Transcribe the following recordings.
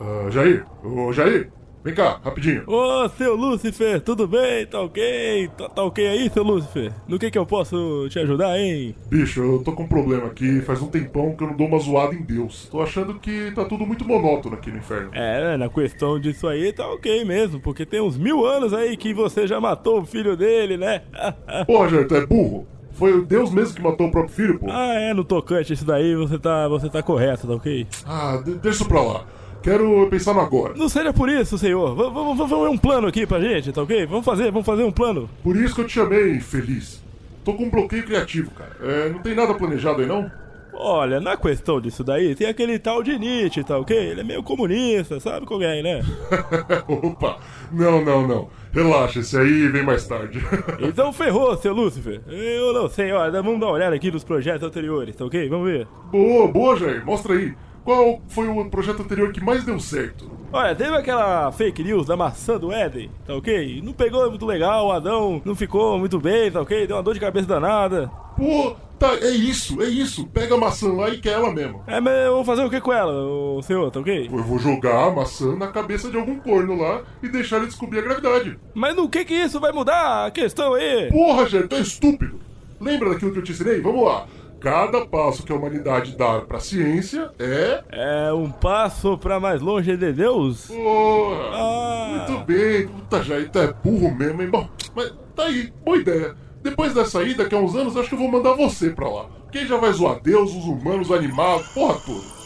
Ah, Jair, ô Jair, vem cá, rapidinho. Ô, seu Lúcifer, tudo bem? Tá ok? Tá, tá ok aí, seu Lúcifer? No que que eu posso te ajudar, hein? Bicho, eu tô com um problema aqui, faz um tempão que eu não dou uma zoada em Deus. Tô achando que tá tudo muito monótono aqui no inferno. É, na questão disso aí tá ok mesmo, porque tem uns mil anos aí que você já matou o filho dele, né? Porra, Jair, tu é burro? Foi o Deus mesmo que matou o próprio filho, pô? ah, é, no tocante isso daí você tá, você tá correto, tá ok? Ah, de- deixa isso pra lá. Quero pensar no agora. Não seja por isso, senhor. V- Vamos fazer um plano aqui pra gente, tá ok? Vamos fazer, vamos fazer um plano. Por isso que eu te chamei, infeliz. Tô com um bloqueio criativo, cara. É, não tem nada planejado aí, não? Olha, na questão disso daí, tem aquele tal de Nietzsche, tá ok? Ele é meio comunista, sabe qual é, né? Opa, não, não, não. Relaxa, esse aí vem mais tarde. Então ferrou, seu Lúcifer. Eu não sei, olha, vamos dar uma olhada aqui nos projetos anteriores, tá ok? Vamos ver. boa, boa, Jair. Mostra aí. Qual foi o projeto anterior que mais deu certo? Olha, teve aquela fake news da maçã do Éden, tá ok? Não pegou muito legal, o Adão não ficou muito bem, tá ok? Deu uma dor de cabeça danada. Pô, tá, é isso, é isso. Pega a maçã lá e quer ela mesmo. É, mas eu vou fazer o que com ela, o senhor, tá ok? Eu vou jogar a maçã na cabeça de algum corno lá e deixar ele descobrir a gravidade. Mas no que que isso vai mudar a questão aí? Porra, Jair, tu é estúpido. Lembra daquilo que eu te ensinei? Vamos lá. Cada passo que a humanidade dá pra ciência é. É um passo pra mais longe de Deus? Porra! Ah. Muito bem. Puta, Jair, tu é burro mesmo, hein? Bom, mas tá aí, boa ideia. Depois dessa ida, daqui a uns anos, acho que eu vou mandar você pra lá. Quem já vai zoar Deus, os humanos, os animais, porra toda.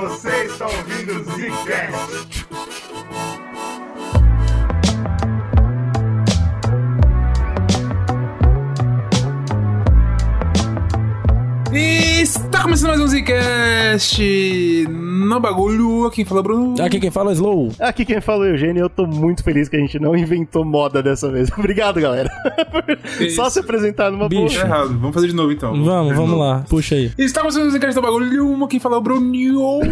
Você está ouvindo o Zcast. E está começando mais um Zcast no bagulho. Aqui fala Bruno. Aqui quem fala é Slow. Aqui quem fala é o Eugênio eu tô muito feliz que a gente não inventou moda dessa vez. Obrigado, galera. Só se apresentar numa Bicho. Tá boa. errado, vamos fazer de novo então. Vamos, vamos lá, puxa aí. E Está começando mais um Zcast no bagulho. Aqui fala o Bruno.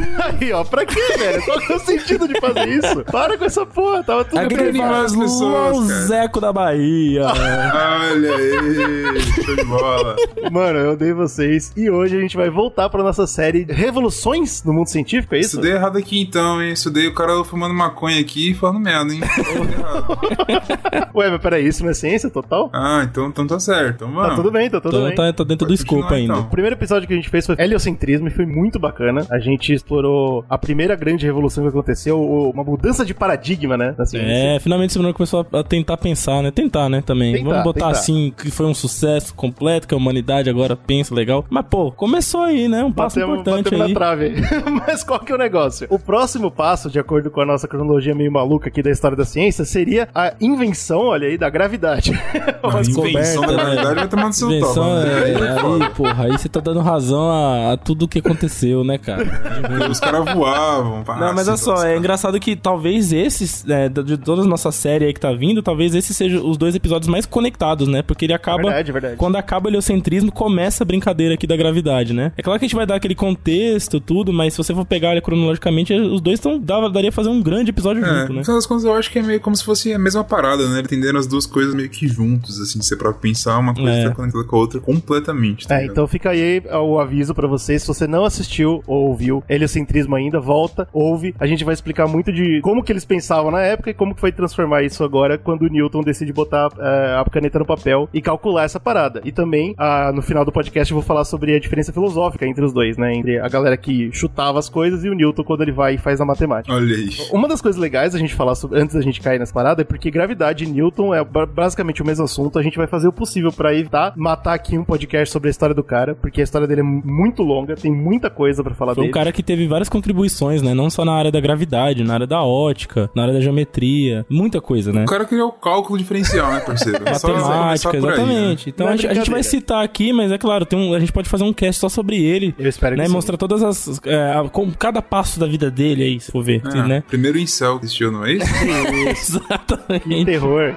Aí, ó, pra quê, velho? Qual que é o sentido de fazer isso? Para com essa porra, tava tudo Aqui bem. quem fala as é pessoas, o. Zeco da Bahia. Olha aí, show de bola. Mano, eu odeio vocês. E hoje a gente vai voltar pra nossa série Revoluções no Mundo Científico, é isso? Estudei errado aqui então, hein? Estudei o cara fumando maconha aqui e falando merda, hein? Ué, mas peraí, isso não é ciência total? ah, então, então tá certo. Então vamos. Tá tudo bem, tá tudo Então bem. tá, tá dentro do Pode escopo continuar, ainda. então. O primeiro episódio que a gente fez foi heliocentrismo e foi muito bacana. A gente explorou a primeira grande revolução que aconteceu, o- uma mudança de paradigma, né? Ciência. É, finalmente esse menino começou a a tentar pensar, né? Tentar, né, também. Tentar, Vamos botar tentar. assim, que foi um sucesso completo, que a humanidade agora pensa legal. Mas, pô, começou aí, né? Um passo Batemos, importante batemos aí. na trave. Mas qual que é o negócio? O próximo passo, de acordo com a nossa cronologia meio maluca aqui da história da ciência, seria a invenção, olha aí, da gravidade. A invenção da né? gravidade vai tomar no seu Invenção toba. é, né? aí, porra, aí você tá dando razão a, a tudo que aconteceu, né, cara? Os caras voavam. pá, Não, mas olha assim, só, tá- é engraçado que talvez esses, né, de toda a nossa série aí que tá vindo, talvez esses sejam os dois episódios mais conectados, né? Porque ele acaba. Verdade, verdade. Quando acaba o heliocentrismo, começa a brincadeira aqui da gravidade, né? É claro que a gente vai dar aquele contexto, tudo, mas se você for pegar ele cronologicamente, os dois tão, dava, daria pra fazer um grande episódio É, junto, né? no final das contas, eu acho que é meio como se fosse a mesma parada, né? Entenderam as duas coisas meio que juntos, assim, se você pra pensar, uma coisa É. tá conectada com a outra completamente. tá É, então fica aí o aviso pra vocês. Se você não assistiu ou ouviu heliocentrismo ainda, volta, ouve. A gente vai explicar muito de como que eles pensavam na época e como que foi transformar isso agora quando o Newton decide botar é, a caneta no papel e calcular essa parada. E também, ah, no final do podcast, eu vou falar sobre a diferença filosófica entre os dois, né? Entre a galera que chutava as coisas e o Newton quando ele vai e faz a matemática. Olha aí. Uma das coisas legais a gente falar sobre, antes da gente cair nessa parada é porque gravidade e Newton é ba- basicamente o mesmo assunto. A gente vai fazer o possível pra evitar matar aqui um podcast sobre a história do cara, porque a história dele é mu- muito longa, tem muita coisa pra falar Foi um dele. cara que teve várias contribuições, né? Não só na área da gravidade, na área da ótica, na área da geometria, muita coisa, né? O cara criou o cálculo diferencial, né, parceiro? Matemática, por aí, né? exatamente. Então Não é a gente, a gente vai citar aqui, mas é claro, tem um, a gente pode fazer um cast só sobre ele. Eu espero que né, sim. mostrar todas as. É, a- com cada passo da vida dele aí, se for ver, Ah, né? Primeiro incel que existiu, não é isso? Exatamente. Terror.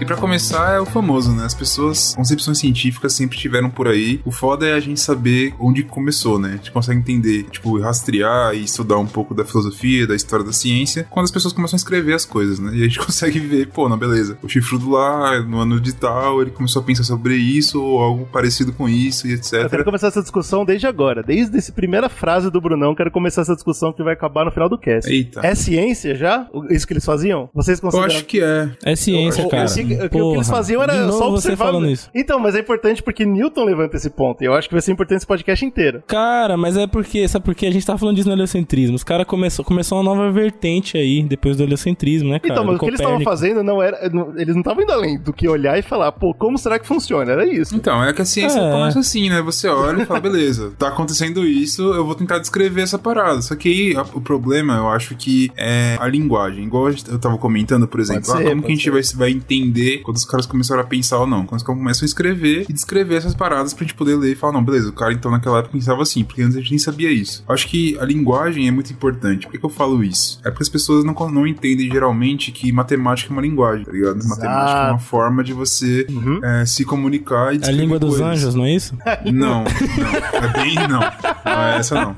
E pra começar, é o famoso, né? As pessoas, concepções científicas sempre estiveram por aí. O foda é a gente saber onde começou, né? A gente consegue entender, tipo, rastrear e estudar um pouco da filosofia, da história da ciência, quando as pessoas começam a escrever as coisas, né? E a gente consegue ver, pô, não, beleza. O chifrudo lá, no ano de tal, ele começou a pensar sobre isso, ou algo parecido com isso, e etc. Eu quero começar essa discussão desde agora. Desde essa primeira frase do Brunão, quero começar essa discussão que vai acabar no final do cast. Eita. É ciência já? Isso que eles faziam? Vocês Eu consideram? acho que é. É ciência, Eu- cara. eu sei que- que o que eles faziam era só você observar. falando isso. Então, mas é importante porque Newton levanta esse ponto. E eu acho que vai ser importante esse podcast inteiro. Cara, mas é porque, sabe por quê? A gente tá falando disso no heliocentrismo. Os caras começou, começou uma nova vertente aí, depois do heliocentrismo, né, cara? então, mas Do o que eles estavam fazendo não era. não- eles não estavam indo além do que olhar e falar, pô, como será que funciona? Era isso. Então, é que a ciência É. começa assim, né? Você olha e fala, beleza, tá acontecendo isso, eu vou tentar descrever essa parada. Só que aí a- o problema, eu acho que é a linguagem. Igual eu tava comentando, por exemplo, ah, ser, como que a gente vai, vai entender quando os caras começaram a pensar ou não? Quando os caras começam a escrever e descrever essas paradas pra gente poder ler e falar, não, beleza, o cara então naquela época pensava assim, porque antes a gente nem sabia isso. Eu acho que a linguagem é muito importante. Por que, que eu falo isso? É porque as pessoas não, não entendem geralmente que matemática é uma linguagem, tá ligado? Matemática é uma forma de você Uhum. é, se comunicar e É a língua dos coisas. anjos, não é isso? Não, não. É bem não. Não é essa não.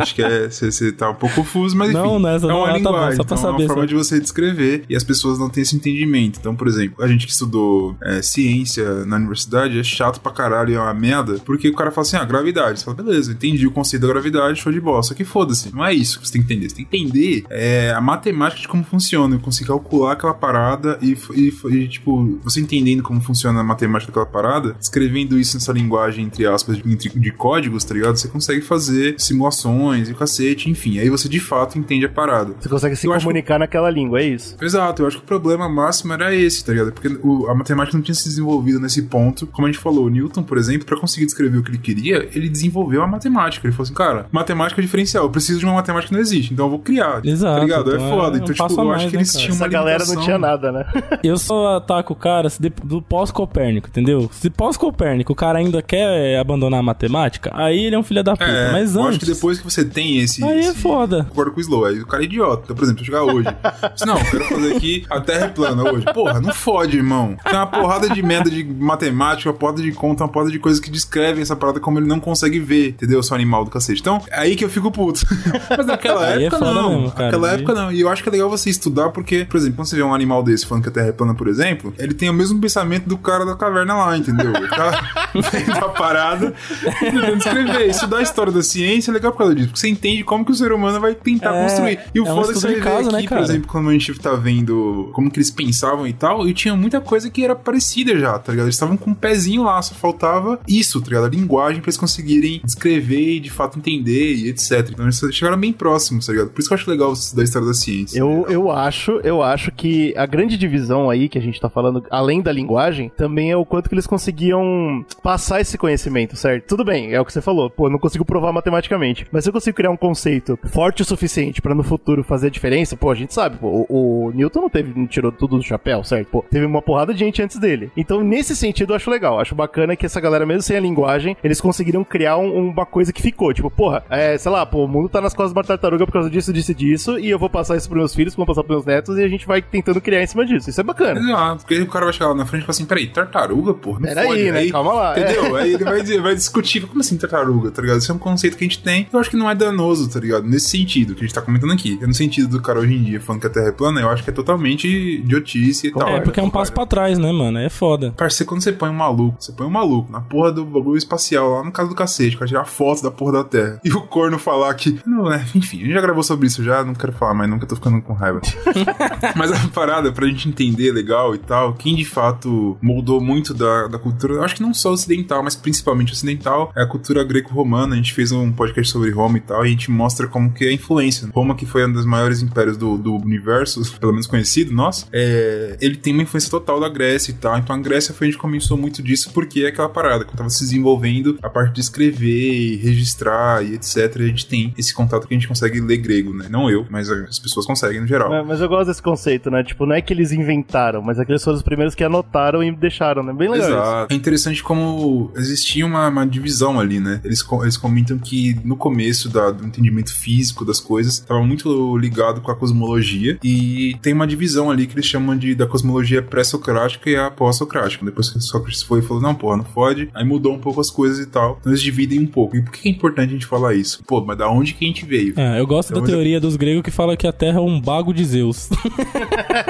Acho que é. Você tá um pouco confuso, mas enfim. Não, não é essa é não. uma Ah, tá bom, linguagem. só pra então é saber, uma forma só. de você descrever e as pessoas não têm esse entendimento. Então, por exemplo, a gente que estudou é, ciência na universidade é chato pra caralho, é uma merda, porque o cara fala assim: ah, gravidade. Você fala, beleza, entendi o conceito da gravidade, show de bola. Só que foda-se, não é isso que você tem que entender. Você tem que entender é, a matemática de como funciona, eu conseguir calcular aquela parada e, e, e, tipo, você entendendo como funciona a matemática daquela parada, escrevendo isso nessa linguagem, entre aspas, de, de códigos, tá ligado? Você consegue fazer simulações e cacete, enfim. Aí você de fato entende a parada. Você consegue se Eu acho comunicar naquela língua, é isso? Exato, eu acho que o problema máximo era esse, tá ligado? Porque o- a matemática não tinha se desenvolvido nesse ponto. Como a gente falou, o Newton, por exemplo, pra conseguir descrever o que ele queria, ele desenvolveu a matemática. Ele falou assim, cara, matemática é diferencial, eu preciso de uma matemática que não existe, então eu vou criar. Exato, Tá ligado? então é é foda. Então, tipo, eu mais, acho que né, eles tinham uma Essa galera não limitação. tinha nada, né? Eu só ataco o cara se de- do pós-Copérnico, entendeu? Se pós-Copérnico o cara ainda quer abandonar a matemática, aí ele é um filho da puta. É, Mas eu antes. acho que depois que você tem esse. Aí é esse- foda. Concordo com o Slow, aí o cara é idiota. Então, por exemplo, se eu chegar hoje. se não, eu quero fazer aqui a Terra é plana hoje. Porra, não fode, irmão. Tem uma porrada de merda de matemática, uma porrada de conta, uma porrada de coisas que descrevem essa parada como ele não consegue ver, entendeu? Seu animal do cacete. Então, é aí que eu fico puto. Mas naquela Aí é época, foda não. mesmo, cara. Naquela época, não. E eu acho que é legal você estudar, porque, por exemplo, quando você vê um animal desse falando que a Terra é plana, por exemplo, ele tem o mesmo pensamento do cara da caverna lá, entendeu? Ele tá vendo a parada e tentando escrever. Estudar a história da ciência é legal por causa disso, porque você entende como que o ser humano vai tentar É, construir. E o é um foda é que você vê caso, aqui, né, por exemplo, quando a gente tá vendo como que eles pensavam e tal, e tinha muita coisa que era parecida já, tá ligado? Eles estavam com um pezinho lá, só faltava isso, tá ligado? A linguagem pra eles conseguirem descrever e de fato entender e etc. Então eles chegaram bem próximos, tá ligado? Por isso que eu acho legal estudar a história da ciência. Eu, eu acho, eu acho que a grande divisão aí que a gente tá falando, além da linguagem, também é o quanto que eles conseguiam passar esse conhecimento, certo? Tudo bem, é o que você falou. Pô, eu não consigo provar matematicamente. Mas se eu consigo criar um conceito forte o suficiente pra no futuro fazer a diferença, pô, a gente sabe, pô, o, o Newton não teve, não tirou tudo do chapéu, certo? Pô, teve uma porrada de gente antes dele. Então, nesse sentido, eu acho legal. Acho bacana que essa galera, mesmo sem a linguagem, eles conseguiram criar um- uma coisa que ficou. Tipo, porra, é, sei lá, pô, o mundo tá nas costas de uma tartaruga por causa disso, disso e disso, e eu vou passar isso pros meus filhos, vão passar pros meus netos, e a gente vai tentando criar em cima disso. Isso é bacana. Exato, porque aí o cara vai chegar lá na frente e falar assim: peraí, tartaruga, porra. Não Peraí, né? Calma lá, é. Entendeu? Aí ele vai, vai discutir, como assim tartaruga, tá ligado? Isso é um conceito que a gente tem. Eu acho que não é danoso, tá ligado? Nesse sentido que a gente tá comentando aqui. É no sentido do cara hoje em dia falando que a Terra é plana, eu acho que é totalmente idiotice e tal. É, porque é um passo pra trás, né, mano? É foda. Parceiro, quando você põe um maluco, você põe um maluco na porra do bagulho espacial lá no caso do cacete, pra tirar foto da porra da Terra. E o corno falar que. Não, né? Enfim, a gente já gravou sobre isso já, não quero falar mais, nunca tô ficando com raiva. Mas a parada, pra gente entender legal e tal, quem de fato moldou muito da, da cultura, acho que não só ocidental, mas principalmente ocidental, é a cultura greco-romana. A gente fez um podcast sobre Roma e tal, e a gente mostra como que é a influência. Roma, que foi um dos maiores impérios do, do universo, pelo menos conhecido, nosso, é, ele tem uma influência total da Grécia e tal. Então a Grécia foi onde começou muito disso, porque é aquela parada, quando tava se desenvolvendo a parte de escrever e registrar e etc. A gente tem esse contato que a gente consegue ler grego, né? Não eu, mas as pessoas conseguem no geral. É, mas eu gosto desse conceito, né? Tipo, não é que eles inventaram, mas é que eles foram os primeiros que anotaram e deixaram, né? Bem legal isso. Exato. É interessante como existia uma, uma divisão ali, né? Eles, eles comentam que no começo da- do entendimento físico das coisas estava muito ligado com a cosmologia e tem uma divisão ali que eles chamam de da cosmologia pré-socrática e a pós-socrática. Depois que Sócrates foi e falou, não, porra, não fode, aí mudou um pouco as coisas e tal. Então eles dividem um pouco. E por que é importante a gente falar isso? Pô, mas da onde que a gente veio? É, eu gosto Então, da teoria dos gregos que fala que a Terra é um bago de Zeus.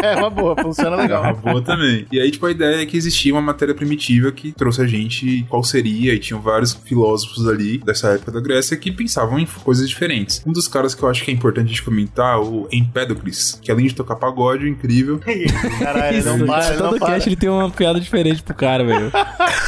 É uma boa, funciona É uma legal. boa também. E aí, tipo, a ideia é que existia uma matéria primitiva que trouxe a gente qual seria, e tinham vários filósofos ali dessa época da Grécia que pensavam em coisas diferentes. Um dos caras que eu acho que é importante a gente comentar, o Empédocles, que além de tocar pagode, incrível, Caralho, ele não para, ele não Todo para. cast ele tem uma piada diferente pro cara, velho.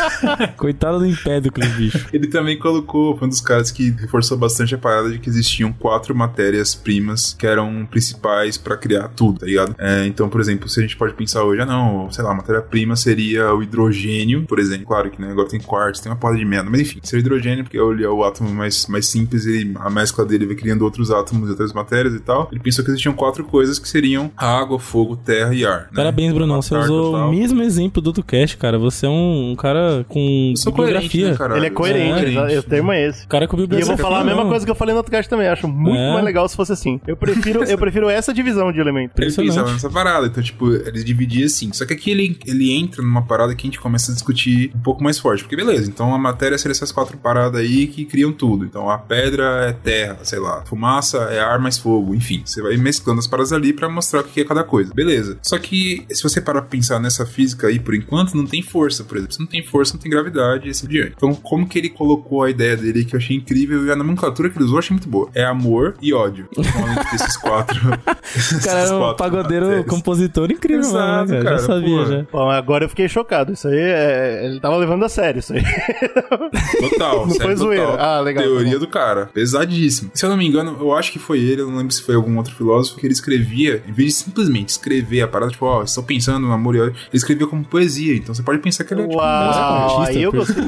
Coitado do Empédocles, bicho. ele também colocou, foi um dos caras que reforçou bastante a parada de que existiam quatro matérias-primas que eram principais pra criar tudo, tá ligado? É, então, por exemplo, se a gente pode pensar hoje, ah não, sei lá, a matéria-prima seria o hidrogênio, por exemplo, claro que né, agora tem quartzo, tem uma porra de merda, mas enfim, seria o hidrogênio, porque ele é o átomo mais, mais simples, ele, a mescla dele vai criando outros átomos e outras matérias e tal. Ele pensou que existiam quatro coisas que seriam água, fogo, terra e ar. né? Parabéns, Brunão. Você usou o mesmo exemplo do Tucast, cara. Você é um, um cara com Eu bibliografia. né, cara? Ele é coerente, Eu sou o termo é esse. cara com E eu bibliografia. vou falar a mesma não. coisa que eu falei no outro cast também. Acho muito É. mais legal se fosse assim. Eu prefiro, eu prefiro essa divisão de elementos. Ele pensava nessa parada, então, tipo, eles dividiam assim. Só que aqui ele, ele entra numa parada que a gente começa a discutir um pouco mais forte. Porque, beleza, então a matéria seria essas quatro paradas aí que criam tudo. Então a pedra é terra, sei lá. Fumaça é ar mais fogo, enfim. Você vai mesclando as paradas ali pra mostrar o que é cada coisa. Beleza. Só que, se você parar pra pensar nessa física aí, por enquanto, não tem força, por exemplo. Se não tem força, não tem gravidade e assim por diante. Então, como que ele colocou a ideia dele que eu achei incrível e a nomenclatura que ele usou eu achei muito boa? É amor e ódio. Então, além desses quatro. Cara é um pagodeiro, compositor incrível, Exato, mano, cara. Já sabia, pô. já. Bom, agora eu fiquei chocado. Isso aí, é... ele tava levando a sério isso aí. Total, Não sério, foi zoeira. Ah, legal, Teoria tá do cara. Pesadíssimo. Se eu não me engano, eu acho que foi ele, eu não lembro se foi algum outro filósofo, que ele escrevia, em vez de simplesmente escrever a parada, tipo, ó, estou pensando no amor e ódio, ele escrevia como poesia. Então você pode pensar que ele é tipo, um Uau, artista, aí eu gostei.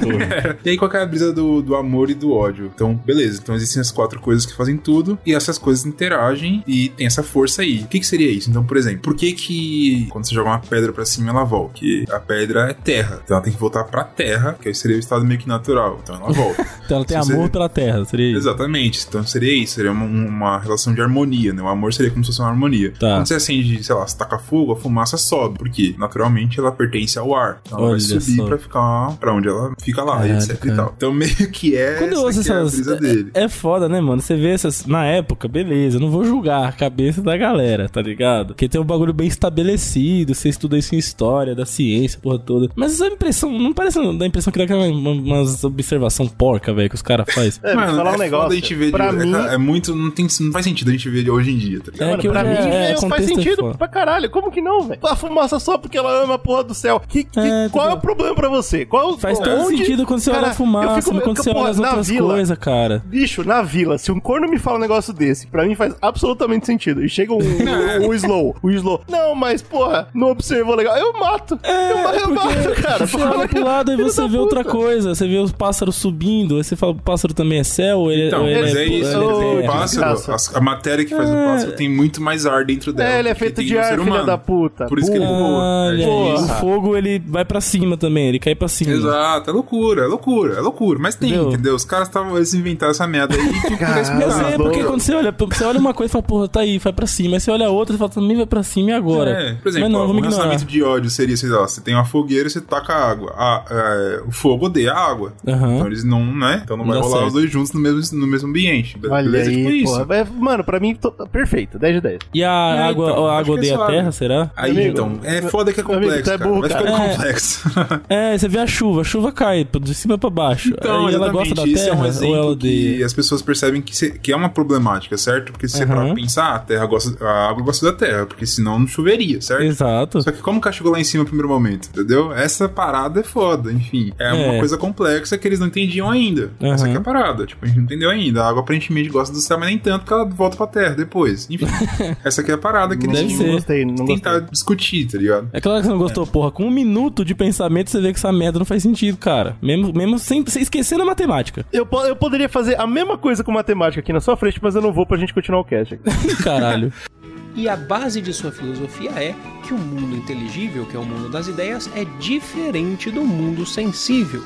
e aí, qual que é a brisa do, do amor e do ódio? Então, beleza. Então, existem as quatro coisas que fazem tudo, e essas coisas interagem e tem essa força aí. O que, que seria isso? Então, por exemplo, por que que quando você joga uma pedra pra cima, ela volta? Que a pedra é terra. Então, ela tem que voltar pra terra, que aí seria o estado meio que natural. Então, ela volta. Então ela tem Se amor você- pela terra, seria isso. Exatamente. Então, seria isso. Seria uma, uma relação de harmonia, né? O amor seria como se fosse uma harmonia. Tá. Quando você acende, sei lá, você taca fogo, a fumaça sobe. Porque, naturalmente, ela pertence ao ar. Então, ela Olha vai subir só. pra ficar pra onde ela fica lá, Caralho, e etc e tal. Então, meio que é Quando eu essa ouço é a essas. brisa dele. É, é foda, né, mano? Você vê essas. Na época, beleza, eu não vou julgar a cabeça da galera, tá ligado? Porque tem um bagulho bem estabelecido, você estuda isso em história, da ciência, porra toda. Mas essa impressão, não parece da impressão que dá aquela uma, umas observação porca, velho, que os caras fazem. É, falar um foda negócio. a gente ver de- pra é, mim, é muito. Não, tem, não faz sentido a gente ver de hoje em dia, tá ligado? É Mano, que pra mim é- é é, faz é sentido foda. pra caralho. Como que não, velho? A fumaça só porque ela ama a porra do céu. Que, que- É, qual é o problema pra você? Qual, Faz todo onde- sentido quando você Cara, olha a fumaça, eu fico- quando eu- você porra, olha as na outras vila, coisas, cara. Bicho, na vila, se um corno me fala um negócio desse, pra mim faz absolutamente sentido. E chega um, um, um slow, um slow. Não, mas, porra, não observou legal. Eu mato. eu, ma- eu mato, cara. Você olha pro lado e você vê outra puta. coisa. Você vê os pássaros subindo, aí você fala, o pássaro também é céu, ele, Então, ou ele mas é ele isso. ele Ô, o pássaro, as- a matéria que faz o pássaro tem muito mais ar dentro dela. É, ele é feito de ar, filha humano. da puta. Por isso que ele. Olha É isso. o fogo ele vai pra cima também, ele cai pra cima. Exato, é loucura, é loucura, é loucura. Mas tem, Entendeu? entendeu? Os caras estavam. Eles inventaram essa merda aí tipo, Cara, Eu sei, porque quando você olha, você olha uma coisa e fala, porra, tá aí, vai pra cima. Aí você olha outra e fala, também vai pra cima e agora? É, por exemplo, Mas não, ó, um vamos ignorar. relacionamento de ódio seria, sei lá, você tem uma fogueira e você taca água. Ah, é, o fogo odeia a água. Aham. Então eles não, né? Então não vai dá rolar certo. os dois juntos no mesmo, no mesmo ambiente. Olha Beleza? aí, tipo isso. porra. É, Mano, pra mim, to- perfeito. 10 de 10. E a É, água, então, a água é odeia a terra, será? Aí, Amigo, então, é foda que é amigo, complexo, é burro, Vai cara. ficando É. complexo. É, você vê a chuva, a chuva cai de cima pra baixo. Então, ela gosta da isso terra é um ou ela exemplo odeia? que as pessoas percebem que, se- que é uma problemática, certo? Porque se você Aham. parar pra pensar, a terra gosta, a água gosta da terra, porque senão não choveria, certo? Exato. Só que como que ela chegou lá em cima no primeiro momento, entendeu? Essa parada é foda, enfim. É, É. uma coisa complexa que eles não entendiam ainda. Aham. Essa que é a parada. Tipo, a gente não entendeu ainda. A água aparentemente gosta do céu, mas nem tanto porque ela volta pra terra depois. Enfim, essa que é a parada que eles. Não gostei, não que gostei. tentar discutir, tá ligado? É claro que você não gostou, porra. Com um minuto de pensamento, você vê que essa merda não faz sentido, cara. Mesmo, mesmo sem, sem esquecendo a matemática. Eu, po- eu poderia fazer a mesma coisa com matemática aqui na sua frente, mas eu não vou pra gente continuar o cast. aqui. Caralho. E a base de sua filosofia é que o mundo inteligível, que é o mundo das ideias, é diferente do mundo sensível.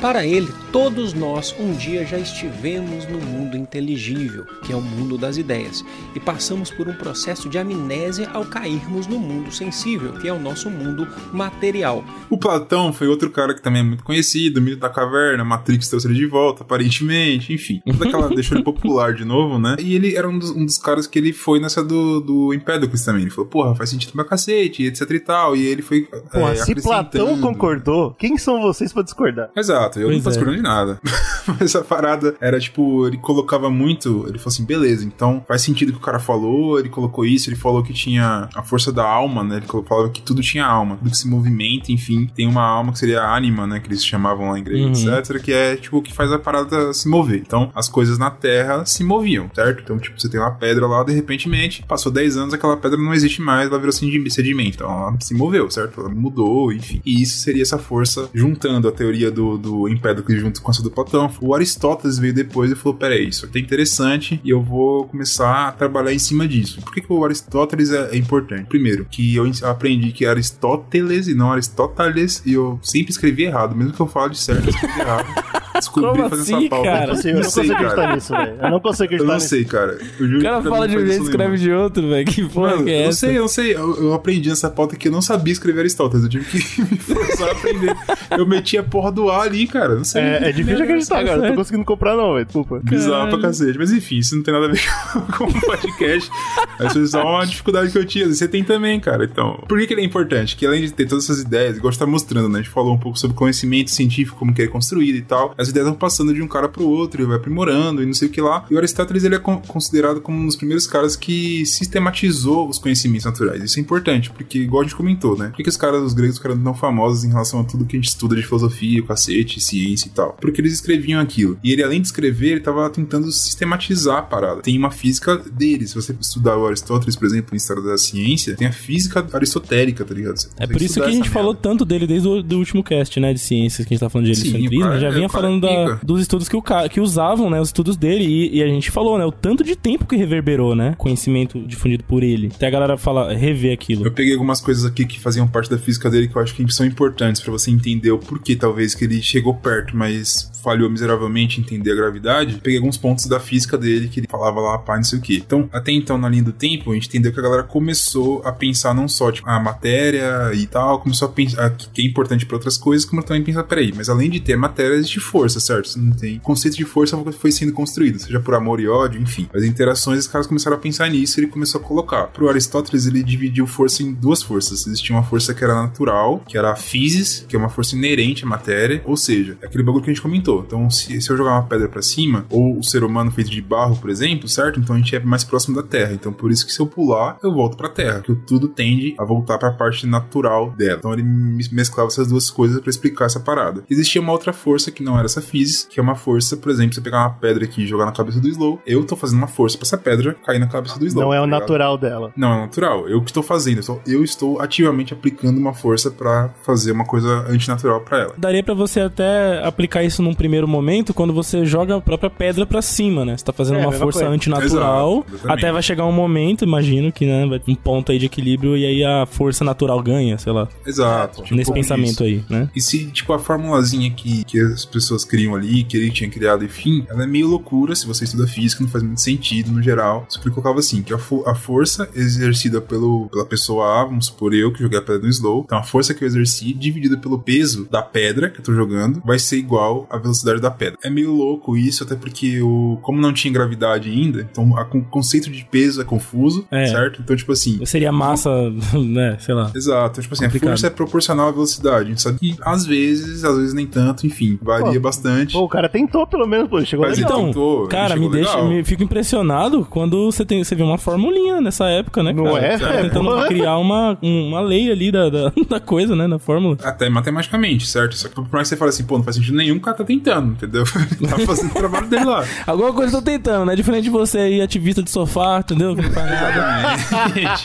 Para ele, todos nós um dia já estivemos no mundo inteligível, que é o mundo das ideias, e passamos por um processo de amnésia ao cairmos no mundo sensível, que é o nosso mundo material. O Platão foi outro cara que também é muito conhecido, Mito da Caverna, Matrix trouxe ele de volta, aparentemente, enfim. Toda aquela deixou ele popular de novo, né? E ele era um dos, um dos caras que ele foi nessa do, do Empédocles também. Ele falou, porra, faz sentido pra cacete, etc e tal. E ele foi. Pô, é, se Platão concordou, quem são vocês pra discordar? Exato, eu Pois não tô é. de nada. Mas essa parada era tipo, ele colocava muito, ele falou assim, beleza, então faz sentido que o cara falou, ele colocou isso, ele falou que tinha a força da alma, né? Ele falava que tudo tinha alma, tudo que se movimenta, enfim, tem uma alma que seria a ânima, né? Que eles chamavam lá em grego, Uhum. etc. Que é tipo o que faz a parada se mover. Então, as coisas na Terra se moviam, certo? Então, tipo, você tem uma pedra lá, de repente, passou 10 anos, aquela pedra não existe mais, ela virou sedi- sedimento. Então, ela se moveu, certo? Ela mudou, enfim. E isso seria essa força juntando a teoria do, do Empédocles junto com essa do Platão. O Aristóteles veio depois e falou: peraí, isso aqui é interessante e eu vou começar a trabalhar em cima disso. Por que, que o Aristóteles é, é importante? Primeiro, que eu aprendi que Aristóteles e não Aristóteles, e eu sempre escrevi errado, mesmo que eu fale certo, eu escrevi errado. Descobri Como fazendo assim, essa pauta. cara? Eu não sei, consigo acreditar cara. nisso, velho. Eu não consigo Eu acreditar não nisso. sei, cara. Eu juro O cara que pra fala de um jeito e escreve de outro, velho. Que porra Mano, que é eu essa? sei, eu sei, eu, eu aprendi nessa pauta que eu não sabia escrever Aristóteles, eu tive que me forçar a aprender. Eu meti a porra do A ali, cara, não sei. É, é difícil de acreditar, tá cara. Não tô conseguindo comprar, não, velho. Desculpa. Bizarro pra cacete. Mas enfim, isso não tem nada a ver com o podcast. Mas foi só uma dificuldade que eu tinha. Você tem também, cara. Então, por que, que ele é importante? Que além de ter todas essas ideias, igual a gente tá mostrando, né? A gente falou um pouco sobre conhecimento científico, como que ele é construído e tal. As ideias vão passando de um cara pro outro, ele vai aprimorando e não sei o que lá. E o Aristóteles, ele é con- considerado como um dos primeiros caras que sistematizou os conhecimentos naturais. Isso é importante, porque, igual a gente comentou, né? Por que, que os caras, os gregos, ficaram tão famosos em relação a tudo que a gente estuda de filosofia, cacete, ciência e tal? Porque eles escreviam aquilo. E ele, além de escrever, ele tava tentando sistematizar a parada. Tem uma física dele. Se você estudar o Aristóteles, por exemplo, em História da Ciência, tem a física aristotélica, tá ligado? Você É por isso que a gente falou merda. tanto dele desde o do último cast, né? De ciências, que a gente tá falando de heliocentrismo. já é- vinha o cara falando da- dos estudos que, o que usavam, né? Os estudos dele. E, e a gente falou, né? O tanto de tempo que reverberou, né? Conhecimento difundido por ele. Até a galera fala, rever aquilo. Eu peguei algumas coisas aqui que faziam parte da física dele que eu acho que são importantes pra você entender o porquê, talvez, que ele chegou perto, mas falhou miseravelmente em entender a gravidade. Peguei alguns pontos da física dele que ele falava lá, pá, não sei o quê. Então, até então, na linha do tempo, a gente entendeu que a galera começou a pensar não só, tipo, a matéria e tal, começou a pensar que é importante pra outras coisas, como também pensar, peraí, mas além de ter matéria, existe força, certo? Você não tem. Conceito de força foi sendo construído, seja por amor e ódio, enfim. As interações, os caras começaram a pensar nisso e ele começou a colocar. Pro Aristóteles, ele dividiu força em duas forças. Existia uma força que era natural, que era a physis, que é uma força inerente à matéria, ou seja, é aquele bagulho que a gente comentou. Então, se, se eu jogar uma pedra pra cima, ou o ser humano feito de barro, por exemplo, certo? Então a gente é mais próximo da Terra. Então, por isso que se eu pular, eu volto pra Terra, que tudo tende a voltar pra parte natural dela. Então, ele mes- mesclava essas duas coisas pra explicar essa parada. Existia uma outra força que não era essa physis, que é uma força, por exemplo, você pegar uma pedra aqui e jogar na cabeça do Slow, eu tô fazendo uma força pra essa pedra cair na cabeça do Slow. Não é tá o ligado? natural dela. Não, é natural. Eu que estou fazendo. Eu estou, eu estou ativamente aplicando uma força pra fazer uma coisa antinatural pra ela. Daria pra você até aplicar isso num primeiro momento quando você joga a própria pedra pra cima, né? Você tá fazendo É, uma força coisa. antinatural. Exato, até vai chegar um momento, imagino que, né? Vai ter um ponto aí de equilíbrio e aí a força natural ganha, sei lá. Exato. tipo, nesse pensamento isso. aí, né? E se, tipo, a formulazinha que, que as pessoas criam ali, que ele tinha criado, enfim, ela é meio loucura se você estuda física, não faz muito sentido no geral. Só que ele colocava assim, que a, fo- a força exercida pelo, pela pessoa A, vamos supor eu que joguei a pedra no slow, então a força que eu exerci, dividida pelo peso da pedra que eu tô jogando, vai ser igual à velocidade da pedra. É meio louco isso, até porque o, como não tinha gravidade ainda, então a- o conceito de peso é confuso, É. certo? Então, tipo assim, Seria massa, né? Sei lá. Exato, tipo assim, Complicado. a força é proporcional à velocidade. A gente sabe que às vezes, às vezes nem tanto, enfim, varia Pô, bastante. Pô, o cara tentou pelo menos, pô. Chegou Mas legal. então, tentou, ele Cara, me deixa, legal. me fico impressionado quando você tem, você vê uma formulinha nessa época, né, Não cara? é? Os caras É, tentando criar uma, um- uma lei ali da, da, da coisa, né, na fórmula. Até matematicamente, certo? Só que por mais que você fale assim, pô, não faz sentido nenhum, o cara tá tentando, entendeu? Ele tá fazendo o trabalho dele lá. Alguma coisa eu tô tentando, né? Diferente de você aí, ativista de sofá, entendeu? Não faz nada.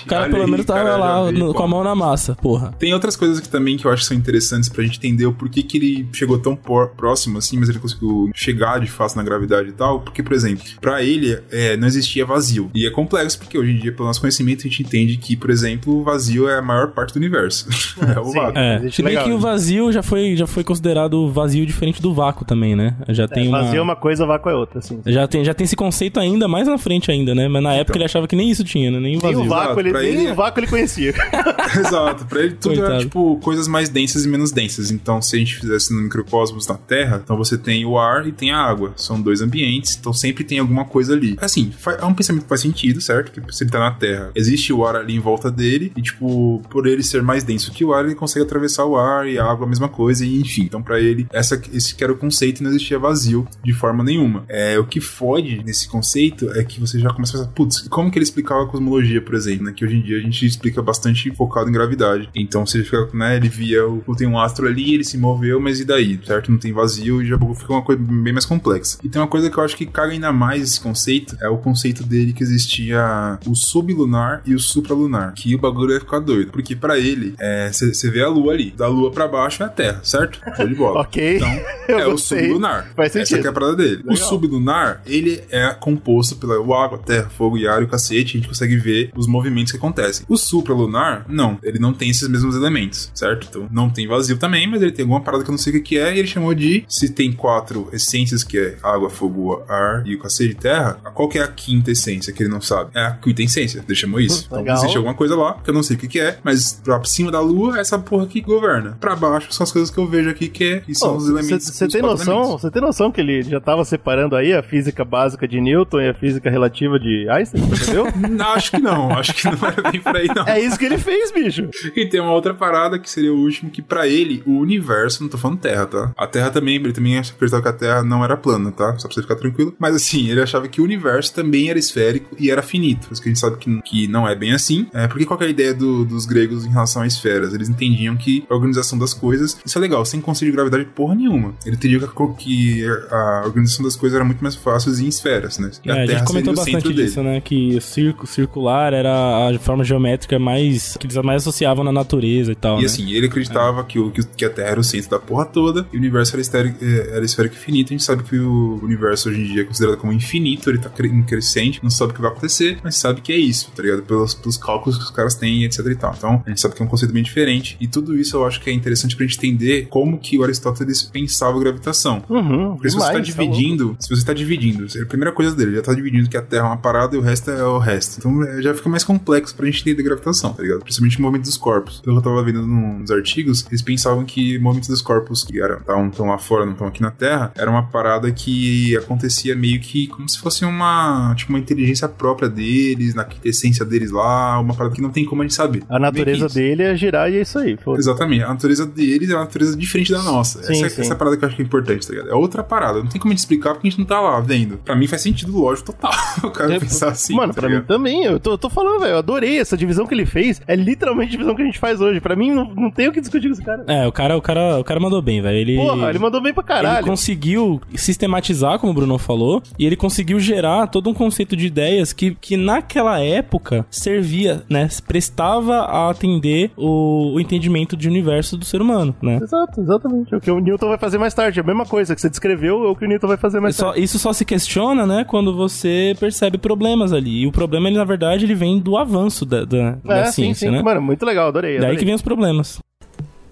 O cara pelo aí, menos tava cara, lá no- com a mão na massa, porra. Tem outras coisas que também que eu acho que são interessantes pra gente entender o porquê que ele chegou tão por- próximo assim, mas ele conseguiu chegar de fácil na gravidade e tal. Porque, por exemplo, pra ele é, não existia vazio. E é complexo porque hoje em dia, pelo nosso conhecimento, a gente entende que, por exemplo, o vazio é a maior parte do universo. é o vácuo. É, se bem legal, que o né? vazio já foi, já foi considerado vazio diferente do vácuo também, né? Já tem uma... Fazer uma coisa, vácuo é outra, assim. Já tem, já tem esse conceito ainda mais na frente ainda, né? Mas na época ele achava que nem isso tinha, né? Nem vazio. o vácuo, ele, nem ele- o vácuo ele conhecia. Exato, pra ele tudo Coitado. era tipo coisas mais densas e menos densas. Então, se a gente fizesse no microcosmos na Terra, então você tem o ar e tem a água. São dois ambientes, então sempre tem alguma coisa ali. Assim, fa- é um pensamento que faz sentido, certo? Que se ele tá na Terra, existe o ar ali em volta dele, e tipo, por ele ser mais denso que o ar, ele consegue atravessar o ar e a água a mesma coisa, e enfim. Então, pra ele, essa, esse que era o conceito não existia vazio de forma nenhuma. É, o que fode nesse conceito é que você já começa a pensar, putz, como que ele explicava a cosmologia, por exemplo, né? Que hoje em dia a gente explica bastante focado em gravidade. Então você fica, né? Ele via, o, tem um astro ali, ele se moveu, mas e daí? Certo? Não tem vazio e já fica uma coisa bem mais complexa. E tem uma coisa que eu acho que caga ainda mais esse conceito, é o conceito dele que existia o sublunar e o supralunar. Que o bagulho ia ficar doido. Porque pra ele, você vê a lua ali. Da lua pra baixo é a Terra, certo? Show de bola. ok. Então, é o. sublunar. Faz Essa sentido. que é a parada dele. O Legal. sublunar, ele é composto pela água, terra, fogo e ar e o cacete. A gente consegue ver os movimentos que acontecem. O supralunar, não. Ele não tem esses mesmos elementos, certo? Então, não tem vazio também, mas ele tem alguma parada que eu não sei o que é. E ele chamou de, se tem quatro essências, que é água, fogo, ar e o cacete e terra, qual que é a quinta essência que ele não sabe? É a quinta essência. Ele chamou isso. Então, Legal. existe alguma coisa lá, que eu não sei o que é, mas pra cima da lua, é essa porra que governa. Pra baixo são as coisas que eu vejo aqui, que, é, que são os elementos. Você tem noção? Você tem noção que ele já tava separando aí a física básica de Newton e a física relativa de Einstein, entendeu? Não, acho que não. Acho que não era bem por aí, não. é isso que ele fez, bicho. E tem uma outra parada que seria o último, que pra ele, o universo, não tô falando Terra, tá? A Terra também, ele também acreditava que a Terra não era plana, tá? Só pra você ficar tranquilo. Mas assim, ele achava que o universo também era esférico e era finito. Isso que a gente sabe que, que não é bem assim. É, porque qual que é a ideia do- dos gregos em relação a esferas? Eles entendiam que a organização das coisas, isso é legal, sem conceito de gravidade porra nenhuma. Ele entendia que a, que a organização das coisas era muito mais fácil em esferas, né? É, a gente comentou bastante disso, né? Que o circo, circular era a forma geométrica mais. que eles mais associavam na natureza e tal. E né? assim, ele acreditava que, o, que, o- que a Terra era o centro da porra toda e o universo era esférico, eh, era esférico infinito. A gente sabe que o universo hoje em dia é considerado como infinito, ele tá em crescente, não sabe o que vai acontecer, mas sabe que é isso, tá ligado? Pelos, pelos cálculos que os caras têm, etc e tal. Então, a gente sabe que é um conceito bem diferente. E tudo isso eu acho que é interessante pra gente entender como que o Aristóteles pensava a gravitação. Uhum, Porque se você tá demais, tá dividindo, se você tá dividindo, a primeira coisa dele, já tá dividindo que a Terra é uma parada e o resto é o resto. Então é, já fica mais complexo pra gente entender a gravitação, tá ligado? Principalmente o movimento dos corpos. Pelo que eu tava vendo nos artigos, eles pensavam que o movimento dos corpos que eram tão, tão lá fora, não estão aqui na Terra, era uma parada que acontecia meio que como se fosse uma, tipo, uma inteligência própria deles, na essência deles lá, uma parada que não tem como a gente saber. A natureza dele é girar e é isso aí. foda-se. Exatamente. A natureza deles é uma natureza diferente da nossa. Sim, essa, é- sim. essa é a parada que eu acho que é importante, tá ligado? É outra parada. Não tem como a gente explicar porque a gente não tá lá vendo. Pra mim faz sentido lógico total. o cara É, pensar assim. Mano, tá pra mim ligado? também. Eu tô, tô falando, velho. Eu adorei essa divisão que ele fez. É literalmente a divisão que a gente faz hoje. Pra mim, não, não tem o que discutir com esse cara. É, o cara, o cara, o cara mandou bem, velho. Ele, Porra, ele mandou bem pra ele caralho. conseguiu sistematizar, como o Bruno falou, e ele conseguiu gerar todo um conceito de ideias que, que naquela época servia, né? Prestava a atender o, o entendimento de universo do ser humano, né? Exato, exatamente. O que o Newton vai fazer mais tarde. A mesma coisa que você descreveu, é o que o Newton vai fazer mais Só- tarde. isso só se questiona, né, quando você percebe problemas ali. E o problema, ele, na verdade, ele vem do avanço da, da, da É, sim, ciência, sim. né? Mano, muito legal, adorei. Daí adorei. que vem os problemas.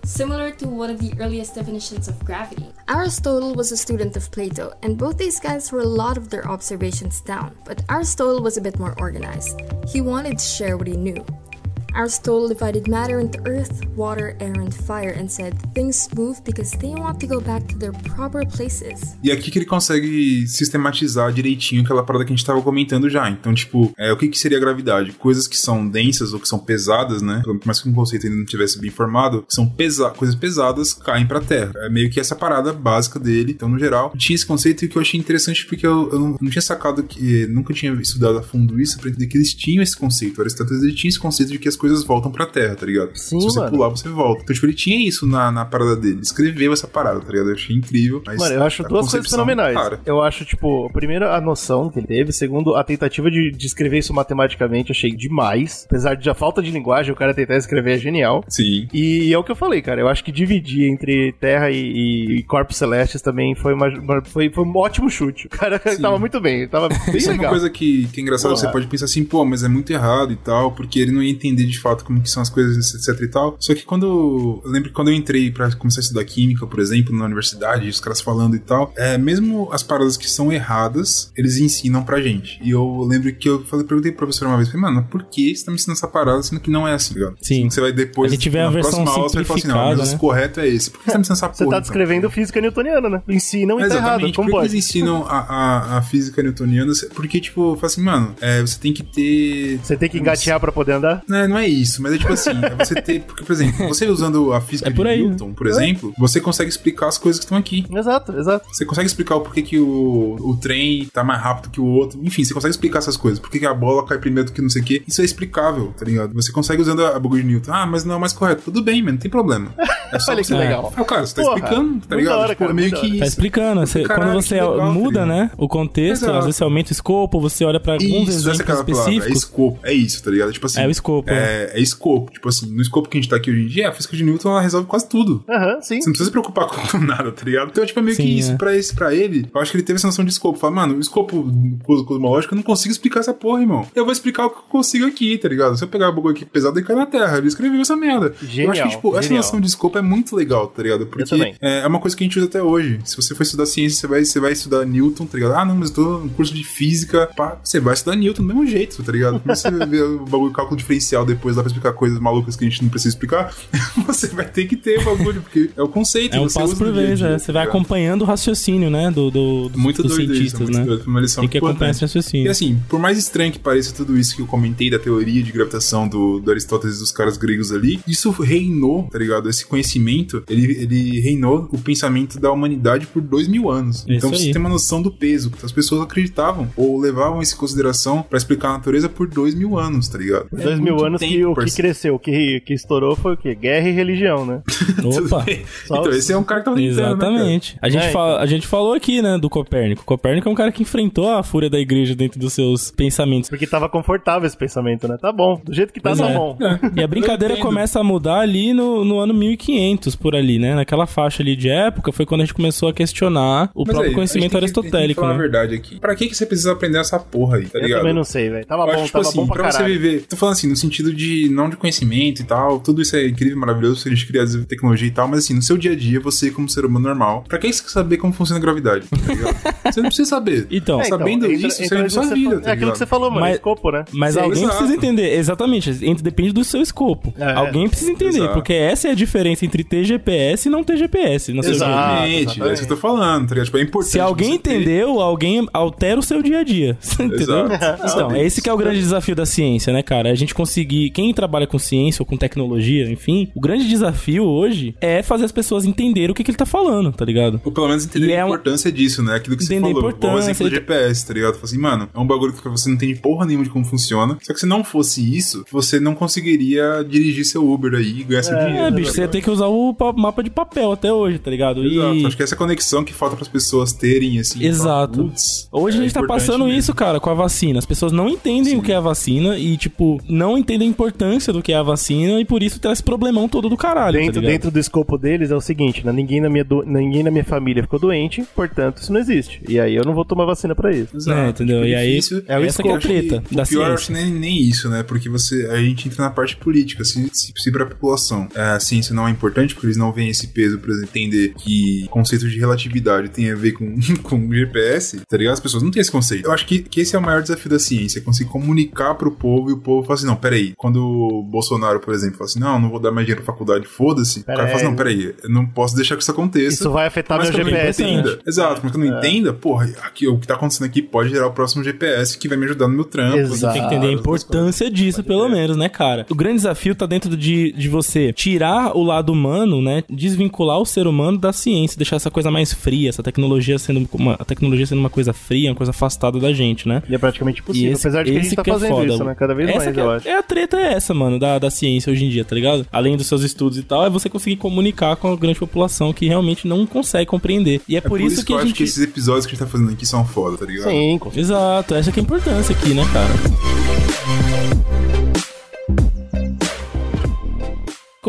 Similar to one of the earliest definitions of gravity. Aristotle was a student of Plato, and both these guys wrote a lot of their observations down. But Aristotle was a bit more organized. He wanted to share what he knew. Aristotle divided matter into earth, water, air, and fire and said things move because they want to go back to their proper places. E aqui que ele consegue sistematizar direitinho aquela parada que a gente tava comentando já. Então, tipo, é, o que, que seria gravidade? Coisas que são densas ou que são pesadas, né? Por mais que o conceito ainda não tivesse bem formado, são pesa coisas pesadas caem pra Terra. É meio que essa parada básica dele. Então, no geral, tinha esse conceito que eu achei interessante porque eu, eu não, não tinha sacado que nunca tinha estudado a fundo isso pra entender que eles tinham esse conceito. Aristóteles ele tinha esse conceito de que as coisas voltam pra Terra, tá ligado? Sim, Se você mano. pular, você volta. Então, tipo, ele tinha isso na, na parada dele. Ele escreveu essa parada, tá ligado? Eu achei incrível. Mas Mano, eu acho duas coisas fenomenais. Cara, Eu acho, tipo, primeiro a noção que ele teve, segundo a tentativa de, de escrever isso matematicamente, achei demais. Apesar de a falta de linguagem, o cara tentar escrever é genial. sim. E é o que eu falei, cara. Eu acho que dividir entre Terra e, e Corpos Celestes também foi, uma, foi, foi um ótimo chute. O cara tava muito bem, tava bem Isso é uma legal. coisa que, que é engraçado, Porra. você pode pensar assim, pô, mas é muito errado e tal, porque ele não ia entender de fato como que são as coisas, etc e tal. Só que quando. Eu lembro que quando eu entrei pra começar a estudar química, por exemplo, na universidade, os caras falando e tal, é, mesmo as paradas que são erradas, eles ensinam pra gente. E eu lembro que eu falei, perguntei pro professor uma vez, falei, mano, por que você tá me ensinando essa parada, sendo que não é assim, ligado? Sim. Que Você vai depois. A gente vê a na versão próxima aula, você vai falar assim, não, mas né? o correto é esse. Por que você tá me ensinando essa Você porra? tá então? descrevendo física newtoniana, né? Ensinam e tá errado. Como Por que pode? eles ensinam a, a, a física newtoniana? Porque, tipo, fala assim, mano, é, você tem que ter. Você tem que engatear pra poder andar? Não, não é isso, mas é tipo assim, é você ter. Porque, por exemplo, você usando a física É por de aí, Newton, por exemplo, você consegue explicar as coisas que estão aqui. Exato, exato. Você consegue explicar o porquê que o, o trem tá mais rápido que o outro. Enfim, você consegue explicar essas coisas. Por que a bola cai primeiro do que não sei o quê. Isso é explicável, tá ligado? Você consegue usando a, bagulho de Newton. Ah, mas não é o mais correto. Tudo bem, mano, não tem problema. É só Olha que você... legal. Ah, cara, você tá Porra, explicando, tá ligado? hora, tipo, cara, é meio que hora. Tá isso. explicando. Você- Caralho, quando você legal, tá muda, né? O contexto, Exato. às vezes você aumenta o escopo, você olha pra alguns Isso, é exemplos palavra. É específicos. escopo. É isso, tá ligado? Tipo assim. É o escopo, É, é escopo. Tipo assim, no escopo que a gente tá aqui hoje em dia, a física de Newton ela resolve quase tudo. Aham, sim. Você não precisa se preocupar com nada, tá ligado? Então, tipo, é meio Sim, que isso é. pra, esse, pra ele. Eu acho que ele teve essa noção de escopo. Fala, mano, o escopo cos- cosmológico, eu não consigo explicar essa porra, irmão. Eu vou explicar o que eu consigo aqui, tá ligado? Se eu pegar o bagulho aqui pesado, ele cai na Terra. Ele escreveu essa merda. eu acho Genial, que, tipo, essa genial. noção de escopo é muito legal, tá ligado? Porque é, é uma coisa que a gente usa até hoje. Se você for estudar ciência, você vai, você vai estudar Newton, tá ligado? Ah, não, mas eu tô no curso de física. Pá, você vai estudar Newton do mesmo jeito, tá ligado? Quando você vê o bagulho cálculo diferencial depois lá pra explicar coisas malucas que a gente não precisa explicar, você vai ter que ter o bagulho, porque é o conceito. É um você passo por vez, dia, é. Você vai ligado? acompanhando o raciocínio, né? Do, do, dos, Muito dos doido isso, cientistas, muito né? doido. Foi uma lição Tem que acompanhar esse importante. E raciocínio. assim, por mais estranho que pareça tudo isso que eu comentei da teoria de gravitação do, do Aristóteles e dos caras gregos ali, isso reinou, tá ligado? Esse conhecimento, ele, ele reinou o pensamento da humanidade por dois mil anos. Isso então aí. você tem uma noção do peso, as pessoas acreditavam ou levavam isso em consideração pra explicar a natureza por dois mil anos, tá ligado? É dois mil anos que tempo, o que cresceu, o que, que estourou foi o quê? Guerra e religião, né? Opa! Então, esse é um cara que tentando, né? Exatamente. A gente, É, fala- a gente falou aqui, né, do Copérnico. Copérnico é um cara que enfrentou a fúria da igreja dentro dos seus pensamentos. Porque tava confortável esse pensamento, né? Tá bom. Do jeito que tá, Pois tá é. bom. E a brincadeira começa a mudar ali no, no ano 1500, por ali, né? Naquela faixa ali de época foi quando a gente começou a questionar o Mas próprio aí, conhecimento a gente tem que- aristotélico, falar a né? verdade aqui. Pra que, que você precisa aprender essa porra aí, tá Eu ligado? também não sei, velho. Tava Eu bom, acho, tipo tava assim, bom pra pra você viver. Tô falando assim, no sentido de não de conhecimento e tal, tudo isso é incrível, maravilhoso, se a gente criar tecnologia e tal, mas assim, no seu dia a dia, você, como ser humano normal, pra que você quer saber como funciona a gravidade? Tá você não precisa saber. Então, É, então, sabendo entra- disso, você entra vive nisso sua você vida, falou- tá É aquilo que você falou, mano. Mas- Escopo, né? Mas Sim, alguém exato. precisa entender, exatamente, ent- depende do seu escopo. É. alguém precisa entender, Exato. porque essa é a diferença entre ter GPS e não ter GPS no seu. Exatamente, é isso que eu tô falando, tá ligado? Tipo, é importante. Se alguém você ter- entendeu, alguém altera o seu dia a dia. Entendeu? Exato. Então, é esse que é o grande desafio da ciência, né, cara? A gente conseguir. Quem trabalha com ciência ou com tecnologia, enfim, o grande desafio hoje é fazer as pessoas entenderem o que, que ele tá falando, tá ligado? Ou pelo menos entender E a é um- importância disso, né? Aquilo que você Entender a falou. Importância, exemplo do GPS, tá ligado? Fala assim, mano, é um bagulho que você não entende porra nenhuma de como funciona. Só que se não fosse isso, você não conseguiria dirigir seu Uber aí e ganhar seu dinheiro. É, tá bicho, você ia ligado? ter que usar o pa- mapa de papel até hoje, tá ligado? Exato. E Acho que essa conexão que falta pras pessoas terem, assim. Exato. falar, "Putz, hoje a é gente tá passando mesmo." isso, cara, com a vacina. As pessoas não entendem o que é a vacina e, tipo, não entendem a importância do que é a vacina e por isso traz esse problemão todo do caralho, Dentro, tá dentro do escopo deles é o seguinte, né? Ninguém na, minha do- ninguém na minha família ficou doente, portanto isso não existe. E aí eu não vou tomar vacina pra isso. Exato. É, entendeu? Tipo, E aí, é o essa que é a Eu acho que treta da o pior eu acho ciência. nem, nem isso, né? Porque você, a gente entra na parte política. Se, se, se pra população é, a ciência não é importante, porque eles não veem esse peso pra entender que conceito de relatividade tem a ver com, com GPS, tá ligado? As pessoas não têm esse conceito. Eu acho que, que esse é o maior desafio da ciência, é conseguir comunicar pro povo e o povo fala assim, não, peraí. Quando o Bolsonaro, por exemplo, fala assim, não, não vou dar mais dinheiro pra faculdade, foda-se. O cara fala assim, não, peraí, eu não posso deixar que isso aconteça. Isso vai afetar Mas meu que eu não GPS, né? Exato, mas que eu não entenda, porra, aqui, o que tá acontecendo aqui pode gerar o próximo GPS que vai me ajudar no meu trampo. Exato. Tem que entender a importância disso, pelo menos, né, cara? O grande desafio tá dentro de, de você tirar o lado humano, né? Desvincular o ser humano da ciência, deixar essa coisa mais fria, essa tecnologia sendo uma, a tecnologia sendo uma coisa fria, uma coisa afastada da gente, né? E é praticamente impossível. esse- Apesar de que a gente tá que é fazendo foda. isso, né? Cada vez Essa mais, é, eu acho. é a treta meta é essa, mano, da, da ciência hoje em dia, tá ligado? Além dos seus estudos e tal, é você conseguir comunicar com a grande população que realmente não consegue compreender. E é, por, isso, que eu a acho gente. que esses episódios que a gente tá fazendo aqui são foda, tá ligado? Sim, com Exato, essa que é a importância aqui, né, cara?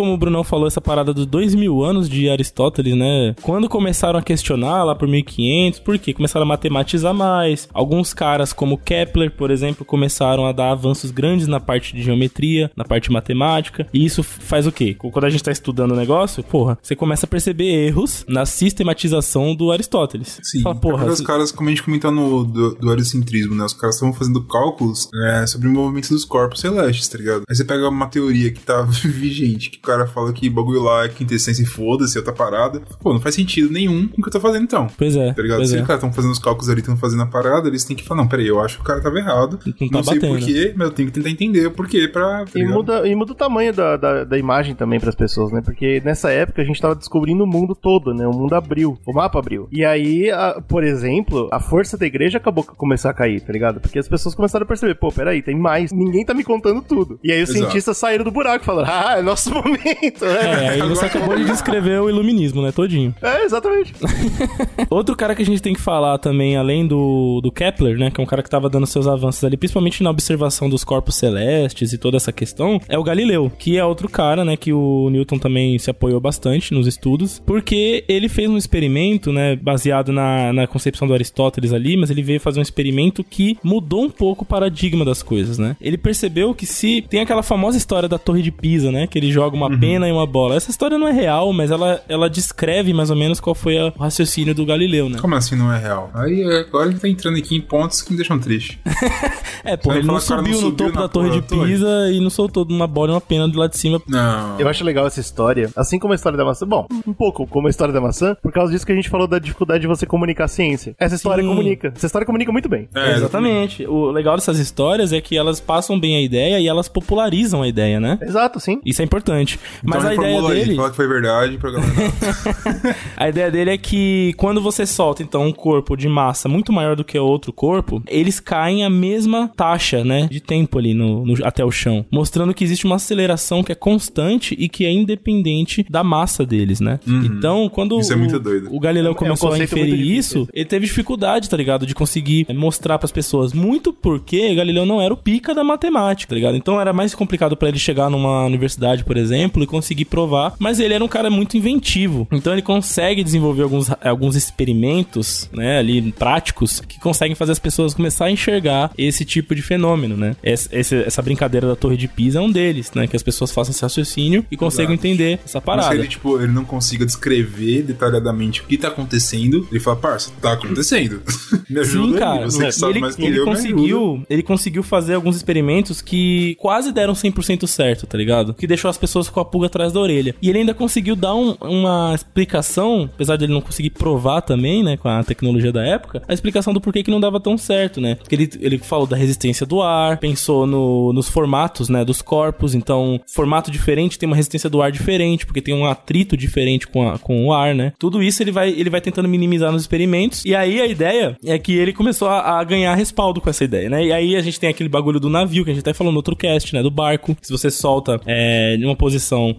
Como o Brunão falou, essa parada dos dois mil anos de Aristóteles, né? Quando começaram a questionar lá por 1500, por quê? Começaram a matematizar mais. Alguns caras, como Kepler, por exemplo, começaram a dar avanços grandes na parte de geometria, na parte matemática. E isso faz o quê? Quando a gente tá estudando o negócio, porra, você começa a perceber erros na sistematização do Aristóteles. Sim, Fala, porra, os caras, como a gente comentou no do, do né? Os caras estavam fazendo cálculos é, sobre o movimento dos corpos celestes, tá ligado? Aí você pega uma teoria que tá vigente, que cara fala que bagulho lá é quintessência e foda-se, outra parada. Pô, não faz sentido nenhum com o que eu tô fazendo então. Pois é. Tá ligado? pois Se é. os caras estão fazendo os cálculos ali, estão fazendo a parada, eles têm que falar, não, peraí, eu acho que o cara tava errado. Não tá sei batendo. porquê, mas eu tenho que tentar entender o porquê pra. tá E muda, e muda o tamanho da, da, da imagem também pras pessoas, né? Porque nessa época a gente tava descobrindo o mundo todo, né? O mundo abriu, o mapa abriu. E aí, a- por exemplo, a força da igreja acabou a começar a cair, tá ligado? Porque as pessoas começaram a perceber, pô, peraí, tem mais, ninguém tá me contando tudo. E aí os Exato. cientistas saíram do buraco falando, ah, é nosso momento, É, né? aí você acabou de descrever o iluminismo, né? Todinho. É, exatamente. Outro cara que a gente tem que falar também, além do, do Kepler, né? Que é um cara que tava dando seus avanços ali, principalmente na observação dos corpos celestes e toda essa questão, é o Galileu, que é outro cara, né? Que o Newton também se apoiou bastante nos estudos, porque ele fez um experimento, né? Baseado na, na concepção do Aristóteles ali, mas ele veio fazer um experimento que mudou um pouco o paradigma das coisas, né? Ele percebeu que se tem aquela famosa história da Torre de Pisa, né? Que ele joga uma pena e uma bola. Essa história não é real, mas ela, ela descreve mais ou menos qual foi a- o raciocínio do Galileu, né? Como assim não é real? Aí agora ele tá entrando aqui em pontos que me deixam triste. É, porra, Você ele não subiu não no subiu topo na da torre de torre? Pisa e não soltou uma bola e uma pena do lado de cima. Não. Eu acho legal essa história, assim como a história da maçã. Bom, um pouco como a história da maçã, por causa disso que a gente falou da dificuldade de você comunicar a ciência. Essa história Sim. comunica. Essa história comunica muito bem. É, Exatamente. O legal dessas histórias é que elas passam bem a ideia e elas popularizam a ideia, né? Exato, sim. Isso é importante. Mas Então a ideia reformula aí, dele. fala que foi verdade galera. A ideia dele é que quando você solta, então, um corpo de massa muito maior do que outro corpo, eles caem a mesma taxa, né, de tempo ali no, no- até o chão, mostrando que existe uma aceleração que é constante e que é independente da massa deles, né? Então, quando Isso é o, muito doido. o Galileu um começou a conceito muito inferir isso, ele teve dificuldade, tá ligado, de conseguir é, mostrar pras pessoas, muito porque Galileu não era o pica da matemática, tá ligado? Então era mais complicado pra ele chegar numa universidade, por exemplo, e conseguir provar, mas ele era um cara muito inventivo. Então ele consegue desenvolver alguns, alguns experimentos, né, ali práticos que conseguem fazer as pessoas começar a enxergar esse tipo de fenômeno, né? Esse- essa brincadeira da Torre de Pisa é um deles, né, que as pessoas façam esse raciocínio e conseguem Exato. entender essa Mas parada. se ele, tipo, ele não consiga descrever detalhadamente o que tá acontecendo, ele fala, parça, tá acontecendo. me ajuda Sim, aí, cara. você que sabe ele, mais que ele eu, conseguiu, ele conseguiu fazer alguns experimentos que quase deram 100% certo, tá ligado? Que deixou as pessoas com a pulga atrás da orelha. E ele ainda conseguiu dar um- uma explicação, apesar de ele não conseguir provar também, né, com a tecnologia da época, a explicação do porquê que não dava tão certo, né? Porque ele, ele falou da resistência do ar, pensou no- nos formatos, né, dos corpos, então formato diferente tem uma resistência do ar diferente, porque tem um atrito diferente com, a- com o ar, né? Tudo isso ele vai, ele vai tentando minimizar nos experimentos. E aí a ideia é que ele começou a, a ganhar respaldo com essa ideia, né? E aí a gente tem aquele bagulho do navio, que a gente até falou no outro cast, né? Do barco. Se você solta é, uma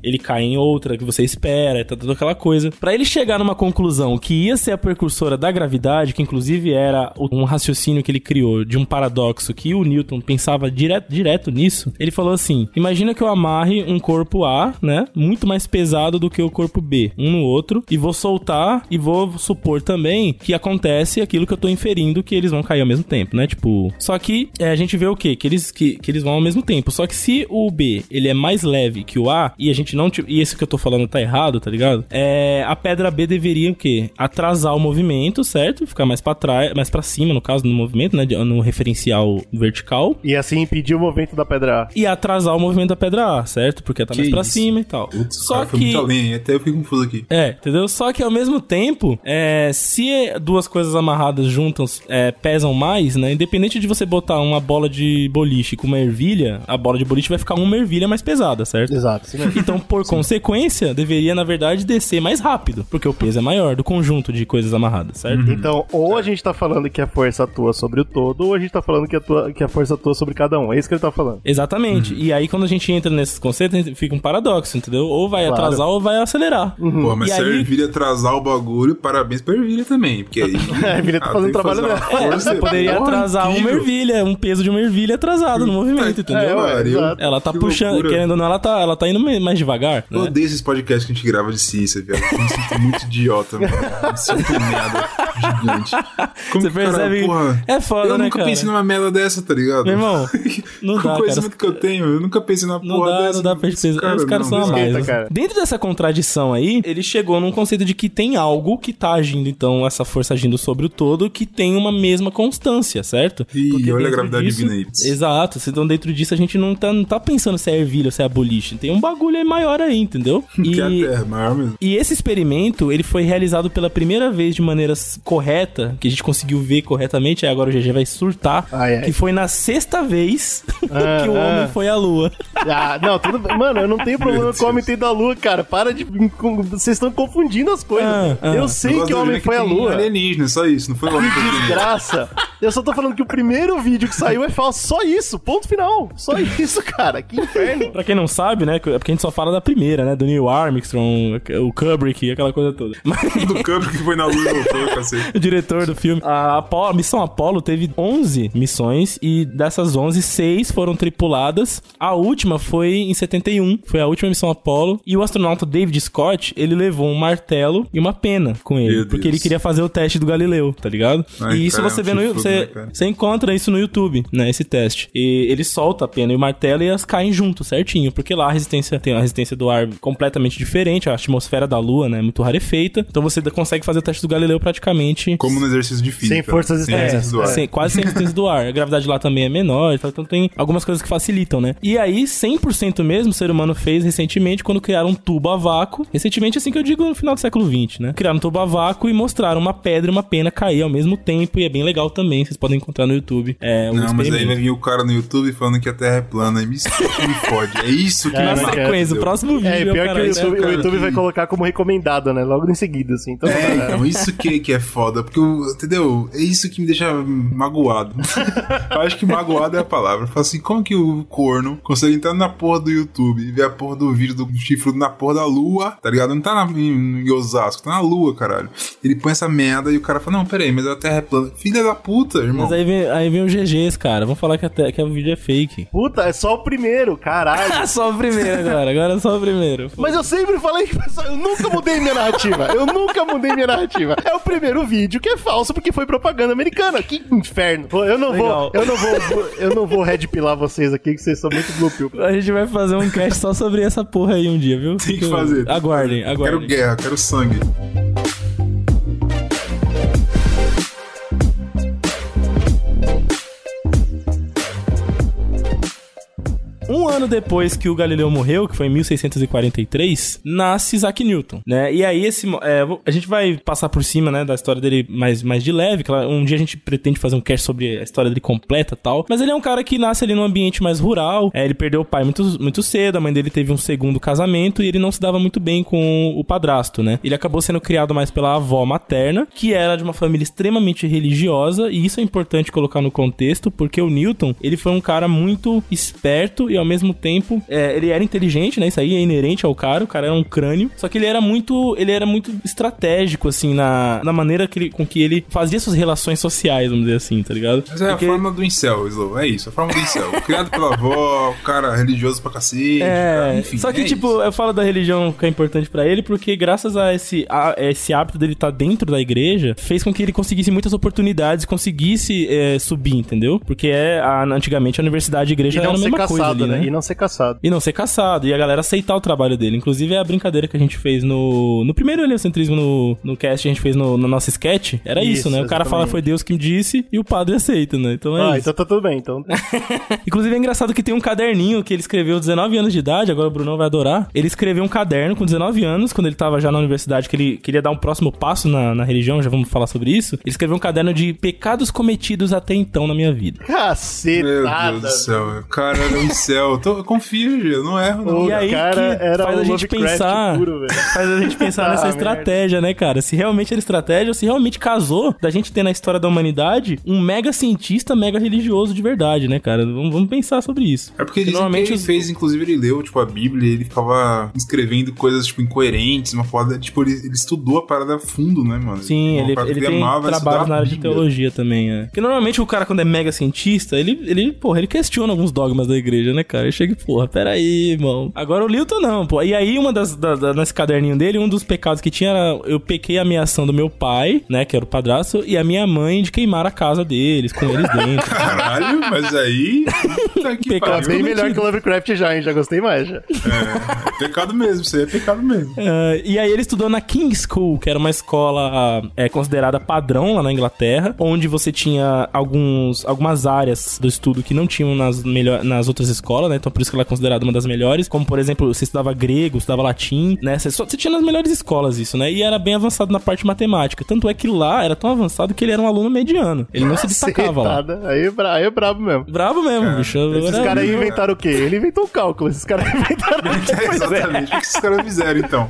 ele cai em outra, que você espera, tá toda aquela coisa. Pra ele chegar numa conclusão que ia ser a precursora da gravidade, que inclusive era um raciocínio que ele criou de um paradoxo que o Newton pensava direto, direto nisso, ele falou assim: imagina que eu amarre um corpo A, né? Muito mais pesado do que o corpo B, um no outro, e vou soltar e vou supor também que acontece aquilo que eu tô inferindo que eles vão cair ao mesmo tempo, né? Tipo, só que é, a gente vê o quê? Que eles, que, que eles vão ao mesmo tempo. Só que se o B ele é mais leve que o A e a gente não e esse que eu tô falando tá errado, tá ligado? É, a pedra B deveria o quê? Atrasar o movimento, certo? Ficar mais para trás, mais para cima no caso no movimento, né? No referencial vertical. E assim impedir o movimento da pedra A. E atrasar o movimento da pedra A, certo? Porque tá Que mais pra isso? cima e tal. O Só cara foi que muito além, até eu fico confuso aqui. é, entendeu? Só que ao mesmo tempo, é, se duas coisas amarradas juntas é, pesam mais, né? Independente de você botar uma bola de boliche com uma ervilha, a bola de boliche vai ficar uma ervilha mais pesada, certo? Exato, mesmo. Então, por consequência, deveria, na verdade, descer mais rápido, porque o peso é maior do conjunto de coisas amarradas, certo? Então, ou a gente tá falando que a força atua sobre o todo, ou a gente tá falando que, atua, que a força atua sobre cada um. É isso que ele tá falando. Exatamente. E aí, quando a gente entra nesses conceitos, fica um paradoxo, entendeu? Ou vai Claro. atrasar ou vai acelerar. Pô, mas E se aí- a Ervilha atrasar o bagulho, parabéns pra Ervilha também. Porque aí. A Ervilha tá ela fazendo trabalho uma. É, força. poderia Porra, atrasar uma incrível. ervilha, um peso de uma ervilha atrasado no movimento, entendeu? É, exato. Ela tá Que puxando, loucura. querendo ou não, ela tá, ela tá indo me- mais devagar. Eu Né? odeio esses podcasts que a gente grava de ciência, velho. Eu me sinto muito idiota, mano. Eu me sinto merda gigante. Como Você que, cara, percebe? porra, é foda, eu né, nunca cara? pensei numa merda dessa, tá ligado? Meu irmão, não Com dá, o conhecimento cara. que eu tenho, eu nunca pensei numa Não porra dá, dessa. não dá pra gente Esse pensar. Os caras não, são mais. cara. Dentro dessa contradição aí, ele chegou num conceito de que tem algo que tá agindo, então, essa força agindo sobre o todo, que tem uma mesma constância, certo? Ih, Porque olha a gravidade disso- divina aí. Exato. Então, dentro disso, a gente não tá, não tá pensando se é ervilha ou se é boliche. Tem um bagulho aí maior aí, entendeu? Que é a E, Terra, maior mesmo. e esse experimento, ele foi realizado pela primeira vez de maneira correta, que a gente conseguiu ver corretamente, aí agora o GG vai surtar, Ai, ai. que foi na sexta vez Ah, que o ah. homem foi à lua. Ah, não, tudo bem. Mano, eu não tenho problema com o homem ter ido à lua, cara. Para de. Vocês estão confundindo as coisas. Ah, ah. Eu sei Negócio que o homem gente foi à lua. alienígena, só isso, não foi o homem que. Desgraça. Eu só tô falando que o primeiro vídeo que saiu é falso. Só isso, ponto final. Só isso, cara. Que inferno. Pra quem não sabe, né, é porque a gente só fala da primeira, né, do Neil Armstrong, o Kubrick, aquela coisa toda. Mas Do campo que foi na lua e voltou, cacete. o diretor do filme. A, Apollo- a missão Apollo teve 11 missões e dessas 11, 6 foram tripuladas. A última foi em 71, foi a última missão Apollo. E o astronauta David Scott, ele levou um martelo e uma pena com ele, Meu porque Deus. ele queria fazer o teste do Galileu, tá ligado? Ai, e isso cara, você é um vê no chifrudo, você, né, você encontra isso no YouTube, né, esse teste. E ele solta a pena e o martelo e elas caem junto, certinho, porque lá a resistência tem a resistência do ar completamente diferente, a atmosfera da Lua, né, é muito rarefeita. Então você consegue fazer o teste do Galileu praticamente Como no exercício de física. Sem forças Sem externas. ar. sem- quase sem resistência do ar. A gravidade lá também é menor, e tal, então tem algumas coisas que facilitam, né? E aí, 100% mesmo, o ser humano fez recentemente quando criaram um tubo a vácuo. Recentemente, assim que eu digo no final do século 20, né? Criaram um tubo a vácuo e mostraram uma pedra e uma pena cair ao mesmo tempo, e é bem legal também, vocês podem encontrar no YouTube. É, um Não, mas aí vai vir o cara no YouTube falando que a Terra é plana. E me, me fode. É isso que É, me Na é- sequência, o próximo vídeo É, é o pior que o cara- YouTube, o cara, YouTube vai colocar como recomendado, né? Logo em seguida, assim. Então, É, então, isso que, que é foda, porque, eu- entendeu? É isso que me deixa magoado. eu acho que magoado é a palavra. Eu falo assim, como que o corno consegue entrar na porra do YouTube e ver a porra do vídeo do chifrudo na porra da lua, tá ligado? Não tá na, em, em Osasco, tá na lua, caralho. Ele põe essa merda e o cara fala, não, peraí, mas a Terra é plana. Filha da puta, irmão. Mas aí vem, aí vem o GGs, cara. Vamos falar que, até, que o vídeo é fake. puta, é só o primeiro, caralho. só o primeiro agora, agora é só o primeiro. Mas eu sempre falei que eu nunca mudei minha narrativa. Eu nunca mudei minha narrativa. É o primeiro vídeo que é falso porque foi propaganda americana. Que inferno. Eu não Legal. vou, eu não vou, eu não vou redpilar vocês aqui que vocês são muito blue pill. A gente vai fazer um cast só sobre essa porra aí um dia, viu? Tem que fazer. Aguardem, Quero aguardem. guerra, quero sangue. Um ano depois que o Galileu morreu, que foi em 1643, nasce Isaac Newton, né? E aí esse, é, a gente vai passar por cima, né, da história dele mais, mais de leve. Claro, um dia a gente pretende fazer um cast sobre a história dele completa, tal. Mas ele é um cara que nasce ali num ambiente mais rural. É, ele perdeu o pai muito, muito cedo, a mãe dele teve um segundo casamento e ele não se dava muito bem com o padrasto, né? Ele acabou sendo criado mais pela avó materna, que era de uma família extremamente religiosa, e isso é importante colocar no contexto, porque o Newton, ele foi um cara muito esperto e ao mesmo tempo, é, ele era inteligente, né? Isso aí é inerente ao cara, o cara era um crânio, só que ele era muito, ele era muito estratégico, assim, na, na maneira que ele, com que ele fazia suas relações sociais, vamos dizer assim, tá ligado? Mas é Porque- a forma do incel, Slow. É isso, a forma do incel. Criado pela avó, o cara religioso pra cacete. cara, É, enfim, só que, é tipo, isso. eu falo da religião que é importante pra ele, porque graças a esse, a esse hábito dele estar dentro da igreja, fez com que ele conseguisse muitas oportunidades, conseguisse é, subir, entendeu? Porque é, a- antigamente a universidade e a igreja E era a ser mesma coisa ali, né? Né? E não ser caçado. E não ser caçado, e a galera aceitar o trabalho dele. Inclusive, é a brincadeira que a gente fez no. No primeiro heliocentrismo no, no cast, a gente fez no, no nosso sketch. Era isso, Isso, né? O cara fala foi Deus que me disse e o padre aceita, né? Então é Ah, isso. então tá tudo bem. Então, Inclusive é engraçado que tem um caderninho que ele escreveu 19 anos de idade, agora o Brunão vai adorar. Ele escreveu um caderno com 19 anos, quando ele tava já na universidade, que ele queria dar um próximo passo na, na religião, já vamos falar sobre isso. Ele escreveu um caderno de pecados cometidos até então na minha vida. Meu cacetada. Deus do céu, cara era um incel tô- eu confio, eu não erro, não. O E aí cara que era faz o a gente Lovecraft pensar- puro, velho. Faz a gente pensar nessa Ah, estratégia, né, cara? Se realmente era estratégia ou se realmente casou da gente ter na história da humanidade um mega cientista, mega religioso de verdade, né, cara? Vamos, vamos pensar sobre isso. É porque dizem Normalmente que ele os- fez, inclusive, ele leu, tipo, a Bíblia e ele ficava escrevendo coisas, tipo, incoerentes, uma foda, tipo, ele, ele estudou a parada a fundo, né, mano? Sim, Uma ele, ele que tem estudar na área de teologia também, é. Porque normalmente o cara, quando é mega cientista, ele, ele, porra, ele questiona alguns dogmas da igreja, né, cara? Ele chega e, porra, peraí, irmão. Agora o Lilton não, pô. E aí, uma das, da, da- nesse caderninho dele, um dos pecados que tinha era, eu pequei a ameação do meu pai, né, que era o padrasto, e a minha mãe de queimar a casa deles, com eles dentro. Caralho, mas aí. Que Pecado bem melhor que o Lovecraft já, hein? Já gostei mais, já. É pecado mesmo, isso aí é pecado mesmo. Ah, e aí ele estudou na King's School, que era uma escola é, considerada padrão lá na Inglaterra, onde você tinha alguns, algumas áreas do estudo que não tinham nas, melhor, nas outras escolas, né? Então por isso que ela é considerada uma das melhores. Como, por exemplo, você estudava grego, estudava latim, né? Você, só, você tinha nas melhores escolas isso, né? E era bem avançado na parte matemática. Tanto é que lá era tão avançado que ele era um aluno mediano. Ele não se destacava lá. Aí, é bra- aí é brabo mesmo. Bravo mesmo, bicho. Esses caras aí inventaram o quê? Ele inventou o cálculo. Esses caras inventaram. É, exatamente. O que esses caras fizeram, então?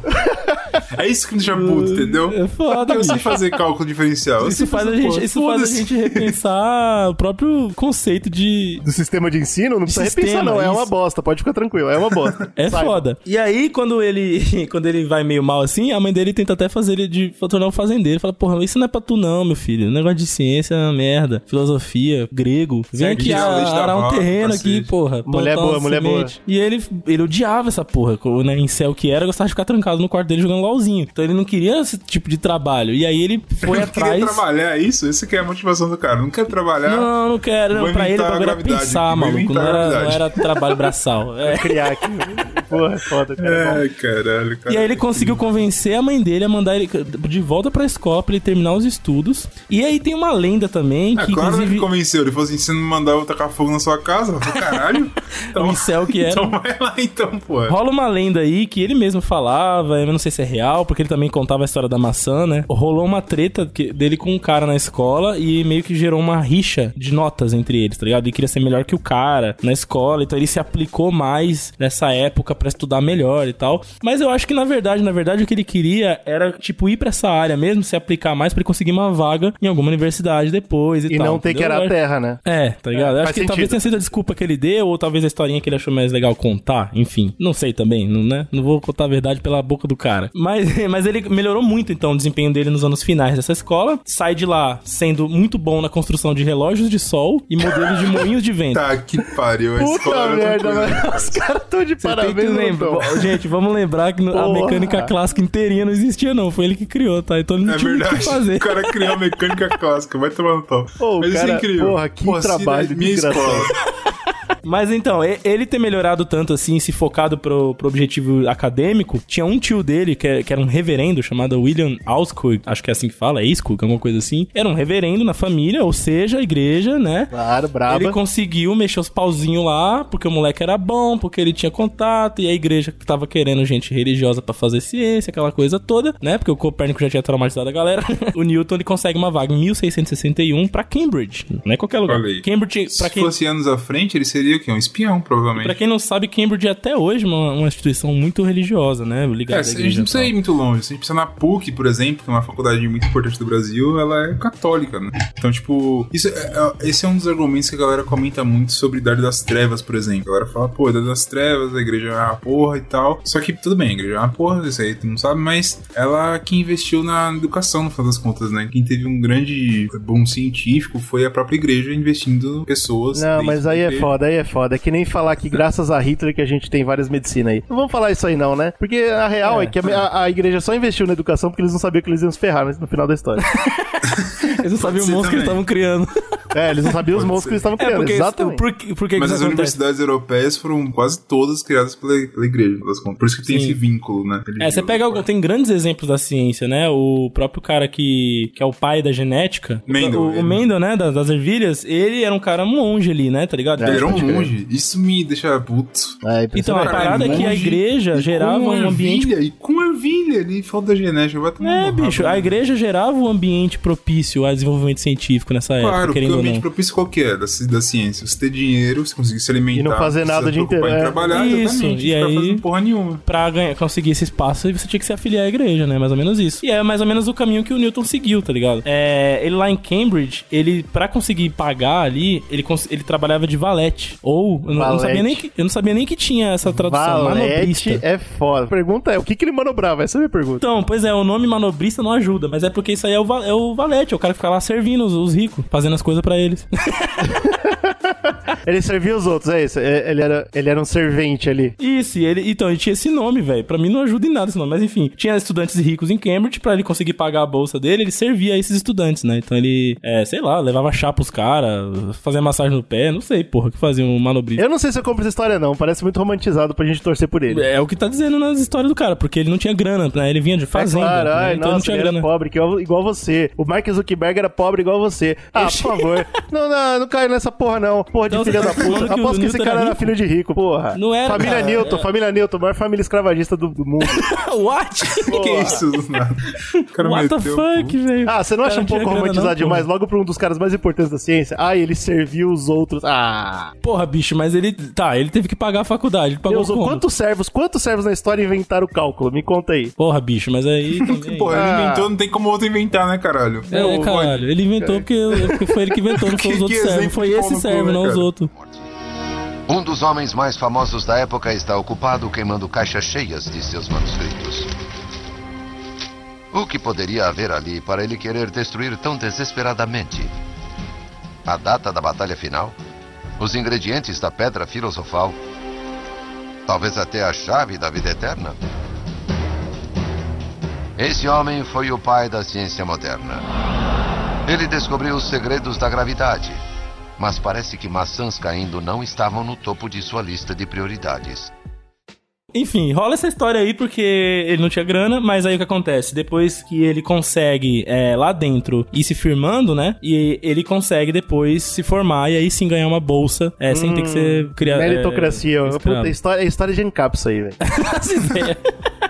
É isso que me deixa puto, entendeu? É foda, Eu sei fazer cálculo diferencial. Isso faz, a gente, isso faz a gente repensar o próprio conceito de. Do sistema de ensino, não precisa Sistema, repensar, não. É uma bosta, pode ficar tranquilo. É uma bosta. É Saiba. foda. E aí, quando ele quando ele vai meio mal assim, a mãe dele tenta até fazer ele de tornar um fazendeiro. Fala, porra, isso não é pra tu não, meu filho. O negócio de ciência é uma merda. Filosofia, grego. Vem aqui a- arar um terreno aqui, porra. Mulher boa, mulher boa. E ele, ele odiava essa porra. Né, em céu que era, gostava de ficar trancado no quarto dele jogando LOLzinho. Então ele não queria esse tipo de trabalho. E aí ele foi Eu atrás. queria trabalhar, é isso? Essa que é a motivação do cara. Não quer trabalhar. Não, não quero. Não. Pra ele o inventar a bagulho era gravidade pensar, maluco. Não era, não era trabalho braçal. É. Criar aqui. Porra, é foda, cara. Ai, caralho, cara. E aí ele conseguiu convencer a mãe dele a mandar ele de volta pra escola pra ele terminar os estudos. E aí tem uma lenda também É que claro que inclusive ele convenceu. Ele falou assim: se não mandar eu tacar fogo na sua casa, eu falei, caralho. o incel que era. Então vai lá então, pô. Rola uma lenda aí que ele mesmo falava, eu não sei se é real, porque ele também contava a história da maçã, né? Rolou uma treta que- dele com um cara na escola e meio que gerou uma rixa de notas entre eles, tá ligado? Ele queria ser melhor que o cara na escola, então ele se aplicou mais nessa época pra estudar melhor e tal. Mas eu acho que na verdade, na verdade, o que ele queria era, tipo, ir pra essa área mesmo, se aplicar mais pra ele conseguir uma vaga em alguma universidade depois e, E tal. não ter que era a acho- terra, né? é, tá ligado? É, acho que talvez sentido. tenha sido a desculpa que ele deu, ou talvez a historinha que ele achou mais legal contar, enfim. Não sei também, não, né? Não vou contar a verdade pela boca do cara. Mas, mas ele melhorou muito, então, o desempenho dele nos anos finais dessa escola. Sai de lá sendo muito bom na construção de relógios de sol e modelos de moinhos de vento. Tá, que pariu. A escola Puta merda. Os caras tão de parabéns, tão? Gente, vamos lembrar que a Porra. mecânica clássica inteirinha não existia, não. Foi ele que criou, tá? Então ele não É tinha muito o que verdade. fazer. O cara criou a mecânica clássica. Vai tomar no pau. Pô, Mas isso cara, é incrível. porra, que Pô, trabalho, Cira, que minha escola. Mas então, ele ter melhorado tanto assim, se focado pro, pro objetivo acadêmico, tinha um tio dele, que, é- que era um reverendo, chamado William Auskug, acho que é assim que fala, Auskug, alguma coisa assim. Era um reverendo na família, ou seja, a igreja, né? Claro, braba. Ele conseguiu mexer os pauzinhos lá, porque o moleque era bom, porque ele tinha contato, e a igreja que tava querendo gente religiosa pra fazer ciência, aquela coisa toda, né? Porque o Copérnico já tinha traumatizado a galera. o Newton, ele consegue uma vaga em 1661 pra Cambridge. Não é qualquer lugar. Cambridge, Se pra quem... fosse anos à frente, ele seria o quê? Um espião, provavelmente. Pra quem não sabe, Cambridge é até hoje uma, uma instituição muito religiosa, né? Ligada É, a gente não e precisa ir muito longe. Se a gente precisa na PUC, por exemplo, que é uma faculdade muito importante do Brasil, ela é católica, né? Então, tipo, isso é- é- esse é um dos argumentos que a galera comenta muito sobre Idade das Trevas, por exemplo. A galera fala, pô, Idade das Trevas, a igreja é uma porra e tal. Só que, tudo bem, a igreja é uma porra, isso aí tu não sabe, mas ela que investiu na educação, no final das contas, né? Quem teve um grande bom científico foi a própria igreja investindo em pessoas. Não, mas aí é igreja. Foda, aí é foda. É que nem falar que graças a Hitler que a gente tem várias medicinas aí. Não vamos falar isso aí não, né? Porque a real é, que a, a- igreja só investiu na educação porque eles não sabiam que eles iam se ferrar né, no final da história. Eles não sabiam o ser monstro que eles estavam criando. É, eles não sabiam os Pode monstros que eles estavam É, criando, porque, exatamente. por, por que Mas que as acontece? universidades europeias foram quase todas criadas pela, pela igreja, contas. Por isso que tem Sim. esse vínculo, né? É, você pega algum, tem grandes exemplos da ciência, né? O próprio cara que, que é o pai da genética, Mendel, o, o Mendel, né, das, das ervilhas, ele era um cara monge ali, né, tá ligado? Ele era um crer. monge. Isso me deixa puto. É, Então, a parada é que a igreja gerava um ambiente ervilha, E com ervilha, ele falta genética. Vai tomar É, bicho, rabo, a né? igreja gerava um ambiente propício ao desenvolvimento científico nessa época, Claro, porque querendo o ambiente não. propício qual que é da, da ciência? Você ter dinheiro, você conseguir se alimentar. E não fazer nada preocupar inteiro, em é. trabalhar, Isso, exatamente. e aí- porra nenhuma. Pra ganhar, conseguir esse espaço, você tinha que se afiliar à igreja, né? Mais ou menos isso. E é mais ou menos o caminho que o Newton seguiu, tá ligado? É, ele lá em Cambridge, ele, pra conseguir pagar ali, ele, ele trabalhava de valete. Ou, eu não, eu não sabia Valete. nem que, eu não sabia nem que tinha essa tradução. Valete Manobrista. é foda. A pergunta é, o que que ele manobrava? Essa é a minha pergunta. Então, pois é, o nome manobrista não ajuda, mas é porque isso aí é o, é o valete, é o cara que fica lá servindo os, os ricos, fazendo as coisas pra eles. Ele servia os outros, é isso. É, Ele era, ele era um servente ali. Isso, e ele, então, ele tinha esse nome, velho. Pra mim não ajuda em nada esse nome, mas enfim. Tinha estudantes ricos em Cambridge, pra ele conseguir pagar a bolsa dele, ele servia a esses estudantes, né? Então ele, é, sei lá, levava chá pros caras, fazia massagem no pé, não sei, porra, que fazia um manobrista. Eu não sei se eu compro essa história, não. Parece muito romantizado pra gente torcer por ele. É o que tá dizendo nas histórias do cara, porque ele não tinha grana, né? Ele vinha de fazenda, É claro, né? ai, então ele não nossa, tinha grana. era pobre, igual, igual você. O Mark Zuckerberg era pobre igual você. Ah, por favor. Não, não, não cai nessa porra, não. Porra de Então, filha da tá puta. que Aposto que esse Newton cara era era filho de rico, porra. Não era, Família cara, Newton, é. família Newton, maior família escravagista do, do mundo. What? que é isso? do nada? O cara What the fuck, velho? Ah, você não acha um pouco romantizado não, demais? porra. Logo pra um dos caras mais importantes da ciência? Ah, ele serviu os outros. Ah. Porra, bicho, mas ele. Tá, ele teve que pagar a faculdade. Ele pagou Deus, como? quantos servos, quantos servos na história inventaram o cálculo? Me conta aí. Porra, bicho, mas aí também. Porra, ele Ah. inventou, não tem como outro inventar, né, caralho? É, caralho. Ele inventou porque, porque foi ele que inventou, não foi Que- os outros servos. Foi esse servo, né, não os outros. Um dos homens mais famosos da época está ocupado queimando caixas cheias de seus manuscritos. O que poderia haver ali para ele querer destruir tão desesperadamente? A data da batalha final? Os ingredientes da pedra filosofal? Talvez até a chave da vida eterna? Esse homem foi o pai da ciência moderna. Ele descobriu os segredos da gravidade, mas parece que maçãs caindo não estavam no topo de sua lista de prioridades. Enfim, rola essa história aí porque ele não tinha grana, mas aí o que acontece? Depois que ele consegue é, lá dentro ir se firmando, né? E ele consegue depois se formar e aí sim ganhar uma bolsa é, sem ter que ser criado. Meritocracia. Puta, história, é história de encap isso aí, velho.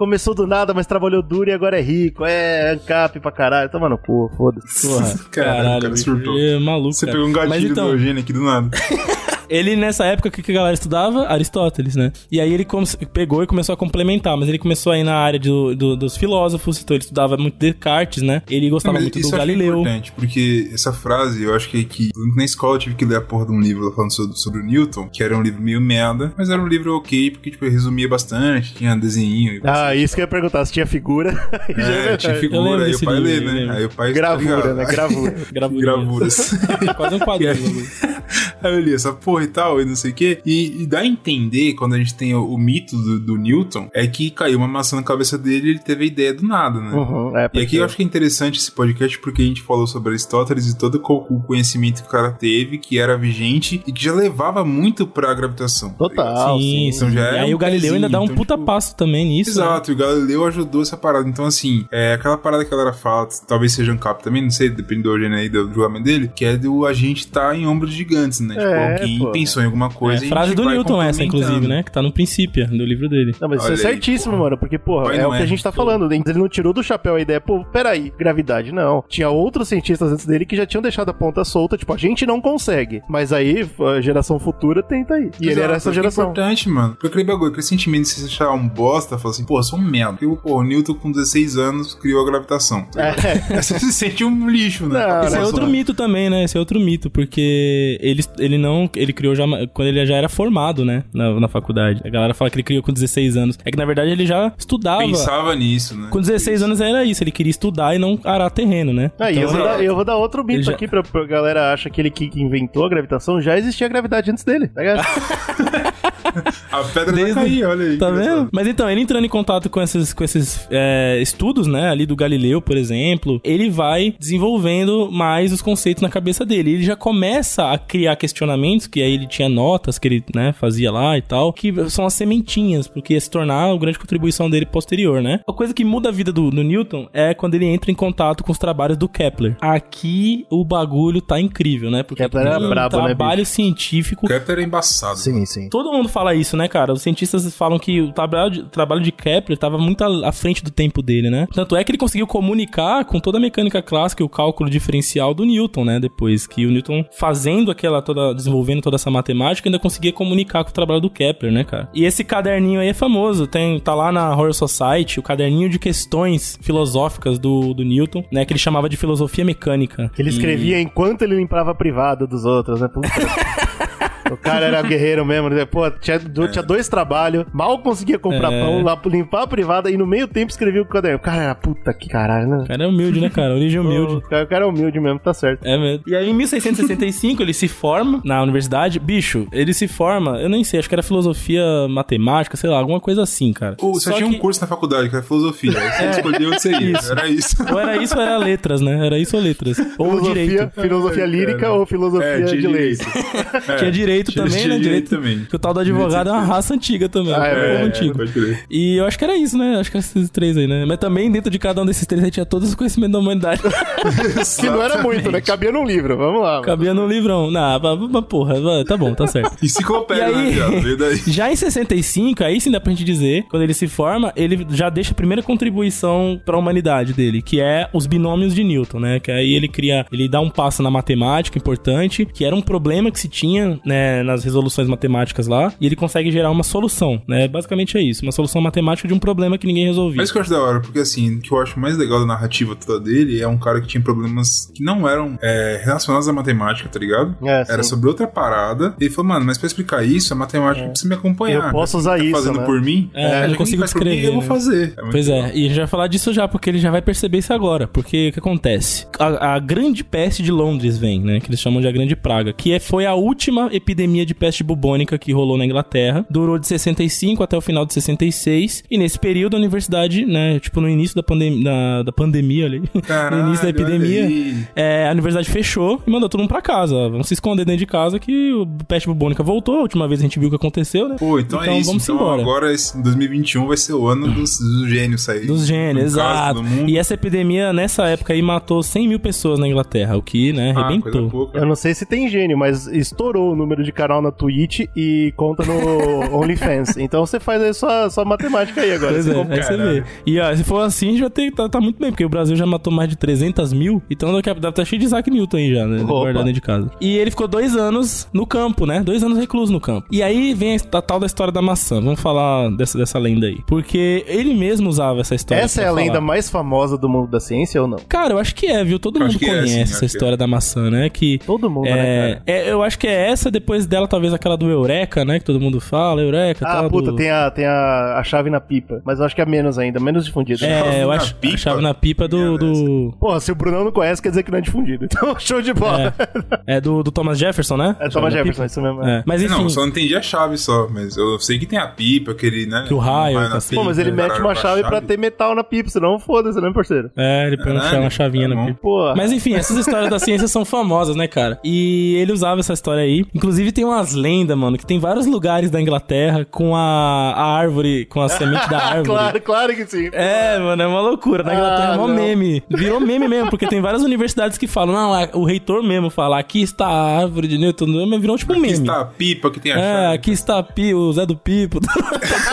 Começou do nada, mas trabalhou duro e agora é rico. É ANCAP pra caralho. Toma no cu, foda-se. Porra, Caralho, o cara surtou. é maluco. Você cara. pegou um gatilho Mas então, do Eugênio aqui do nada. Ele, nessa época, o que que a galera estudava? Aristóteles, né? E aí ele pegou e começou a complementar, mas ele começou aí na área do- do- dos filósofos, então ele estudava muito Descartes, né? Ele gostava Mas muito do Galileu. importante, porque essa frase, eu acho que, que na escola eu tive que ler a porra de um livro falando sobre, sobre o Newton, que era um livro meio merda, mas era um livro ok, porque tipo, resumia bastante, tinha desenhinho. E Ah, isso que eu ia perguntar, se tinha figura. É, tinha Eu figura, aí o pai livro, lê, né? Aí o pai Gravura, tá né? Gravura. Gravuras. Gravuras. Quase um quadrinho. Aí eu li essa porra e tal, e não sei o quê. E, e dá a entender, quando a gente tem o, o mito do, do Newton, é que caiu uma maçã na cabeça dele e ele teve a ideia do nada, né? Uhum, é, E aqui porque- eu acho que é interessante esse podcast porque a gente falou sobre Aristóteles e todo o conhecimento que o cara teve, que era vigente e que já levava muito pra gravitação. tá Total, ligado? Sim, Então sim. já E é aí um o Galileu ainda dá um então, puta tipo, passo também nisso. né? Exato, e o Galileu ajudou essa parada. Então, assim, é aquela parada que a galera fala, talvez seja um cap também, não sei, depende do Eugênio aí, do julgamento dele, que é do a gente tá em ombros gigantes, né? Tipo, É, alguém pô. Pensou em alguma É, coisa e a frase do Newton essa, inclusive, né? Que tá no princípio do livro dele. Não, mas Olha isso é aí, certíssimo, mano, porque, porra, Pai é o que é. a gente tá falando. né? Ele não tirou do chapéu a ideia, pô, peraí, gravidade, não. Tinha outros cientistas antes dele que já tinham deixado a ponta solta, tipo, a gente não consegue. Mas aí, a geração futura tenta aí. E ele Exato, era essa É geração. importante, mano. Porque aquele bagulho, aquele sentimento de você achar um bosta, fala assim, pô, eu sou um merda. Porque, pô, o Newton com 16 anos criou a gravitação. É. Você se sente um lixo, né? Não, Esse é outro não. mito também, né? Esse é outro mito, porque ele, ele não. Ele criou já. Quando ele já era formado, né? Na, na faculdade. A galera fala que ele criou com 16 anos. É que na verdade ele já estudava. Pensava nisso, né? Com 16 anos era isso, ele queria estudar e não arar terreno, né? Aí eu, Então, vou dar, eu vou dar outro mito já- aqui pra, pra galera acha que ele que, que inventou a gravitação, já existia a gravidade antes dele. Tá ligado? A pedra Desde- vai cair, olha aí. Tá vendo? Mas então, ele entrando em contato com esses, com esses é, estudos, né, ali do Galileu, por exemplo, ele vai desenvolvendo mais os conceitos na cabeça dele. Ele já começa a criar questionamentos, que aí ele tinha notas que ele, né, fazia lá e tal, que são as sementinhas, porque ia se tornar a grande contribuição dele posterior, né? A coisa que muda a vida do, do Newton é quando ele entra em contato com os trabalhos do Kepler. Aqui o bagulho tá incrível, né? Porque Kepler era é um brabo, né, trabalho científico Kepler é embaçado. sim, sim. Todo mundo fala isso, né, cara? Os cientistas falam que o trabalho de, o trabalho de Kepler estava muito à, frente do tempo dele, né? Tanto é que ele conseguiu comunicar com toda a mecânica clássica e o cálculo diferencial do Newton, né? Depois que o Newton fazendo aquela toda desenvolvendo toda essa matemática ainda conseguia comunicar com o trabalho do Kepler, né, cara? E esse caderninho aí é famoso, tem tá lá na Royal Society, o caderninho de questões filosóficas do, do Newton, né, que ele chamava de filosofia mecânica. Que ele escrevia enquanto ele limpava a privada dos outros, né? Puta. O cara era guerreiro mesmo, né? Pô, tinha, do- tinha dois trabalhos, mal conseguia comprar É. pão, lá, limpar a privada e no meio tempo escrevia o caderno. O cara era puta que caralho, né? O cara é humilde, né, cara? Origem humilde. O cara, o cara é humilde mesmo, tá certo. É mesmo. E aí, em 1665, ele se forma na universidade. Bicho, ele se forma, eu nem sei, acho que era filosofia matemática, sei lá, alguma coisa assim, cara. Pô, Só, tinha que- um curso na faculdade, que era filosofia. Aí você escolheu onde você ia. Isso. Era isso. Ou era isso ou era letras, né? Era isso ou letras. Ou Filosofia, direito. filosofia lírica ou filosofia É, de leis? direito. É, Tinha direito tinha- também, tinha né? direito também. Que o tal do advogado é uma raça antiga também. Ah, é verdade, antigo. Pode crer. E eu acho que era isso, né? Acho que era esses três aí, né? Mas também dentro de cada um desses três aí tinha todos os conhecimentos da humanidade. Que não era muito, né? Cabia num livro. Vamos lá. mano. Cabia no livrão. Não, mas- porra, tá bom, tá certo. Enciclopédia, E aí- né. Já em 65, aí sim dá pra gente dizer, quando ele se forma, ele já deixa a primeira contribuição pra humanidade dele, que é os binômios de Newton, né? Que aí ele cria, ele dá um passo na matemática importante, que era um problema que se tinha, né, nas resoluções matemáticas lá, e ele consegue gerar uma solução, né? Basicamente é isso, uma solução matemática de um problema que ninguém resolvia. Mas isso que eu acho da hora, porque assim, o que eu acho mais legal da narrativa toda dele é um cara que tinha problemas que não eram é, relacionados à matemática, tá ligado? É, Era sobre outra parada. E ele falou, mano, mas pra explicar isso, a matemática precisa me acompanhar. Eu posso usar Tá isso, fazendo né? por mim? É, eu não consigo por mim, escrever, Eu vou né? fazer. muito Pois legal. é, e a gente vai falar disso já, porque ele já vai perceber isso agora. Porque o que acontece? A, a grande peste de Londres vem, né? Que eles chamam de a grande praga. Que é, foi a última epidemia de peste bubônica que rolou na Inglaterra. Durou de 65 até o final de 66. E nesse período a universidade, né? Tipo, no início da, pandem da, da pandemia ali. Caralho, no início da epidemia. É, a universidade fechou e mandou todo mundo pra casa. Vamos se esconder dentro de casa que o peste bubônica voltou. A última vez a gente viu o que aconteceu, né? Pô, então, é isso. vamos então embora. agora, esse 2021 vai ser o ano dos, dos gênios sair. Dos gênios, exato. E essa epidemia, nessa época aí, matou 100 mil pessoas na Inglaterra, o que, né, Ah, coisa arrebentou. pouca. Eu não sei se tem gênio, mas estourou o número de canal na Twitch e conta no OnlyFans. Então você faz aí sua, sua matemática aí agora. Pois Você é, compra- aí você vê. E ó, se for assim, a gente vai ter, tá, tá muito bem, porque o Brasil já matou mais de 300 mil, então daqui a pouco estar cheio de Isaac Newton aí já, né? Opa. Guardado de casa. E ele ficou dois anos no campo, né? Dois anos recluso no campo. E aí vem a, a tal da história da maçã. Vamos falar dessa, dessa lenda aí. Porque ele mesmo usava essa história. Essa é a lenda falar. mais famosa do mundo da ciência ou não? Cara, eu acho que é, viu? Todo Eu mundo é, conhece sim, essa história da maçã, né? Que Todo mundo, né, é, cara? é, eu acho que é essa, depois dela, talvez aquela do Eureka, né? Que todo mundo fala, Eureka, Ah, puta, do... tem, a, tem a, a chave na pipa. Mas eu acho que é menos ainda, menos difundida. É, Chave eu acho pipa? a chave na pipa do. do Porra, se o Brunão não conhece, quer dizer que não é difundido. Então, show de bola. é do, do Thomas Jefferson, né? É, Thomas chave Jefferson, isso mesmo. pipa? É. Mas enfim, Não, só não entendi a chave só, mas eu sei que tem a pipa, aquele, né? Que o raio, na cacete. Pô, mas ele mete uma chave pra ter metal na pipa, senão foda-se, né, parceiro? é, ele põe Caralho, uma chavinha tá na pipa. Porra. Mas enfim, essas histórias da ciência são famosas, né, cara? E ele usava essa história aí. Inclusive tem umas lendas, mano, que tem vários lugares da Inglaterra com a, a árvore, com a semente da árvore. claro, claro que sim. É, mano, é uma loucura. Na Inglaterra Ah, é mó não. meme. Virou meme mesmo, porque tem várias universidades que falam, não, a- o reitor mesmo fala, aqui está a árvore de Newton, mas virou tipo um Aqui meme. está a pipa que tem a É, chave. aqui está a Pi, o Zé do Pipo, tá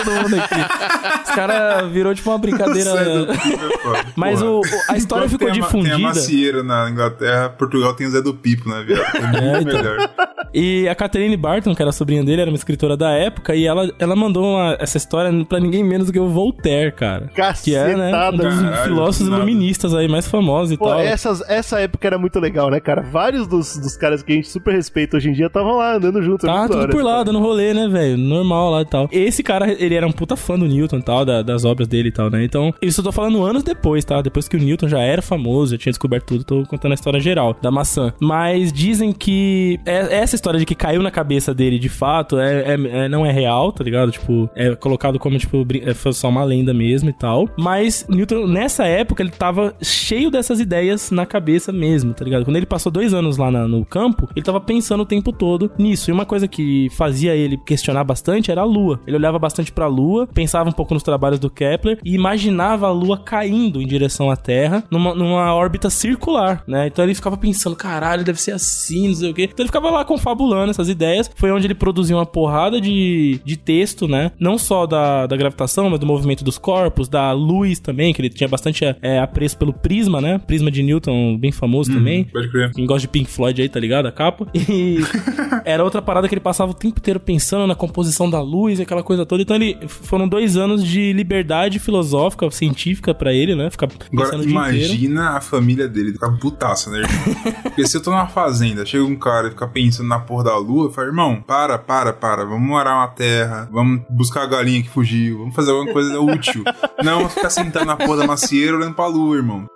todo mundo aqui. Os caras virou tipo uma brincadeira. Zé do Pipo é. Mas o, o- a história Enquanto ficou tem a ma- Tem a difundida. macieira na Inglaterra, Portugal tem o Zé do Pipo, né, viado? É muito então. melhor. E a Catherine Barton, que era a sobrinha dele, era uma escritora da época, e ela, ela mandou uma- essa história pra ninguém menos do que o Voltaire, cara. Que é, né, um Cacetada. dos Caralho, filósofos nada. iluministas aí mais famosos e Pô, tal. essas, essa época era muito legal, né, cara? Vários dos, dos caras que a gente super respeita hoje em dia estavam lá andando juntos. é Tá tudo por lá, dando rolê, né, velho? Normal lá e tal. Esse cara, ele era um puta fã do Newton e tal, da- das obras dele e tal, né? Então, isso eu tô falando anos depois, tá? Depois que o Newton já era famoso, já tinha descoberto tudo, tô contando a história geral da maçã. Mas dizem que é- essa história de que caiu na cabeça dele de fato é, é- é- não é real, tá ligado? Tipo, é colocado como, tipo, é, só uma lenda mesmo e tal. Mas Newton, nessa época, ele tava cheio dessas ideias na cabeça mesmo, tá ligado? Quando ele passou dois anos lá na- no campo, ele tava pensando o tempo todo nisso. E uma coisa que fazia ele questionar bastante era a Lua. Ele olhava bastante pra Lua, pensava um pouco nos trabalhos do Kepler e imaginava a Lua caindo em direção à Terra numa, numa órbita circular, né? Então ele ficava pensando, caralho, deve ser assim, não sei o quê. Então ele ficava lá confabulando essas ideias. Foi onde ele produziu uma porrada de, de texto, né? Não só da, da gravitação, mas do movimento dos corpos, da luz também, que ele tinha bastante é, apreço pelo prisma, né? Prisma de Newton, bem famoso também. Pode crer. Quem gosta de Pink Floyd aí, tá ligado? A capa. E era outra parada que ele passava o tempo inteiro pensando na composição da luz e aquela coisa toda. Então ele foram dois anos de liberdade filosófica, científica pra ele, né? Ficar pensando Agora, imagina a família dele ficar putaça, né? Porque se eu tô numa fazenda, chega um cara e fica pensando na porra da lua, eu falo, irmão, para, para, para, vamos morar uma terra, vamos buscar a galinha que fugiu, vamos fazer alguma coisa útil. Não, ficar sentado na porra da macieira olhando pra lua, irmão.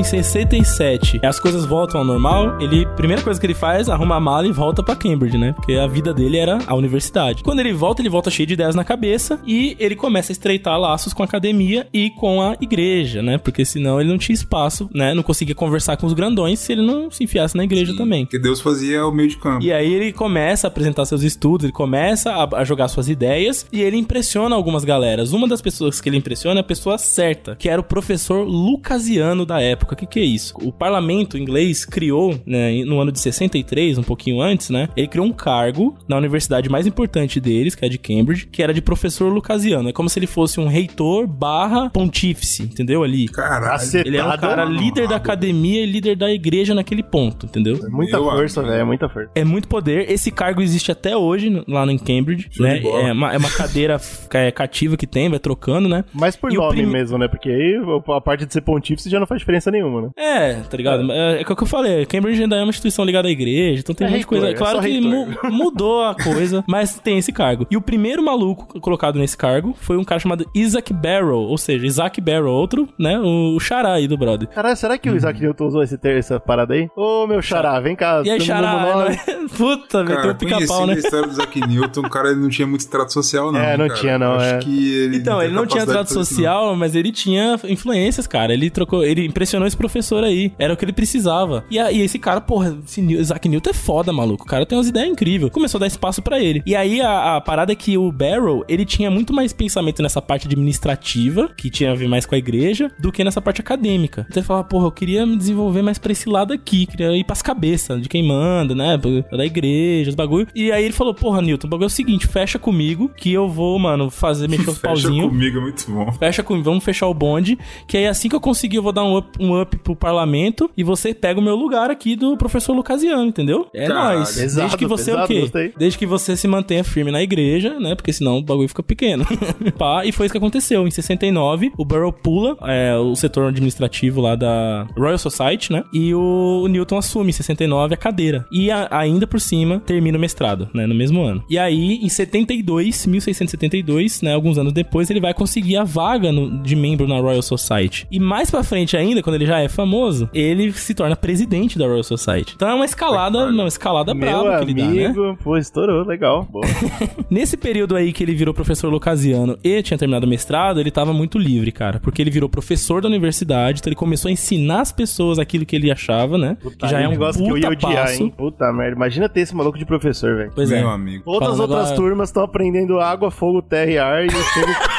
Em 67 as coisas voltam ao normal, ele, primeira coisa que ele faz, arruma a mala e volta pra Cambridge, né? Porque a vida dele era a universidade. Quando ele volta, ele volta cheio de ideias na cabeça e ele começa a estreitar laços com a academia e com a igreja, né? Porque senão ele não tinha espaço, né? Não conseguia conversar com os grandões se ele não se enfiasse na igreja também. Porque Deus fazia o meio de campo. E aí ele começa a apresentar seus estudos, ele começa a, a jogar suas ideias e ele impressiona algumas galeras. Uma das pessoas que ele impressiona é a pessoa certa, que era o professor lucasiano da época. O que, que é isso? O parlamento inglês criou, né, no ano de 63, um pouquinho antes, né? Ele criou um cargo na universidade mais importante deles, que é a de Cambridge, que era de professor lucasiano. É como se ele fosse um reitor barra pontífice, entendeu? Ali. Caralho. Ele é um cara líder da academia e líder da igreja naquele ponto, entendeu? Muita Eu força, velho, muita força. É muito poder. Esse cargo existe até hoje lá em Cambridge, Show né? É uma, é uma cadeira é, cativa que tem, vai trocando, né? Mas por E nome prim- mesmo, né? Porque aí a parte de ser pontífice já não faz diferença nenhuma, né? É, tá ligado? É, é, o que eu falei, Cambridge ainda é uma instituição ligada à igreja, então tem É um monte de coisa. é claro que mu- mudou a coisa, mas tem esse cargo. E o primeiro maluco colocado nesse cargo foi um cara chamado Isaac Barrow, ou seja, Isaac Barrow, outro, né? O, o xará aí do brother. Caralho, será que o Isaac Newton usou esse ter, essa parada aí? Ô, meu xará, vem cá. E aí, xará, né? Puta, meteu o pica-pau, né? do Isaac Newton, o cara ele não tinha muito trato social, não. É, não cara. tinha, não, Acho é. que ele Então, tem ele não tinha trato social, mas ele tinha influências, cara. Ele trocou, ele impressionou esse professor aí. Era o que ele precisava. E, a- e esse cara, porra, esse New- Isaac Newton é foda, maluco. O cara tem umas ideias incríveis. Começou a dar espaço pra ele. E aí a, a parada é que o Barrow, ele tinha muito mais pensamento nessa parte administrativa, que tinha a ver mais com a igreja, do que nessa parte acadêmica. Então ele falava, porra, eu queria me desenvolver mais pra esse lado aqui, queria ir pras cabeças de quem manda, né? Da igreja, os bagulho. E aí ele falou, porra, Newton, o bagulho é o seguinte, fecha comigo que eu vou, mano, fazer, mexer os Fecha pauzinhos. comigo, é muito bom. Fecha com, vamos fechar o bonde, que aí assim que eu conseguir eu vou dar um up, um up pro parlamento e você pega o meu lugar aqui do professor Lucasiano, entendeu? É Caralho. nóis. Desde Pesado, que você pesado, o quê? gostei. Desde que você se mantenha firme na igreja, né? Porque senão o bagulho fica pequeno. Pá, e foi isso que aconteceu. Em 69, o Burrow pula é, o setor administrativo lá da Royal Society, né? E o, Newton assume em 69 a cadeira. E a- ainda por cima termina o mestrado, né? No mesmo ano. E aí, em 72, 1672, né? Alguns anos depois, ele vai conseguir a vaga no- de membro na Royal Society. E mais pra frente ainda, quando ele já é famoso, ele se torna presidente da Royal Society. Então é uma escalada, uma escalada Meu braba que ele dá, né? amigo, pô, estourou, legal. Boa. Nesse período aí que ele virou professor lucasiano e tinha terminado o mestrado, ele tava muito livre, cara. Porque ele virou professor da universidade, então ele começou a ensinar as pessoas aquilo que ele achava, né? que já Aí é um negócio que eu ia puta odiar, passo. hein? Puta merda. Imagina ter esse maluco de professor, velho. Pois é. Meu amigo. Todas as Falando outras agora- turmas estão aprendendo água, fogo, terra e ar e eu chego.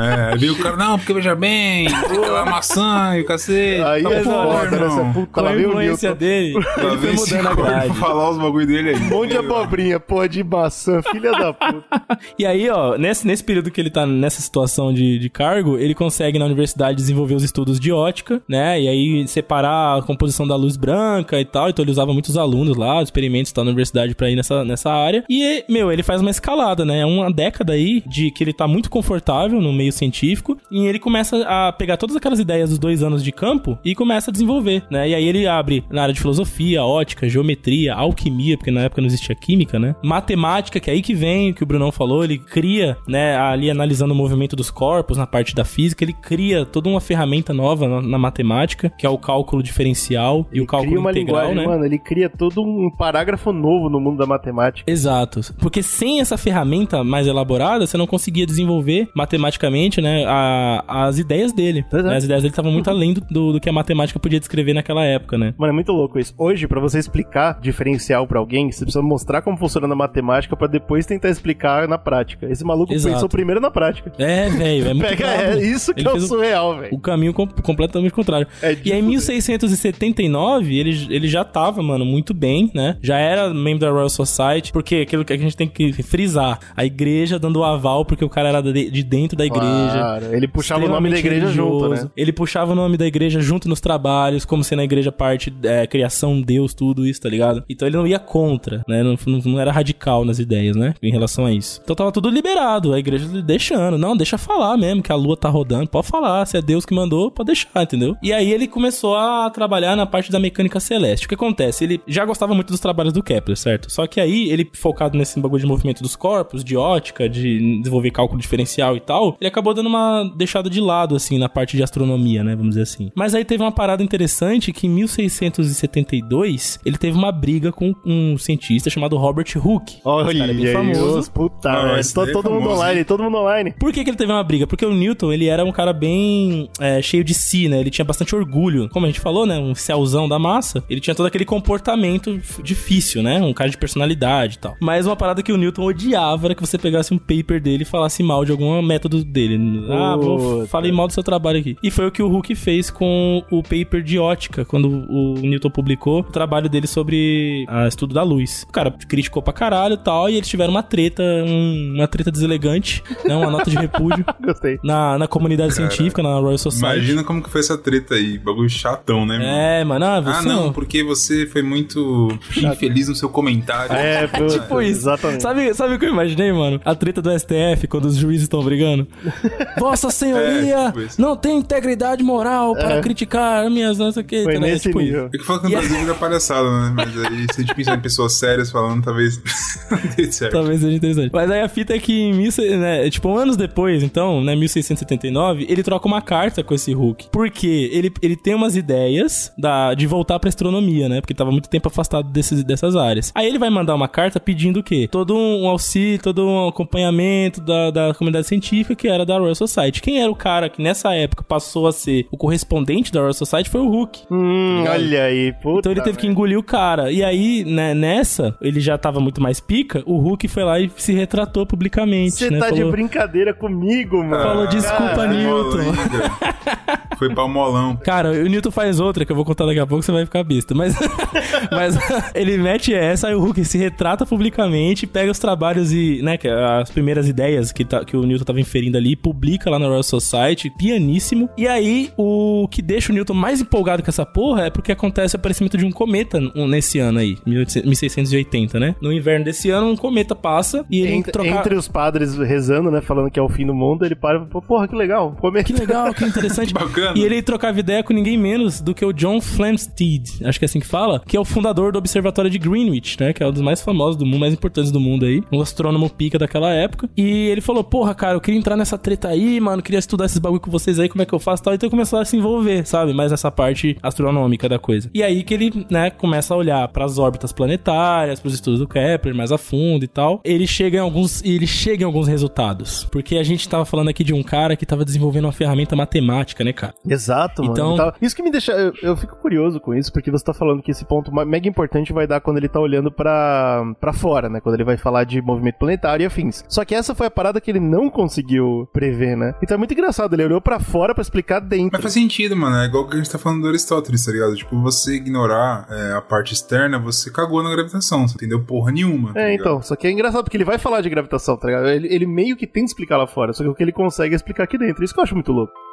É, viu o cara, não, porque veja bem, a maçã e o cacete. Aí tá é foda, né? Essa puta, Com lá a influência dele, ele foi vem esse mudando a corno grade. falar os bagulho dele aí. Monte de abobrinha, porra de maçã, filha da puta. E aí, ó, nesse, nesse período que ele tá nessa situação de, de cargo, ele consegue na universidade desenvolver os estudos de ótica, né? E aí separar a composição da luz branca e tal. Então ele usava muitos alunos lá, experimentos tal na universidade pra ir nessa, nessa área. E, meu, ele faz uma escalada, né? É uma década aí de que ele tá muito confortável no meio científico. E ele começa a pegar todas aquelas ideias dos dois anos de campo e começa a desenvolver, né? E aí ele abre na área de filosofia, ótica, geometria, alquimia, porque na época não existia química, né? Matemática, que é aí que vem, que o Brunão falou, ele cria, né, ali analisando o movimento dos corpos na parte da física, ele cria toda uma ferramenta nova na, na matemática, que é o cálculo diferencial e o cálculo cria uma integral, linguagem, né? mano, ele cria todo um parágrafo novo no mundo da matemática. Exato. Porque sem essa ferramenta mais elaborada, você não conseguia desenvolver matematicamente, né, a as ideias dele. Né? As ideias dele estavam muito além do, do, do que a matemática podia descrever naquela época, né? Mano, é muito louco isso. Hoje, pra você explicar diferencial pra alguém, você precisa mostrar como funciona na matemática pra depois tentar explicar na prática. Esse maluco Exato. pensou primeiro na prática. É, velho, é muito Pega, é isso que Ele é o surreal, velho. O caminho com- completamente contrário. É e aí, em fuder. 1679, ele, ele já tava, mano, muito bem, né? Já era membro da Royal Society, porque aquilo que a gente tem que frisar, a igreja dando o aval, porque o cara era de, de dentro da igreja. Claro, ele puxava o nome da igreja junto, né? Ele puxava o nome da igreja junto nos trabalhos, como sendo a igreja parte, é, criação, Deus, tudo isso, tá ligado? Então ele não ia contra, né? Não, não era radical nas ideias, né? Em relação a isso. Então tava tudo liberado, a igreja deixando. Não, deixa falar mesmo, que a lua tá rodando, pode falar. Se é Deus que mandou, pode deixar, entendeu? E aí ele começou a trabalhar na parte da mecânica celeste. O que acontece? Ele já gostava muito dos trabalhos do Kepler, certo? Só que aí, ele focado nesse bagulho de movimento dos corpos, de ótica, de desenvolver cálculo diferencial e tal, ele acabou dando uma deixada de lado, assim, na parte de astronomia, né? Vamos dizer assim. Mas aí teve uma parada interessante que em 1672 ele teve uma briga com um cientista chamado Robert Hooke. Esse Olha cara é bem famoso. os puta, Ah, Todo, é todo mundo online, todo mundo online. Por que, que ele teve uma briga? Porque o Newton, ele era um cara bem é, cheio de si, né? Ele tinha bastante orgulho. Como a gente falou, né? Um celzão da massa. Ele tinha todo aquele comportamento difícil, né? Um cara de personalidade e tal. Mas uma parada que o Newton odiava era que você pegasse um paper dele e falasse mal de algum método dele. Ah, vou falei mal do seu trabalho aqui. E foi o que o Hooke fez com o paper de ótica, quando o Newton publicou o trabalho dele sobre o estudo da luz. O cara criticou pra caralho e tal, e eles tiveram uma treta, um- uma treta deselegante, né? Uma nota de repúdio Gostei. na, na comunidade científica, na Royal Society. Imagina como que foi essa treta aí. Bagulho chatão, né, mano? É, mano, ah, você Ah, não, porque você foi muito infeliz no seu comentário. É, puta, Tipo isso. Exatamente. Sabe, sabe o que eu imaginei, mano? A treta do STF, quando os juízes estão brigando. Vossa Senhoria É, tipo não tem integridade moral para É. criticar minhas não sei o que. Foi tá nesse Tipo isso. nível. É que fala que no Brasil vira palhaçada, né? Mas aí, se a gente pensar em pessoas sérias falando, talvez não dê certo. Talvez seja interessante. Mas aí a fita é que em mil, se- né, tipo, anos depois, então, né, 1679, ele troca uma carta com esse Hulk. Porque ele, ele tem umas ideias da, de voltar pra astronomia, né? Porque tava muito tempo afastado desses, dessas áreas. Aí ele vai mandar uma carta pedindo o quê? Todo um auxílio, todo um acompanhamento da, da comunidade científica que era da Royal Society. Quem era o cara que nessa época passou a ser o correspondente da Royal Society foi o Hulk. Hum, ligado? olha aí, puta. Então ele teve que engolir o cara. E aí, né, nessa, ele já tava muito mais pica, o Hulk foi lá e se retratou publicamente, Você né? tá de Falou- brincadeira comigo, mano. Falou, desculpa, Caralho. Newton. Foi pau molão. Cara, o Newton faz outra que eu vou contar daqui a pouco, você vai ficar besta. Mas, mas ele mete essa, aí o Hulk se retrata publicamente, pega os trabalhos e, né, que as primeiras ideias que, tá- que o Newton tava inferindo ali, publica lá na Royal Society, pianíssimo. E aí, o que deixa o Newton mais empolgado com essa porra é porque acontece o aparecimento de um cometa nesse ano aí, 1680, né? No inverno desse ano, um cometa passa e ele Entre, troca... entre os padres rezando, né? Falando que é o fim do mundo, ele para e fala, porra, que legal. Come... Que legal, que interessante. Bacana. E ele trocava ideia com ninguém menos do que o John Flamsteed, acho que é assim que fala, que é o fundador do Observatório de Greenwich, né? Que é um dos mais famosos do mundo, mais importantes do mundo aí. Um astrônomo pica daquela época. E ele falou: Porra, cara, eu queria entrar nessa treta aí, mano. Queria estudar esses bagulho com vocês aí, como é que eu faço e tal. Então começou a se envolver, sabe? Mais nessa parte astronômica da coisa. E aí que ele, né, começa a olhar pras órbitas planetárias, pros estudos do Kepler mais a fundo e tal. Ele chega em alguns. Ele chega em alguns resultados. Porque a gente tava falando aqui de um cara que tava desenvolvendo uma ferramenta matemática, né, cara? Exato, mano. Então-. Isso que me deixa. Eu, eu fico curioso com isso, porque você tá falando que esse ponto mega importante vai dar quando ele tá olhando pra, pra fora, né? Quando ele vai falar de movimento planetário e afins. Só que essa foi a parada que ele não conseguiu prever, né? Então é muito engraçado. Ele olhou pra fora pra explicar dentro. Mas faz sentido, mano. É igual que a gente tá falando do Aristóteles, tá ligado? Tipo, você ignorar é, a parte externa, você cagou na gravitação. Você entendeu porra nenhuma. tá É, então, só que é engraçado porque ele vai falar de gravitação, tá ligado? Ele, ele meio que tenta explicar lá fora, só que o que ele consegue é explicar aqui dentro. Isso que eu acho muito louco.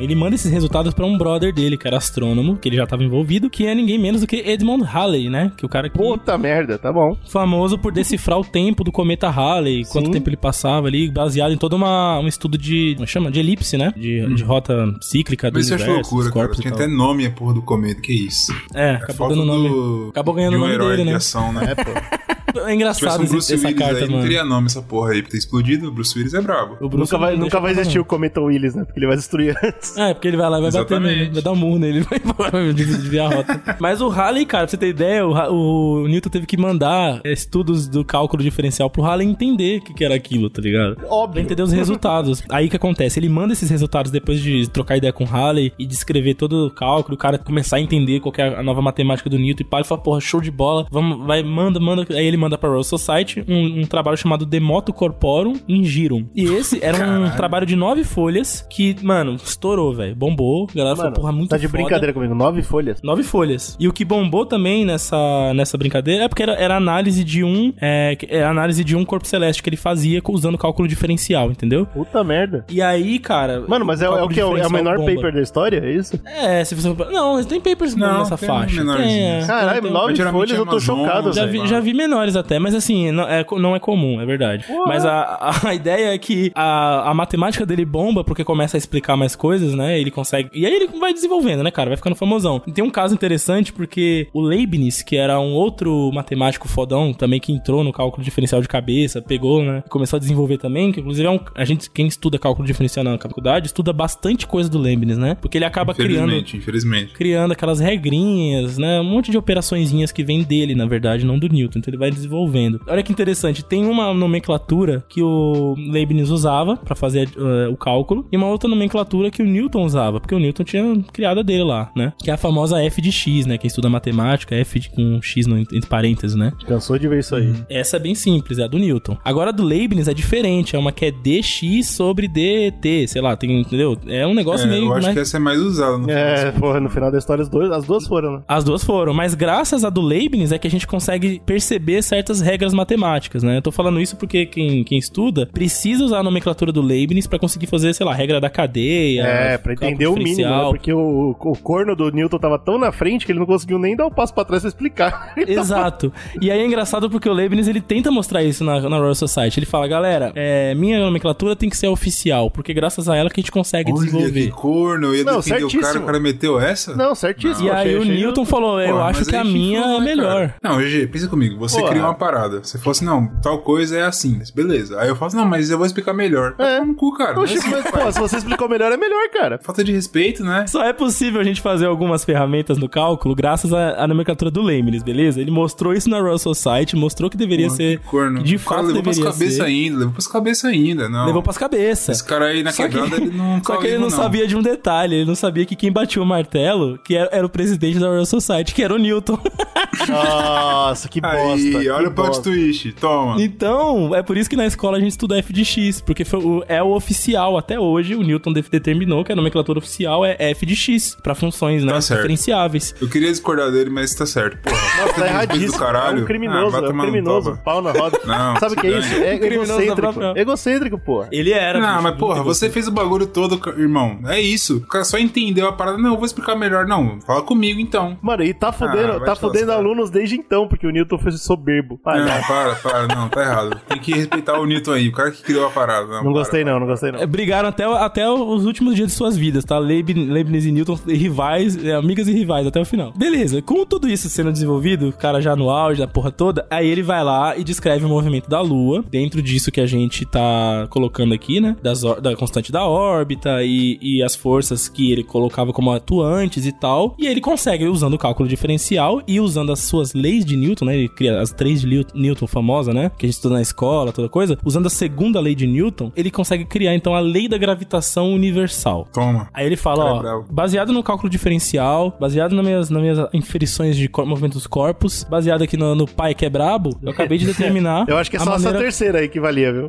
Ele manda esses resultados pra um brother dele, que era astrônomo, que ele já tava envolvido, que é ninguém menos do que Edmund Halley, né? Que é o cara que Puta merda, tá bom. famoso por decifrar o tempo do cometa Halley, quanto Sim. tempo ele passava ali, baseado em todo uma, um estudo de, como chama? De elipse, né? De, de rota cíclica do Mas isso eu acho universo, loucura, dos cara. corpos Tinha até nome a porra do cometa. Que isso? É, É acabou dando nome. do... Acabou ganhando o um nome herói dele, de né? ação, né? É, pô. É engraçado Se tivesse um esse- essa Willis carta, aí, não teria nome essa porra aí pra ter explodido. O Bruce Willis é brabo. O Bruce Nunca vai, nunca vai pra existir o Cometa Willis, né? Porque ele vai destruir antes. É, porque ele vai lá e vai bater Exatamente. nele, vai dar um murro nele, vai embora, vai desviar a rota. Mas o Halley, cara, pra você ter ideia, o, o Newton teve que mandar estudos do cálculo diferencial pro Halley entender o que, que era aquilo, tá ligado? Pra Óbvio. entender os resultados. Aí o que acontece? Ele manda esses resultados depois de trocar ideia com o Halley e descrever todo o cálculo, o cara começar a entender qual que é a nova matemática do Newton e pá, ele fala, porra, show de bola, vamos, vai, manda, manda. Aí ele manda pra Royal Society um, um trabalho chamado De Moto Corporum in Girum. E esse era um trabalho de nove folhas que, mano, estourou, velho. Bombou. A galera falou, Mano, porra, muito tá de foda. brincadeira comigo. Nove folhas. Nove folhas. E o que bombou também nessa, nessa brincadeira é porque era, era análise de um. É, é análise de um corpo celeste que ele fazia usando cálculo diferencial, entendeu? Puta merda. E aí, cara. Mano, mas é, é o que? É o, é menor bomba. paper da história? É isso? É, se você. Não, tem papers Não, nessa tem faixa. menorzinho. Tem, é. Caralho, Tem- nove folhas eu tô chocado, Já vi, já vi menores até, mas assim, não é, não é comum, é verdade. Mas a, a ideia é que a, a matemática dele bomba porque começa a explicar mais coisas, né? Ele consegue. E aí ele vai desenvolvendo, né, cara? Vai ficando famosão. E tem um caso interessante porque o Leibniz, que era um outro matemático fodão, também que entrou no cálculo diferencial de cabeça, pegou, né? Começou a desenvolver também, que inclusive é um. A gente, quem estuda cálculo diferencial na faculdade, estuda bastante coisa do Leibniz, né? Porque ele acaba criando Infelizmente, infelizmente. criando aquelas regrinhas, né? Um monte de operaçõezinhas que vem dele, na verdade, não do Newton. Então ele vai desenvolvendo. Olha que interessante, tem uma nomenclatura que o Leibniz usava pra fazer eh, o cálculo e uma outra nomenclatura que o Newton usava, porque o Newton tinha criado a dele lá, né? Que é a famosa F de X, né? Quem estuda matemática, F de, com X no, entre parênteses, né? Cansou de ver isso aí. Essa é bem simples, é a do Newton. Agora a do Leibniz é diferente, é uma que é dx sobre dt, sei lá, tem, entendeu? É um negócio É, meio eu acho mais- que essa é mais usada. No É, porra, no final da história as duas, as duas foram, né? As duas foram, mas graças à do Leibniz é que a gente consegue perceber certas regras matemáticas, né? Eu tô falando isso porque quem, quem estuda precisa usar a nomenclatura do Leibniz pra conseguir fazer, sei lá, regra da cadeia. É, pra entender o mínimo, né? Porque o, o corno do Newton tava tão na frente que ele não conseguiu nem dar um passo pra trás pra explicar. Exato. E aí é engraçado porque o Leibniz ele tenta mostrar isso na, na Royal Society. Ele fala, galera, é, minha nomenclatura tem que ser oficial, porque graças a ela que a gente consegue Olha que desenvolver. corno, eu ia Não, defender o cara, certíssimo. o cara meteu essa? Não, certíssimo. E aí achei- o achei- Newton falou, eu Porra, acho que a minha é melhor. cara? Não, GG, pensa comigo. Você Porra. Uma parada. Você fala assim, não, tal coisa é assim. Beleza. Aí eu falo assim, não, mas eu vou explicar melhor. É. tomar no cu, cara. Não é Oxi, assim mas, que pô, se você explicou melhor, é melhor, cara. Falta de respeito, né? Só é possível a gente fazer algumas ferramentas no cálculo graças à, à nomenclatura do Leibniz, beleza? Ele mostrou isso na Royal Society, mostrou que deveria Porra, ser. que corno. de O cara fato levou pras cabeças ainda, levou pras cabeças ainda, não. Levou pras cabeças. Esse cara aí na Só que- quebrada, ele não Só que ele caiu, não, sabia de um detalhe, ele não sabia que quem batia o martelo que era, era o presidente da Royal Society, que era o Newton. Nossa, que bosta. Aí, que olha o plot twist, toma. então, é por isso que na escola a gente estuda F de X, porque foi o- é o oficial até hoje, o Newton de- determinou que a nomenclatura oficial é F de X, pra funções né, Tá certo. diferenciáveis. Eu queria discordar dele, mas tá certo. Porra, Nossa, tá erradíssimo. do caralho. É um criminoso, Ah, é um criminoso. Pau na roda. Não, Sabe o que é isso? É Criminoso da egocêntrico. Egocêntrico, porra. Ele era. Não, bicho, mas porra, você fez o bagulho todo, irmão. É isso. O cara só entendeu a parada. Não, eu vou explicar melhor. Não, fala comigo então. Mano, e tá fudendo, Ah, tá fudendo alunos desde então, porque o Newton foi soberbo. Não, Palhaço. para, para, não, tá errado. Tem que respeitar o Newton aí, o cara que criou a parada. Não, Não para, gostei para. não, não gostei não. É, brigaram até, até os últimos dias de suas vidas, tá? Leib- Leibniz e Newton, rivais, é, amigas e rivais até o final. Beleza, com tudo isso sendo desenvolvido, o cara já no auge da porra toda, aí ele vai lá e descreve o movimento da Lua, dentro disso que a gente tá colocando aqui, né? Das, da constante da órbita e, e as forças que ele colocava como atuantes e tal. E ele consegue, usando o cálculo diferencial e usando as suas leis de Newton, né? Ele cria as três de Liu- Newton famosa, né? Que a gente estuda na escola, toda coisa. Usando a segunda lei de Newton, ele consegue criar então a lei da gravitação universal. Toma. Aí ele fala, Cara, é ó, bravo. baseado no cálculo diferencial, baseado nas minhas, nas minhas inferições de cor- movimento dos corpos, baseado aqui no, no pai que é brabo, eu acabei de determinar. Eu acho que é a só maneira, essa terceira aí que valia, viu?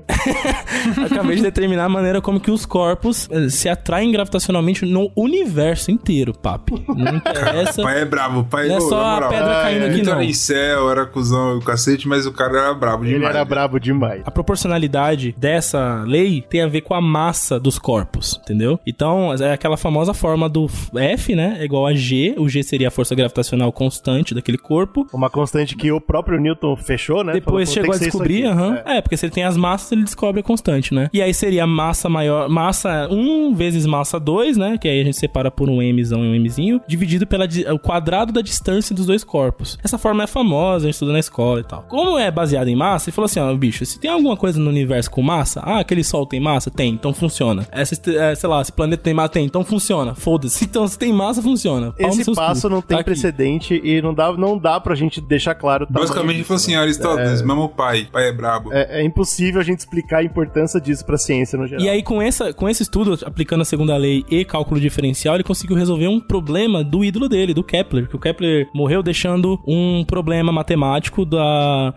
eu acabei de determinar a maneira como que os corpos eh, se atraem gravitacionalmente no universo inteiro, papi. Não interessa. O pai é bravo, o pai Não é ô, só a pedra Ah, caindo é. aqui, Newton não. era em céu, era cuzão o cacete, mas o cara era brabo demais. Ele era né? brabo demais. A proporcionalidade dessa lei tem a ver com a massa dos corpos, entendeu? Então, é aquela famosa forma do F, né? É igual a G. O G seria a força gravitacional constante daquele corpo. Uma constante que o próprio Newton fechou, né? Depois Falou, chegou a descobrir, aham. É. É. porque se ele tem as massas, ele descobre a constante, né? E aí seria massa maior, massa 1 vezes massa 2, né? Que aí a gente separa por um Mzão e um Mzinho, dividido pelo quadrado da distância dos dois corpos. Essa forma é famosa, a gente estuda na escola bola e tal. Como é baseado em massa, ele falou assim: ó, bicho, se tem alguma coisa no universo com massa, ah, aquele sol tem massa? Tem, então funciona. Essa, é, sei lá, esse planeta tem massa? Tem, então funciona. Foda-se. Então, se tem massa, funciona. Nos Esse passo cu. não tem Tá aqui. precedente e não dá, não dá pra gente deixar claro. Basicamente, ele falou assim: né? Aristóteles, mesmo pai, pai é brabo. É, é impossível a gente explicar a importância disso pra ciência no geral. E aí, com, essa, com esse estudo, aplicando a segunda lei e cálculo diferencial, ele conseguiu resolver um problema do ídolo dele, do Kepler. Que o Kepler morreu deixando um problema matemático da.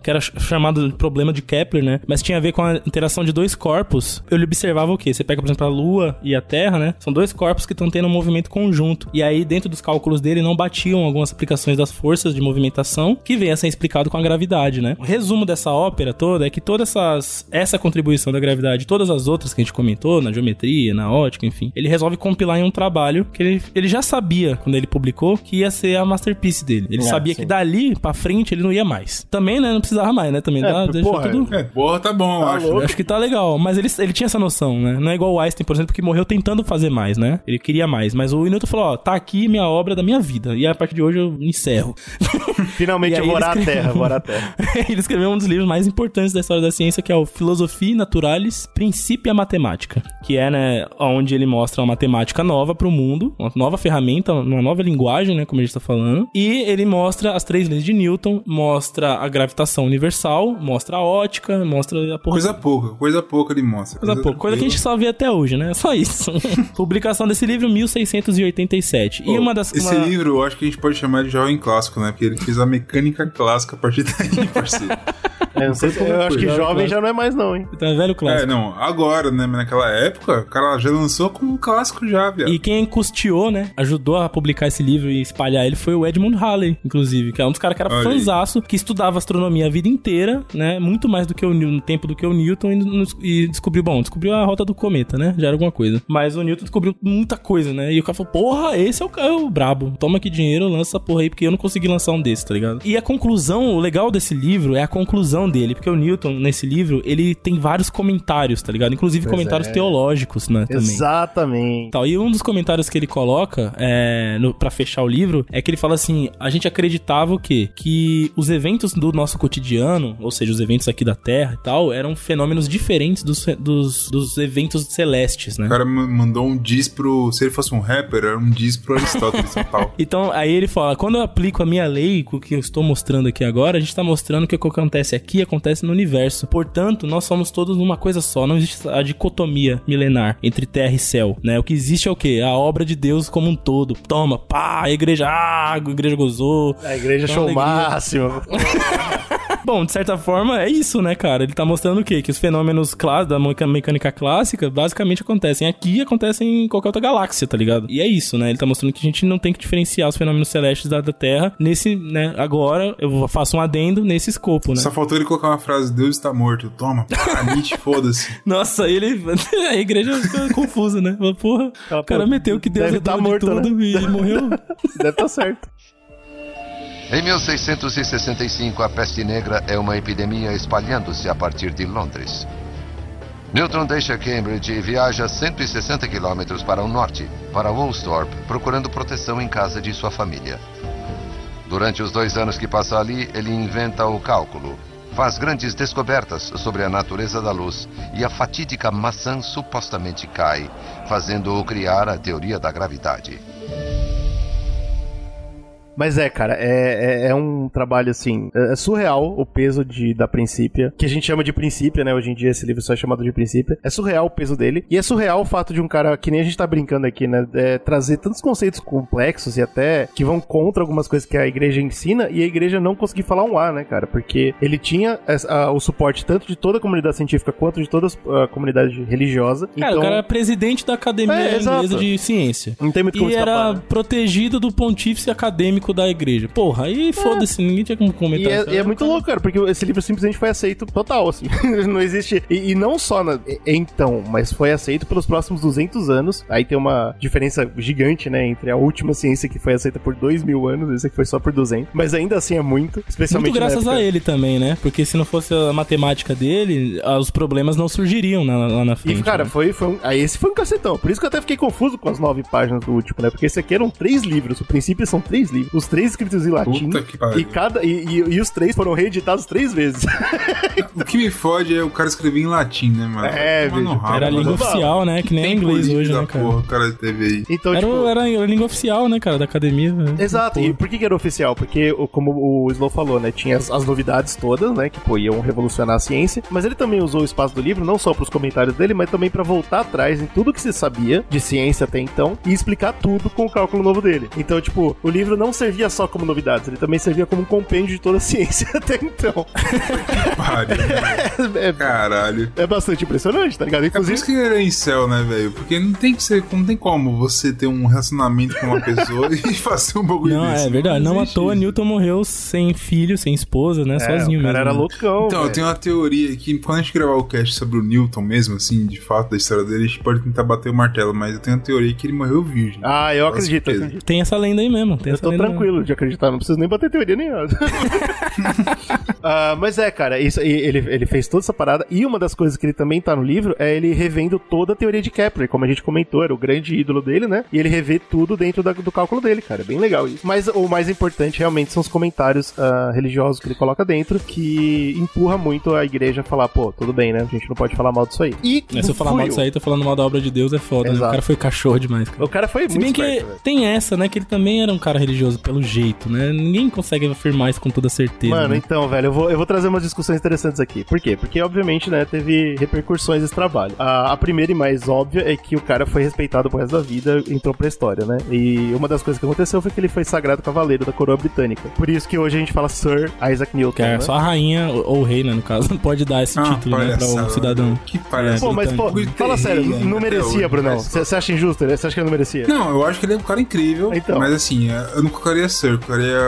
Que era ch- chamado de problema de Kepler, né? Mas tinha a ver com a interação de dois corpos. Ele observava o quê? Você pega, por exemplo, a Lua e a Terra, né? São dois corpos que estão tendo um movimento conjunto. E aí, dentro dos cálculos dele, não batiam algumas aplicações das forças de movimentação, que vem a ser explicado com a gravidade, né? O resumo dessa ópera toda é que essas essa contribuição da gravidade, todas as outras que a gente comentou, na geometria, na ótica, enfim, ele resolve compilar em um trabalho que ele, ele já sabia, quando ele publicou, que ia ser a masterpiece dele. Ele Ah, sabia sim. que dali pra frente ele não ia mais. Também, né? Não precisava mais, né? Também É, dá, deixou porra, tudo... É, porra, tá bom, eu acho. Eu acho que tá legal, mas ele, ele tinha essa noção, né? Não é igual o Einstein, por exemplo, que morreu tentando fazer mais, né? Ele queria mais, mas o Newton falou, ó, tá aqui minha obra da minha vida, e a partir de hoje eu encerro. Finalmente eu vou orar a escreveu- terra, vou orar a terra. ele escreveu um dos livros mais importantes da história da ciência, que é o Philosophia Naturalis Principia Mathematica, que é, né, onde ele mostra uma matemática nova pro mundo, uma nova ferramenta, uma nova linguagem, né, como a gente tá falando, e ele mostra as três leis de Newton, mostra a gravitação universal, mostra a ótica, mostra a porra Coisa pouca, coisa pouca ele mostra. Coisa pouca. Coisa que a gente só vê até hoje, né? Só isso. Publicação desse livro, 1687. e uma das. Esse uma- livro eu acho que a gente pode chamar de jovem clássico, né? Porque ele fez a mecânica clássica a partir daí, parceiro. É, não sei se- eu acho que Jovem clássico. já não é mais não, hein? Então é velho clássico. É, não, agora, né? Mas naquela época, o cara já lançou como um clássico já, viado. E quem custeou, né? Ajudou a publicar esse livro e espalhar ele foi o Edmund Halley, inclusive, que é um dos caras que era Olha fanzaço, que estudava astronomia a vida inteira, né? Muito mais do que o Newton, no tempo do que o Newton, e, e descobriu, bom, descobriu a rota do cometa, né? Já era alguma coisa. Mas o Newton descobriu muita coisa, né? E o cara falou, porra, esse é o, cara, é o brabo. Toma aqui dinheiro, lança essa porra aí, porque eu não consegui lançar um desse, tá ligado? E a conclusão, o legal desse livro é a conclusão dele, porque o Newton, nesse livro, ele tem vários comentários, tá ligado? Inclusive Pois comentários é. teológicos, né? Também Exatamente. tal. E um dos comentários que ele coloca é, no, para fechar o livro é que ele fala assim: a gente acreditava o quê? Que os eventos do nosso cotidiano, ou seja, os eventos aqui da Terra e tal, eram fenômenos diferentes dos, dos, dos eventos celestes, né? O cara ma- mandou um diss pro. Se ele fosse um rapper, era um diss pro Aristóteles e tal. Então, aí ele fala: quando eu aplico a minha lei, com o que eu estou mostrando aqui agora, a gente está mostrando que o que acontece aqui acontece no universo. Portanto, nós somos todos uma coisa só. Não existe a dicotomia milenar entre terra e céu, né? O que existe é o quê? A obra de Deus como um todo. Toma, pá, a igreja, ah, a igreja gozou. A igreja show alegria. máximo. Bom, de certa forma, é isso, né, cara? Ele tá mostrando o quê? Que os fenômenos da mecânica clássica basicamente acontecem aqui e acontecem em qualquer outra galáxia, tá ligado? E é isso, né? Ele tá mostrando que a gente não tem que diferenciar os fenômenos celestes da, da Terra nesse, né? Agora eu faço um adendo nesse escopo, né? Só faltou ele colocar uma frase: Deus está morto. Toma, Nietzsche, foda-se. Nossa, ele. A igreja fica confusa, né? Porra, o cara pô, meteu que Deus é tá morto, de tudo e morreu. Deve estar certo. Em 1665, a peste negra é uma epidemia espalhando-se a partir de Londres. Newton deixa Cambridge e viaja 160 quilômetros para o norte, para Woolsthorpe, procurando proteção em casa de sua família. Durante os dois anos que passa ali, ele inventa o cálculo, faz grandes descobertas sobre a natureza da luz e a fatídica maçã supostamente cai, fazendo-o criar a teoria da gravidade. Mas é, cara, é, é, é um trabalho assim. É é surreal o peso de, da Princípia, que a gente chama de Princípia, né? Hoje em dia esse livro só é chamado de Princípia. É surreal o peso dele. E é surreal o fato de um cara, que nem a gente tá brincando aqui, né? é, trazer tantos conceitos complexos e até que vão contra algumas coisas que a igreja ensina e a igreja não conseguir falar um A, né, cara? Porque ele tinha essa- a- o suporte tanto de toda a comunidade científica quanto de toda a comunidade religiosa. Cara, então, o cara era presidente da Academia É. Inglesa de Ciência. não tem muito como E era escapar, né? protegido do pontífice acadêmico da igreja. Porra, aí foda-se, ninguém tinha como comentar. E é, e é muito louco, cara, porque esse livro simplesmente foi aceito total, assim. não existe. E, e não só na- então, mas foi aceito pelos próximos 200 anos. Aí tem uma diferença gigante, né, entre a última ciência que foi aceita por 2 mil anos, esse aqui foi só por 200. Mas ainda assim é muito, especialmente Muito graças na a época. ele também, né? Porque se não fosse a matemática dele, os problemas não surgiriam na- lá na frente. E, cara, né? foi, foi um, aí esse foi um cacetão. Por isso que eu até fiquei confuso com as nove páginas do último, né? Porque esse aqui eram três livros. O princípio são três livros. Os três escritos em latim. Puta que pariu. E, cada, e, e, e os três foram reeditados três vezes. O que me fode é o cara escrever em latim, né, mano? É, rabo, Era a mano. língua oficial, né? Que nem Tem inglês hoje, da né, cara? Porra, o cara teve aí. Então, Era, tipo, era a língua oficial, né, cara, da academia. né? Exato, Pô. e por que, que era oficial? Porque, como o Slow falou, né, tinha as, as novidades todas, né, que pô, iam revolucionar a ciência, mas ele também usou o espaço do livro, não só pros comentários dele, mas também pra voltar atrás em tudo que se sabia de ciência até então e explicar tudo com o cálculo novo dele. Então, tipo, o livro não servia só como novidades, ele também servia como um compêndio de toda a ciência até então. Pariu. É, Caralho. é bastante impressionante, tá ligado? É por Inclusive, isso que ele era em céu, né, velho? Porque não tem que ser, não tem como você ter um relacionamento com uma pessoa e fazer um bagulho Não, desse. é verdade. Não à existe toa, isso. Newton morreu sem filho, sem esposa, né? é, sozinho o cara mesmo. era né? loucão. Então, eu velho. tenho uma teoria que quando a gente gravar o cast sobre o Newton mesmo, assim, de fato, da história dele, a gente pode tentar bater o martelo, mas eu tenho uma teoria que ele morreu virgem. Ah, eu acredito, eu acredito. Tem essa lenda aí mesmo. Tem Eu essa tô lenda tranquilo de acreditar, não preciso nem bater teoria nenhuma. Ah, mas é, cara, isso, ele, ele fez toda essa parada. E uma das coisas que ele também tá no livro é ele revendo toda a teoria de Kepler, como a gente comentou, era o grande ídolo dele, né? E ele revê tudo dentro da- do cálculo dele, cara. É bem legal isso. Mas o mais importante realmente são os comentários ah, religiosos que ele coloca dentro, que empurra muito a igreja a falar, pô, tudo bem, né? A gente não pode falar mal disso aí. E Né? Se eu falar mal disso aí, tô falando mal da obra de Deus, é foda, né? O cara foi cachorro demais, cara. O cara foi Se muito bem que velho. tem essa, né? Que ele também era um cara religioso, pelo jeito, né? Ninguém consegue afirmar isso com toda certeza. Mano, né? então, velho, eu vou, eu vou trazer umas discussões interessantes aqui. Por quê? Porque, obviamente, né, teve repercussões esse trabalho. A, a primeira e mais óbvia é que o cara foi respeitado pro resto da vida, entrou pra história, né? E uma das coisas que aconteceu foi que ele foi sagrado cavaleiro da coroa britânica. Por isso que hoje a gente fala Sir Isaac Newton, Que é né? só a rainha, ou ou o rei, né, no caso, não pode dar esse Ah, título, né, pra o cidadão. Que palhaçada. Pô, mas, pô, fala sério, não merecia, Brunão? mas- Você acha injusto? Você acha que ele não merecia? Não, eu acho que ele é um cara incrível. Então. Mas assim, eu não colocaria Sir, eu colocaria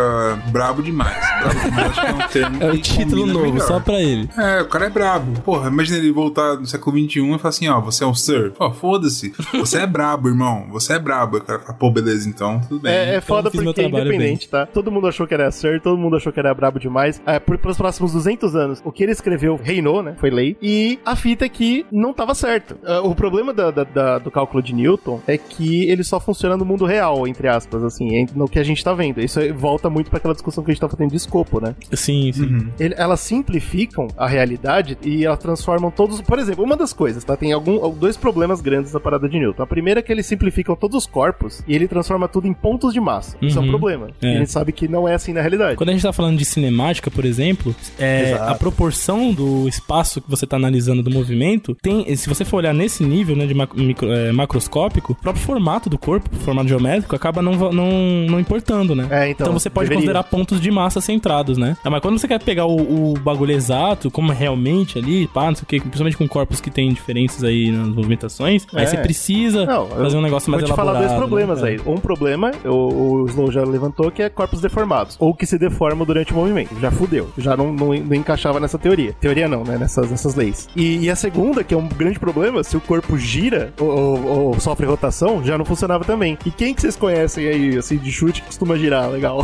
brabo demais. Brabo demais acho que é um termo É título combina novo, melhor. só pra ele. É, o cara é brabo. Porra, imagina ele voltar no século XXI e falar assim, ó, você é um Sir. Pô, foda-se. Você é brabo, irmão. Você é brabo. O cara fala, pô, beleza, então, tudo bem. É, é foda fiz meu porque é independente, tá? Todo mundo achou que era Sir, todo mundo achou que era brabo demais. É, por, pelos próximos 200 anos, o que ele escreveu reinou, né? Foi lei. E a fita é que não tava certo. Ah, o problema da- da- da- do cálculo de Newton é que ele só funciona no mundo real, entre aspas, assim, no que a gente tá vendo. Isso volta muito pra aquela discussão que a gente tá fazendo de escopo, né? Sim, sim. Uhum. Ele- elas simplificam a realidade e elas transformam todos. Por exemplo, uma das coisas, tá? Tem algum, dois problemas grandes da parada de Newton. A primeira é que eles simplificam todos os corpos e ele transforma tudo em pontos de massa. Isso é um Uhum. problema. É. E a gente sabe que não é assim na realidade. Quando a gente tá falando de cinemática, por exemplo, é, a proporção do espaço que você tá analisando do movimento tem, se você for olhar nesse nível, né, de mac- micro- é, macroscópico, o próprio formato do corpo, o formato geométrico, acaba não, não, não importando, né? É, então, Então você pode deveria. considerar pontos de massa centrados, né? Ah, mas quando você quer pegar o, o bagulho exato, como é realmente ali, pá, não sei o que, principalmente com corpos que tem diferenças aí nas movimentações, É. aí você precisa Não, fazer um negócio mais Vou te falar elaborado. dois problemas né, aí. Um problema, o, o Slow já levantou, que é corpos deformados. Ou que se deformam durante o movimento. Já fudeu. Já não, não, não encaixava nessa teoria. Teoria não, né? Nessas, nessas leis. E, e a segunda, que é um grande problema, se o corpo gira ou, ou- ou sofre rotação, já não funcionava também. E quem que vocês conhecem aí, assim, de chute que costuma girar? Legal.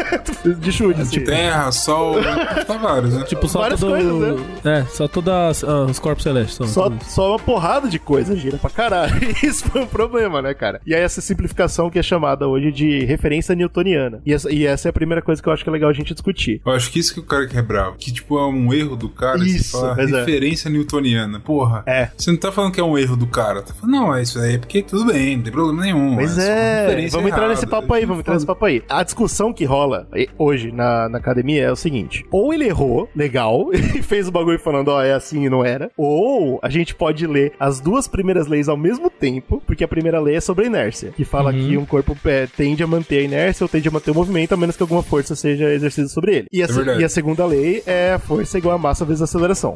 de chute, assim. Terra, sol, tá vários, né? Tipo, só Várias todo... coisas, É, só todos os corpos celestes. Só, Só, uma porrada de coisa gira pra caralho. Isso foi um problema, né, cara? E aí essa simplificação que é chamada hoje de referência newtoniana. E essa, e essa é a primeira coisa que eu acho que é legal a gente discutir. Eu acho que isso que o cara que é bravo. Que, tipo, é um erro do cara. Isso, fala pois é. referência newtoniana. Porra. É. Você não tá falando que é um erro do cara. Tá falando, não, é isso aí, porque tudo bem, não tem problema nenhum. Uma é, referência vamos entrar errada. nesse papo aí, vamos entrar nesse papo aí. A discussão que rola eh, hoje na, na academia é o seguinte: ou ele errou, legal, e fez o bagulho falando, ó, é assim e não era, ou a gente pode ler as duas primeiras leis ao mesmo tempo, porque a primeira lei é sobre a inércia, que fala Uhum. que um corpo eh, tende a manter a inércia ou tende a manter o movimento, a menos que alguma força seja exercida sobre ele. E a, É e a segunda lei é a força igual a massa vezes a aceleração.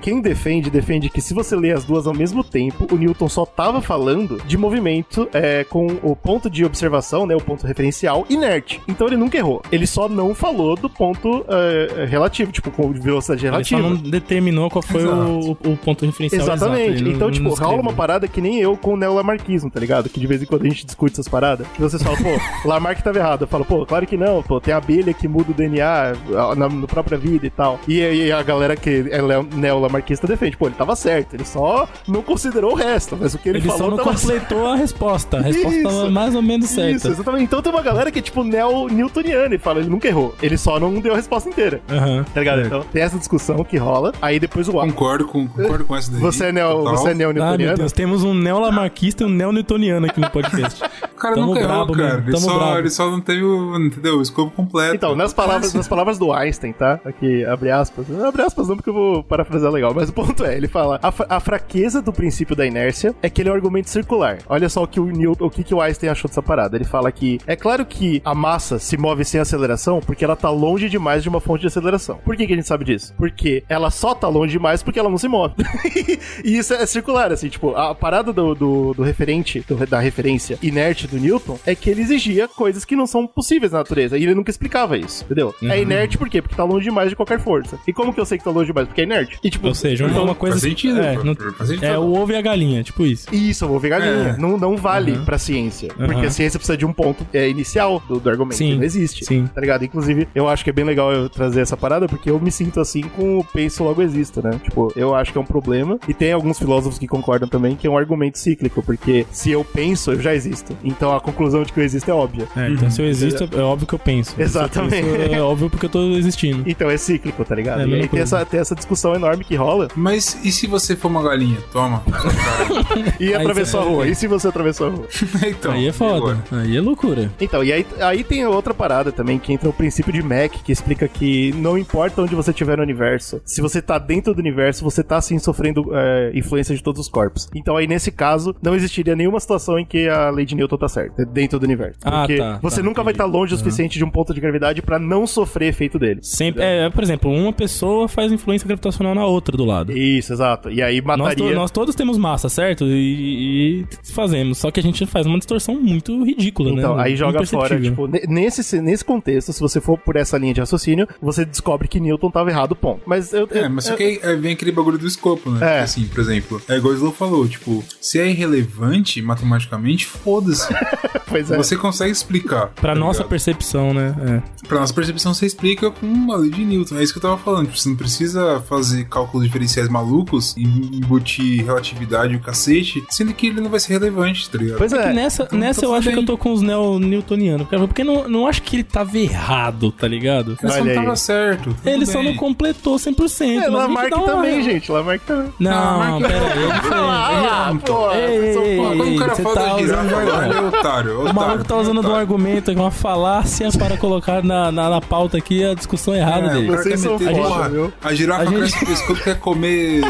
Quem defende, defende que se você lê as duas ao mesmo tempo, o Newton só tava falando de movimento é, com o ponto de observação, né, o ponto referencial, inerte. Então ele nunca errou. Ele só não falou do ponto é, é relativo, tipo, com velocidade Ele só relativa. não determinou qual foi o, o ponto referencial Exatamente. exato. Ele não- então, não tipo, rola descreveu. uma parada que nem eu com o neolamarquismo, tá ligado? Que de vez em quando a gente discute essas paradas. Que vocês falam, pô, Lamarck tava errado. Eu falo, pô, claro que não, pô, tem abelha que muda o DNA na, na própria vida e tal. E aí a galera que é neolamarquista defende, pô, ele tava certo, ele só não considerou o resto, mas o que ele, Ele falou só não tava completou a resposta. A resposta Isso. tava mais ou menos certa. Isso, exatamente. Então tem uma galera que é tipo neo-newtoniana e fala, ele nunca errou. Ele só não deu a resposta inteira. Aham. Tá ligado? Então tem essa discussão que rola. Aí depois o Concordo com, concordo com essa daí. Você é, neo, Total. você é Ah, meu neo-newtoniano? Deus, temos um neolamarquista e um neo-newtoniano aqui no podcast. O cara Tamo nunca errou, cara. mesmo, Ele tamo só, brabo. ele só não teve o, entendeu, o escopo completo. Então, nas palavras, nas palavras do Einstein, tá? Aqui, abre aspas. Abre aspas não, porque eu vou parafrasear legal. Mas o ponto é, ele fala, a, fra- a fraqueza do princípio da inércia é que ele é um argumento circular. Olha só o que o Newton, o que, que o Einstein achou dessa parada. Ele fala que é claro que a massa se move sem aceleração porque ela tá longe demais de uma fonte de aceleração. Por que, que a gente sabe disso? Porque ela só tá longe demais porque ela não se move. e isso é circular, assim, tipo, a parada do, do, do referente, do- da referência inerte do Newton é que ele exigia coisas que não são possíveis na natureza. E ele nunca explicava isso, entendeu? É inerte por quê? Porque tá longe demais de qualquer força. E como que eu sei que tá longe demais? Porque é inerte. E tipo, Ou seja, então, uma coisa. faz sentido, É, não- faz sentido. é o ovo e a galinha, tipo isso. Isso, eu vou ver galinha. É. Não, não vale pra ciência. Porque Aham. a ciência precisa de um ponto é, inicial do, do argumento. Sim, que não existe. sim. Tá ligado? Inclusive, eu acho que é bem legal eu trazer essa parada, porque eu me sinto assim com o penso logo exista, né? Tipo, eu acho que é um problema. E tem alguns filósofos que concordam também que é um argumento cíclico, porque se eu penso, eu já existo. Então a conclusão de que eu existo é óbvia. É, então se eu existo, é óbvio que eu penso. Exatamente. Eu penso, é óbvio porque eu tô existindo. Então é cíclico, tá ligado? É e aí tem essa, tem essa discussão enorme que rola. Mas e se você for uma galinha? Toma. E atravessou a rua. E se você atravessou a rua? então, aí é foda. Aí é loucura. Então, e aí, aí tem outra parada também, que entra o princípio de Mac, que explica que não importa onde você estiver no universo, se você tá dentro do universo, você tá sim sofrendo é, influência de todos os corpos. Então aí, nesse caso, não existiria nenhuma situação em que a lei de Newton tá certa, dentro do universo. Ah, Porque tá, você tá, nunca vai entendi. estar longe o suficiente de um ponto de gravidade pra não sofrer efeito dele. Sempre, é, por exemplo, uma pessoa faz influência gravitacional na outra do lado. Isso, exato. E aí Nós, mataria... to- nós todos temos massa, certo? E, e fazemos. Só que a gente faz uma distorção muito ridícula, né? Então, aí joga fora, tipo, ne- nesse, nesse contexto, se você for por essa linha de raciocínio, você descobre que Newton tava errado, ponto. Mas eu... É, eu- mas só eu- que aí aí vem aquele bagulho do escopo, né? É. Porque, Assim, por exemplo, é igual o Slow falou, tipo, se é irrelevante matematicamente, foda-se. Pois é. Você consegue explicar. Pra tá nossa ligado? percepção, né? É. Pra nossa percepção, você explica com uma lei de Newton. É isso que eu tava falando. Tipo, você não precisa fazer cálculos diferenciais malucos e embutir relatividade e o cacete, sendo que ele não vai ser relevante, tá ligado? Pois Que é. nessa, então nessa tá eu acho que bem. eu tô com os neo-newtonianos. cara, Porque não, não acho que ele tava errado, tá ligado? Mas só não tava certo. Tudo Ele só bem. não completou 100%. É, gente Lamarck também, gente. Lamarck também. Não, Lamarck- pera aí, é. Ah, pô, Quando o cara fala tá é otário. é O maluco otário, tá usando de um otário. argumento, uma falácia para colocar na, na, na pauta aqui a discussão errada É, dele. Vocês quer são foda? A girafa A gente- cresce o pescoço quer comer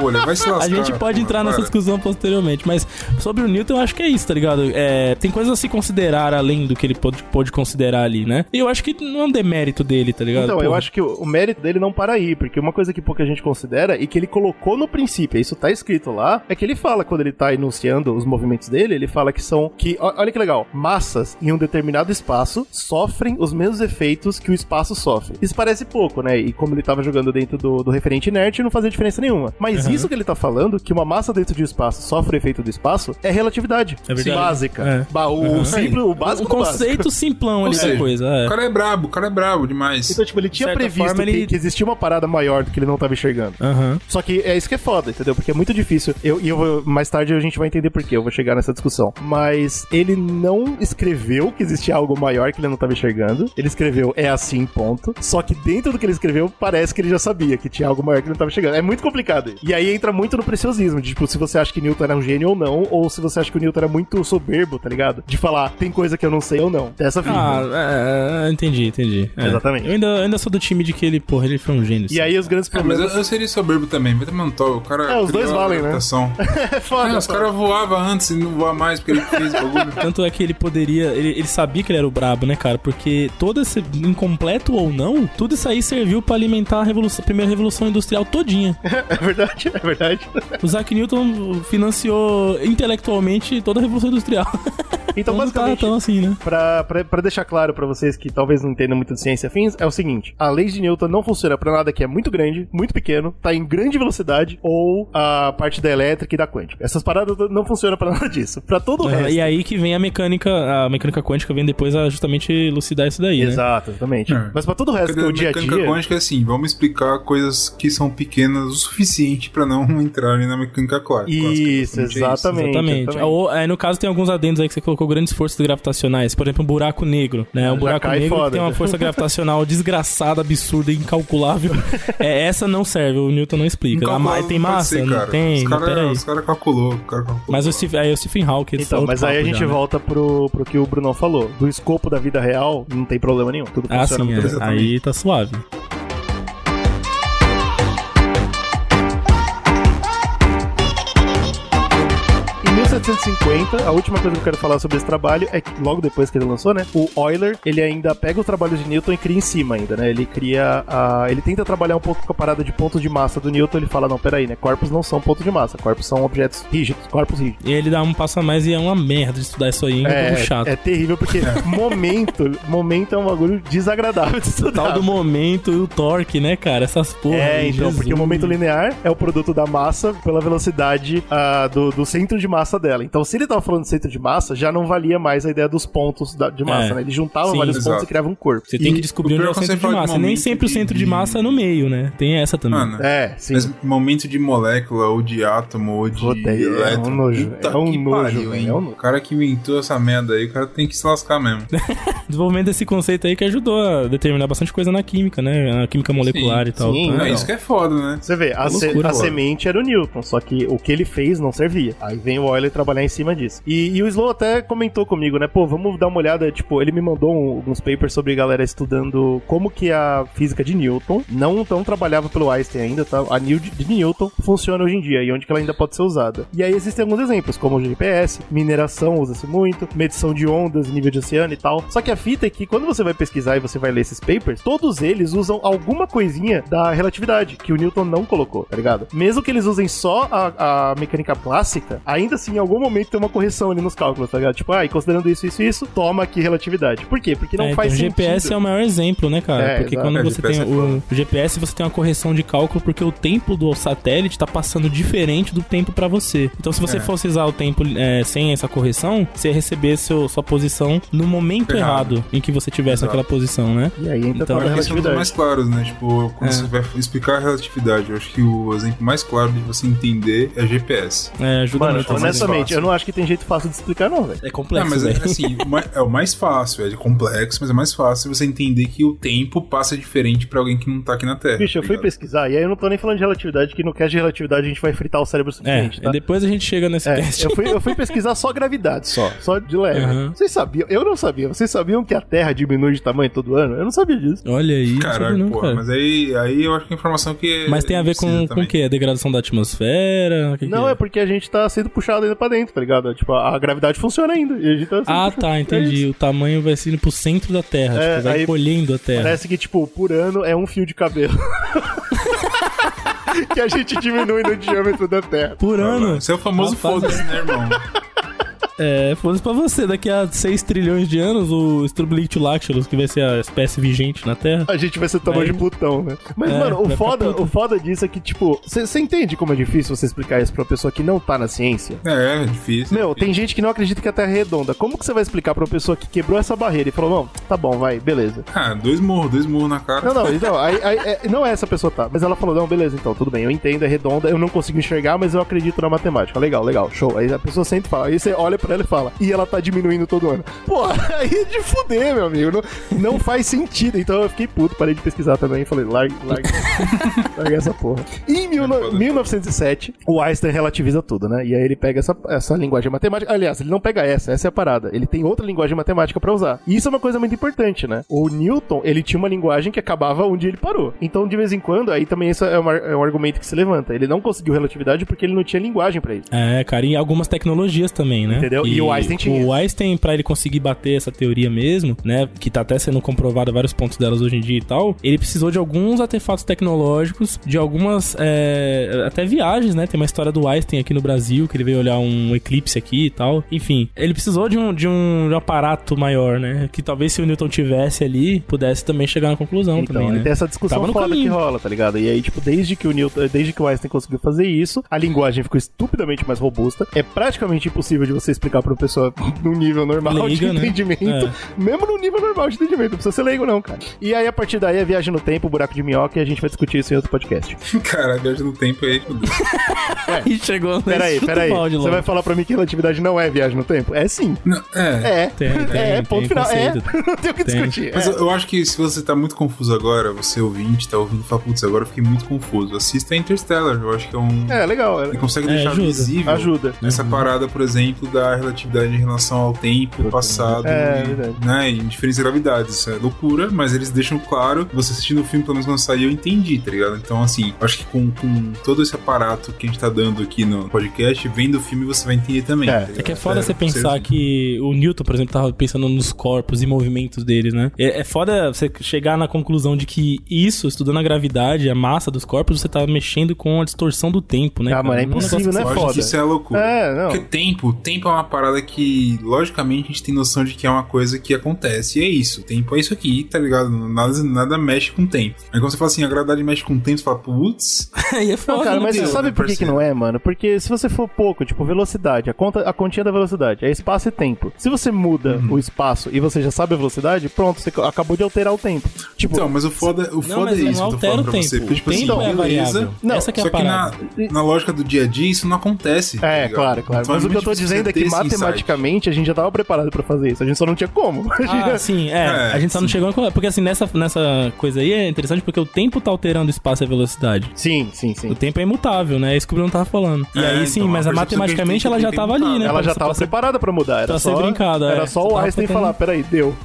folha. Vai se lascar. A gente pode entrar nessa discussão posteriormente, mas sobre o Newton eu acho que é isso, tá ligado? É, tem coisas a se considerar além do que ele pode, pode considerar ali, né? E eu acho que não é um demérito dele, tá ligado? Então, eu acho que o, o mérito dele não para aí, porque uma coisa que pouca gente considera e que ele colocou no princípio, isso tá escrito lá, é que ele fala quando ele tá enunciando os movimentos dele, ele fala que são que olha que legal, massas em um determinado espaço sofrem os mesmos efeitos que o espaço sofre. Isso parece pouco, né? E como ele tava jogando dentro do, do referente inerte, não fazia diferença nenhuma. Mas isso que ele tá falando, que uma massa dentro de um espaço sofre o efeito do espaço, é relatividade. É verdade. Básica. É. Ba- o simples, o básico básico. conceito simplão ali da coisa. É. O cara é brabo, o cara é brabo demais. Então, tipo, ele tinha certa previsto forma, que, ele- que existia uma parada maior do que ele não tava enxergando. Aham. Só que é isso que é foda, entendeu? Porque é muito difícil. Eu, e eu vou, mais tarde a gente vai entender por quê, eu vou chegar nessa discussão. Mas ele não escreveu que existia algo maior que ele não tava enxergando. Ele escreveu é assim, ponto. Só que dentro do que ele escreveu, parece que ele já sabia que tinha algo maior que ele não tava enxergando. É muito complicado. isso. E aí entra muito no preciosismo, de tipo, se você acha que Newton era um gênio ou não, ou se você acha que o Newton era muito soberbo, tá ligado? De falar, tem coisa que eu não sei ou não. Dessa vida. Ah, é, entendi, entendi. É. Exatamente. Eu ainda, ainda sou do time de que ele, porra, ele foi um gênio. E aí os grandes É, mas problemas. eu, eu seria soberbo também, vai tomar no toque. O cara. É, os dois valem, né? É foda. É, os caras voavam antes e não voam mais porque ele fez bagulho. Tanto é que ele poderia. Ele, ele sabia que ele era o brabo, né, cara? Porque todo esse. Incompleto ou não, tudo isso aí serviu pra alimentar a, revolução, a primeira revolução industrial todinha. É verdade, é verdade. O Isaac Newton financiou intelectualmente toda a revolução industrial. Então, não tá basicamente, tão assim, né? Pra, pra, pra deixar claro pra vocês que talvez não entenda muito de ciência afins, é o seguinte: a lei de Newton não funciona pra nada que é muito grande, muito pequeno, tá em grande velocidade, ou a parte da elétrica e da quântica. Essas paradas não funcionam pra nada disso. Pra todo o É, resto. e aí que vem a mecânica, a mecânica quântica vem depois a justamente elucidar isso daí, né? Exato, exatamente. É. Mas pra todo o resto que é o dia a mecânica dia. quântica é assim, vamos explicar coisas que são pequenas o suficiente pra não entrarem na mecânica clá- clássica. Isso, é exatamente. Exatamente. exatamente. Ou, é, no caso, tem alguns adendos aí que você colocou grandes forças gravitacionais. Por exemplo, um buraco negro. Né? Um Já buraco negro que foda. tem uma força gravitacional desgraçada, absurda, incalculável. é, essa não serve, o Newton não explica. A ma- Incalculável tem não pode massa? ser, não tem, Os não, cara, peraí. os cara calculou, cara calculou. Mas o Steve, aí o Stephen Hawking. Então, mas aí a gente já, né? volta pro, pro que o Brunão falou. Do escopo da vida real, não tem problema nenhum. Tudo Ah, funciona sim, muito é. aí tá suave. Em 1750, a última coisa que eu quero falar sobre esse trabalho é que logo depois que ele lançou, né, o Euler, ele ainda pega os trabalhos de Newton e cria em cima ainda, né? Ele cria a, ele tenta trabalhar um pouco com a parada de pontos de massa do Newton, ele fala, não, peraí, né, corpos não são pontos de massa, corpos são objetos rígidos, corpos rígidos. E ele dá um passo a mais e é uma merda estudar isso aí, é É, chato. é terrível porque momento, momento é um bagulho desagradável de estudar. Tal do momento e o torque, né, cara? Essas porra. É, aí, então, Jesus. porque o momento linear é o produto da massa pela velocidade ah, do, do centro de massa dela. Então, se ele tava falando de centro de massa, já não valia mais a ideia dos pontos da- de massa, É. né? Ele juntava Sim, vários exato. pontos e criava um corpo. Você tem que E- descobrir o onde é o é centro de fala de massa. Nem sempre o centro de massa é no meio, né? Tem essa também. Mano, É, sim. Mas momento de molécula, ou de átomo, ou de Puta, é um elétron. nojo, Puta é um que nojo, pariu, velho, hein? é um nojo. O cara que inventou essa merda aí, o cara tem que se lascar mesmo. Desenvolvimento desse conceito aí que ajudou a determinar bastante coisa na química, né? Na química molecular Sim, e tal. sim, tá? É isso que é foda, né? Você vê, a, É se- loucura, a semente era o Newton, só que o que ele fez não servia. Aí vem o Euler trabalhar em cima disso. E, e o Slow até comentou comigo, né? Pô, vamos dar uma olhada. Tipo, ele me mandou um- alguns papers sobre galera estudando como que a física de Newton não tão trabalhava pelo Einstein ainda, tá? A New de Newton funciona hoje em dia e onde que ela ainda pode ser usada. E aí existem alguns exemplos, como o GPS, mineração usa-se muito, medição de ondas, nível de oceano e tal. Só que a fita é que quando você vai pesquisar e você vai ler esses papers, todos eles usam alguma coisinha da relatividade que o Newton não colocou, tá ligado? Mesmo que eles usem só a, a mecânica clássica, ainda assim, em algum momento tem uma correção ali nos cálculos, tá ligado? Tipo, ah, e considerando isso, isso, isso, toma aqui relatividade. Por quê? Porque não É, faz então, o sentido. GPS é o maior exemplo, né, cara? É, porque exato. quando É, você tem GPS é o, o GPS, você tem uma correção de cálculo porque o tempo do satélite tá passando diferente do tempo pra você. Então, se você É. fosse usar o tempo é, sem essa correção, você ia receber seu, sua posição no momento Errado. errado, em que você tivesse Exato. naquela posição, né? E aí entra Então, a relatividade. mais claros, né? Tipo, quando É. você vai explicar a relatividade, eu acho que o exemplo mais claro de você entender é GPS. É, ajuda Mano, muito. honestamente, fácil. eu não acho que tem jeito fácil de explicar, não, velho. É Não, complexo, mas é, assim, o mai- é o mais fácil, é complexo, mas é mais fácil você entender que o tempo passa diferente pra alguém que não tá aqui na Terra. Bicho, eu tá fui ligado? pesquisar, e aí eu não tô nem falando de relatividade, que no cast de relatividade a gente vai fritar o cérebro o É, suficiente, tá? depois a gente chega nesse É, teste. eu, fui, eu fui pesquisar só gravidade, só. Só de leve. Aham. Vocês sabiam? Eu não sabia. Vocês sabiam que a Terra diminui de tamanho todo ano? Eu não sabia disso. Olha aí, não não, porra, cara. mas aí, aí eu acho que a informação que. Mas tem a ver com, com o quê? A degradação da atmosfera? Que que não, é porque a gente tá sendo puxado ainda pra dentro, tá ligado? Tipo, a, a gravidade funciona ainda. E a gente tá sendo Ah, puxado. tá, É entendi. isso. o tamanho vai sendo pro centro da Terra, É, tipo, vai colhendo a Terra. Parece que, tipo, por ano é um fio de cabelo. que a gente diminui no diâmetro da Terra. Por ano. Esse é o famoso foda-se, né, irmão? É, foda-se pra você. Daqui a 6 trilhões de anos, o Strublichulactylus, que vai ser a espécie vigente na Terra. A gente vai ser tamanho Vai- de Plutão, né? Mas, É, mano, o foda, o foda disso é que, tipo, você entende como é difícil você explicar isso pra uma pessoa que não tá na ciência? É, é difícil. Meu, tem gente que não acredita que a Terra é redonda. Como que você vai explicar pra uma pessoa que quebrou essa barreira e falou, não, tá bom, vai, beleza. Ah, dois murros, dois murros na cara. Não, não, então, aí, aí, é, não é essa pessoa, tá? Mas ela falou, não, beleza, então, tudo bem, eu entendo, é redonda, eu não consigo enxergar, mas eu acredito na matemática. Legal, legal, show. Aí a pessoa sempre fala, aí você olha pra ela e fala, e ela tá diminuindo todo ano. Pô, aí é de fuder, meu amigo, não, não faz sentido. Então eu fiquei puto, parei de pesquisar também, falei, larga, larga, larga essa porra. E em mil no- 1907, o Einstein relativiza tudo, né? E aí ele pega essa, essa linguagem matemática, aliás, ele não pega essa, essa é a parada. Ele tem outra linguagem matemática pra usar. E isso é uma coisa muito importante, né? O Newton, ele tinha uma linguagem que acabava onde ele parou. Então, de vez em quando, aí também isso é, uma- é um argumento que se levanta. Ele não conseguiu relatividade porque ele não tinha linguagem pra isso. É, cara, e algumas tecnologias também, né? Entendeu? Entendeu? E o Einstein tinha. O Einstein, pra ele conseguir bater essa teoria mesmo, né, que tá até sendo comprovado vários pontos delas hoje em dia e tal, ele precisou de alguns artefatos tecnológicos, de algumas, é, até viagens, né, tem uma história do Einstein aqui no Brasil, que ele veio olhar um eclipse aqui e tal. Enfim, ele precisou de um, de um, aparato maior, né, que talvez se o Newton tivesse ali, pudesse também chegar na conclusão Então, também, e né. tem essa discussão Tava no foda que rola, tá ligado? E aí, tipo, desde que o Newton, desde que o Einstein conseguiu fazer isso, a linguagem ficou estupidamente mais robusta. É praticamente impossível de você explicar pra uma pessoa num nível normal Leiga, de né? entendimento. É. Mesmo no nível normal de entendimento, não precisa ser leigo, não, cara. E aí, a partir daí, é viagem no tempo, buraco de minhoca, e a gente vai discutir isso em outro podcast. Cara, a viagem no tempo aí, fudeu. E chegou Peraí, peraí. Você vai falar pra mim que relatividade não é viagem no tempo? É sim. Não, é. É. Tem, tem, é, ponto tem final. É. conceito. não tem o que Tem. discutir. Mas É. eu, acho que se você tá muito confuso agora, você ouvinte, tá ouvindo e fala, putz, agora eu fiquei muito confuso. Assista Interstellar, eu acho que é um. É, legal. Ele É, consegue É, deixar ajuda. visível Ajuda. essa parada, por exemplo, da relatividade em relação ao tempo, passado, É, e, verdade. né, em diferentes gravidades. Isso é loucura, mas eles deixam claro, você assistindo o filme, pelo menos quando saiu, eu entendi, tá ligado? Então, assim, eu acho que com, com todo esse aparato que a gente tá dando aqui no podcast, vendo o filme você vai entender também. É. tá? É que é foda você pensar que o Newton, por exemplo, tava pensando nos corpos e movimentos deles, né? É, é foda você chegar na conclusão de que isso, estudando a gravidade, a massa dos corpos, você tá mexendo com a distorção do tempo, né? Ah, cara? mano, é negócio impossível, né? Eu acho foda. que isso é loucura. É, não. Porque tempo, tempo é uma parada que, logicamente, a gente tem noção de que é uma coisa que acontece. E é isso. Tempo é isso aqui, tá ligado? Nada, nada mexe com tempo. Aí quando você fala assim, a gravidade mexe com tempo, você fala, putz. Aí é foda, Não, cara, mas você sabe por que, que não é, mano? Porque se você for pouco, tipo, velocidade, a, conta, a continha da velocidade é espaço e tempo. Se você muda Uhum. o espaço e você já sabe a velocidade, pronto, você acabou de alterar o tempo. Tipo, Então, mas o foda, o Não, foda mas é isso não que eu tô altera falando o pra tempo. você. Porque, tipo o assim, tempo é beleza. Não, Essa que é Só a que na, na lógica do dia a dia isso não acontece. tá é, ligado? claro, claro. Então Mas o que eu tô dizendo é que esse insight. matematicamente a gente já tava preparado pra fazer isso. A gente só não tinha como. Ah, sim, é. É, a gente só não sim. chegou a... Porque assim, nessa, nessa coisa aí é interessante porque o tempo tá alterando o espaço e a velocidade. sim, sim, sim. O tempo é imutável, né? É isso que o Bruno tava falando. E É, aí sim, então, mas a matematicamente tem ela já tava ali, né? Ela já tava preparada pra mudar. Era pra só, ser brincada, é. Era só o Einstein falar, peraí, deu.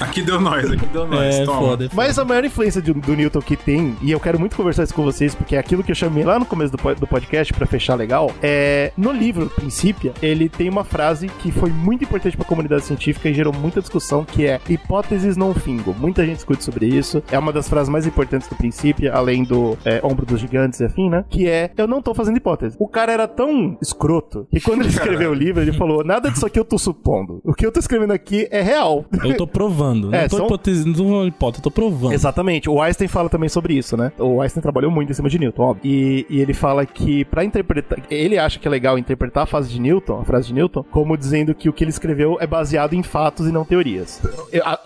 Aqui deu nós, aqui deu nós. É, Toma. foda. Mas a maior influência do, do Newton que tem, e eu quero muito conversar isso com vocês, porque é aquilo que eu chamei lá no começo do, do podcast, pra fechar legal, é. No livro Princípia, ele tem uma frase que foi muito importante pra comunidade científica e gerou muita discussão, que é hipóteses não fingo. Muita gente discute sobre isso. É uma das frases mais importantes do Princípio, além do é, ombro dos gigantes e afim, né? Que é: Eu não tô fazendo hipótese. O cara era tão escroto que quando ele escreveu o livro, ele falou: Nada disso aqui eu tô supondo. O que eu tô escrevendo aqui é real. Eu tô provando. É, não tô são- tô hipótese, eu tô provando. Exatamente. O Einstein fala também sobre isso, né? O Einstein trabalhou muito em cima de Newton, óbvio. E, e ele fala que pra interpretar. Ele acha que é legal interpretar a frase de Newton, a frase de Newton, como dizendo que o que ele escreveu é baseado em fatos e não teorias.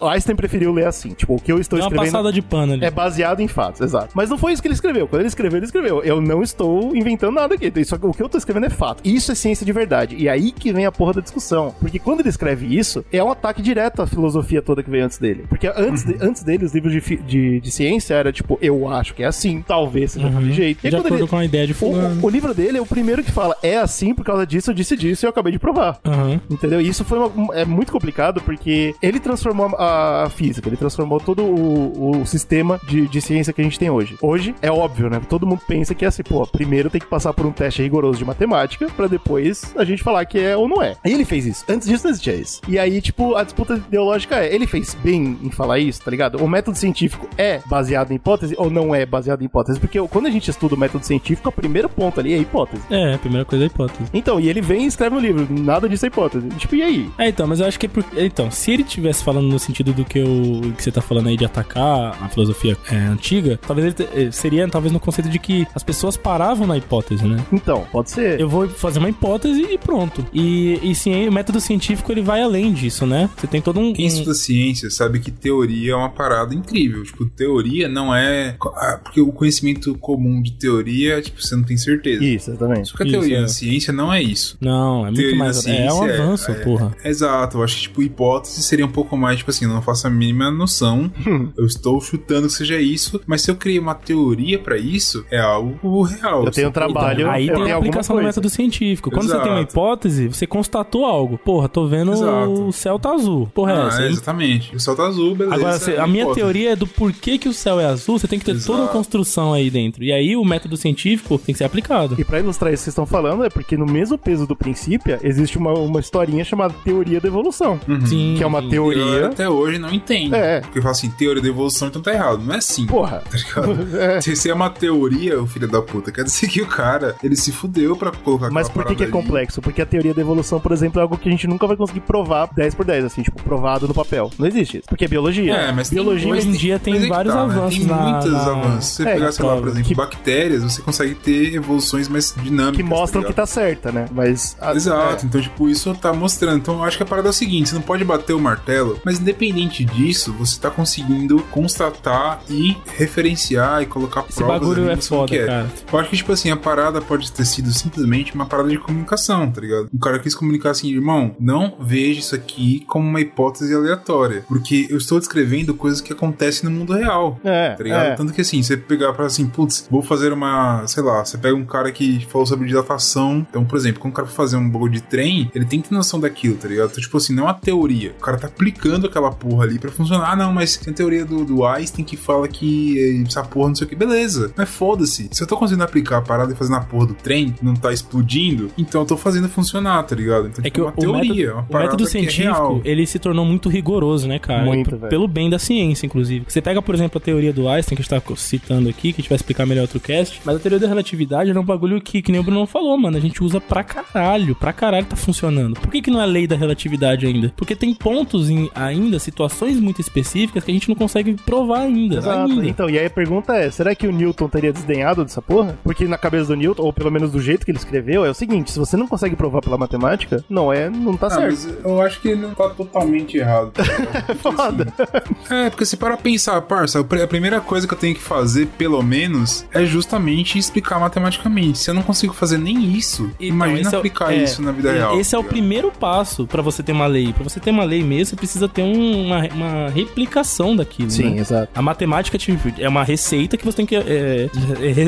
O Einstein preferiu ler assim. Tipo, o que eu estou uma escrevendo. passada de pano ali. É baseado em fatos, exato. Mas não foi isso que ele escreveu. Quando ele escreveu, ele escreveu. Eu não estou inventando nada aqui. Só que o que eu tô escrevendo é fato. Isso é ciência de verdade. E aí que vem a porra da discussão. Porque quando ele escreve isso, é um ataque direto à filosofia toda que veio antes dele. Porque antes, de- antes dele, os livros de, de, de ciência era tipo, eu acho que é assim, talvez seja daquele jeito. E De acordo ele- com a ideia de fulano. o- o livro dele é o primeiro que fala, é assim por causa disso, eu disse disso e eu acabei de provar. Aham. Entendeu? E isso foi uma- um- é muito complicado porque ele transformou a, a física, ele transformou todo o, o sistema de, de ciência que a gente tem hoje. Hoje é óbvio, né? Todo mundo pensa que é assim, pô, primeiro tem que passar por um teste rigoroso de matemática pra depois a gente falar que é ou não é. E ele fez isso. Antes disso não existia isso. E aí, tipo, a disputa ideológica é, ele fez bem em falar isso, tá ligado? O método científico é baseado em hipótese ou não é baseado em hipótese? Porque quando a gente estuda o método científico, o primeiro ponto ali é hipótese. É, a primeira coisa é a hipótese. Então, e ele vem e escreve no livro, nada disso é hipótese. Tipo, e aí? É, então, mas eu acho que é por... Então, se ele tivesse falando no sentido do que, eu... que você tá falando aí de atacar a filosofia é, antiga, talvez ele eh, seria talvez no conceito de que as pessoas paravam na hipótese, né? Então, pode ser. Eu vou fazer uma hipótese e pronto. E, e sim, o método científico ele vai além disso, né? Você tem todo um. Quem estuda ciência sabe que teoria é uma parada incrível. Tipo, teoria não é. ah, Porque o conhecimento comum de teoria, tipo, você não tem certeza. Isso, exatamente. Só que a Isso, teoria é. na ciência não é isso. Não, é muito Teoria mais. da É um ciência avanço, é- porra. Exato, eu acho que, tipo, hipótese seria um pouco mais, tipo assim, eu não faço a mínima noção. eu estou chutando que seja isso, mas se eu criei uma teoria pra isso, é algo real. Eu tenho um trabalho, Então, aí eu tem tenho a aplicação do método científico. Quando você tem uma Exato. hipótese, você constatou algo. Porra, tô vendo Exato. o céu tá azul. Porra, é Ah, essa. é, hein? exatamente. O céu tá azul, beleza. Agora, é a minha hipótese. teoria é do porquê que o céu é azul, você tem que ter toda uma Exato. construção aí dentro. E aí o método científico tem que ser aplicado. E pra ilustrar isso que vocês estão falando, é porque no, mesmo peso do princípio, existe uma, uma historinha chamada teoria da evolução. Sim. Que é uma a teoria. até hoje não entende. É. Porque fala assim, teoria da evolução, então tá errado. Não é assim. Porra. Tá ligado? É. Se se é uma teoria, o filho da puta, quer dizer que o cara, ele se fudeu pra colocar Mas por que, que é ali. complexo? Porque a teoria da evolução, por exemplo, é algo que a gente nunca vai conseguir provar 10 por 10, assim, tipo, provado no papel. Não existe isso. Porque é biologia. É, mas tem- biologia hoje em dia tem mas é vários tá, né? avanços Tem na- muitos na- avanços. Se você É, pegar, sei lá, por prova. exemplo, Que- bactérias, você consegue ter evoluções mais dinâmicas. que mostram tá que tá certa, né? Mas. a- Exato, é. então, tipo, isso tá mostrando. Então, eu acho que a parada é o seguinte: você não pode bater o martelo, mas independente disso, você tá conseguindo constatar e referenciar e colocar Esse provas bagulho ali é foda, que cara. Eu acho que, tipo assim, a parada pode ter sido simplesmente uma parada de comunicação, tá ligado? O cara quis comunicar assim, irmão, não veja isso aqui como uma hipótese aleatória, porque eu estou descrevendo coisas que acontecem no mundo real. É, Tá ligado? é. Tanto que assim, você pegar pra assim, putz, vou fazer uma, sei lá, você pega um cara que falou sobre dilatação. Então, por exemplo, quando o cara for fazer um bagulho de trem, ele tem que ter noção daquilo, tá ligado? Então, tipo assim, não é uma teoria. O cara tá aplicando aquela porra ali pra funcionar. Ah, não, mas tem a teoria do, do Einstein que fala que eh, essa porra não sei o que. Beleza, mas foda-se. Se eu tô conseguindo aplicar a parada e fazer na porra do trem, não tá explodindo, então eu tô fazendo funcionar, tá ligado? Então, É tipo, que é uma o teoria, método, uma o método que é científico, real. ele se tornou muito rigoroso, né, cara? Muito, velho. Pelo bem da ciência, inclusive. Você pega, por exemplo, a teoria do Einstein, que a gente tá citando aqui, que a gente vai explicar melhor outro cast, mas a teoria da relatividade é um bagulho que, que nem o Bruno falou, mano, a gente usa pra caralho, pra caralho tá funcionando. Por que que não é lei da relatividade ainda? Porque tem pontos em, ainda, situações muito específicas que a gente não consegue provar ainda. Exato. ainda. Então, e aí a pergunta é: será que o Newton teria desdenhado dessa porra? Porque na cabeça do Newton, ou pelo menos do jeito que ele escreveu, é o seguinte: se você não consegue provar pela matemática, não é, não tá Ah, certo. mas eu acho que ele não tá totalmente errado. Porque, Foda. É, porque se para pensar, parça, a pr- a primeira coisa que eu tenho que fazer, pelo menos, é justamente explicar matematicamente. Se eu não consigo fazer nem isso, Então, imagina é aplicar é, isso na vida e- real. Esse é o primeiro passo pra você ter uma lei. Pra você ter uma lei mesmo, você precisa ter um- uma, uma replicação daquilo. Sim, né? exato. A matemática tipo, é uma receita que você tem que é,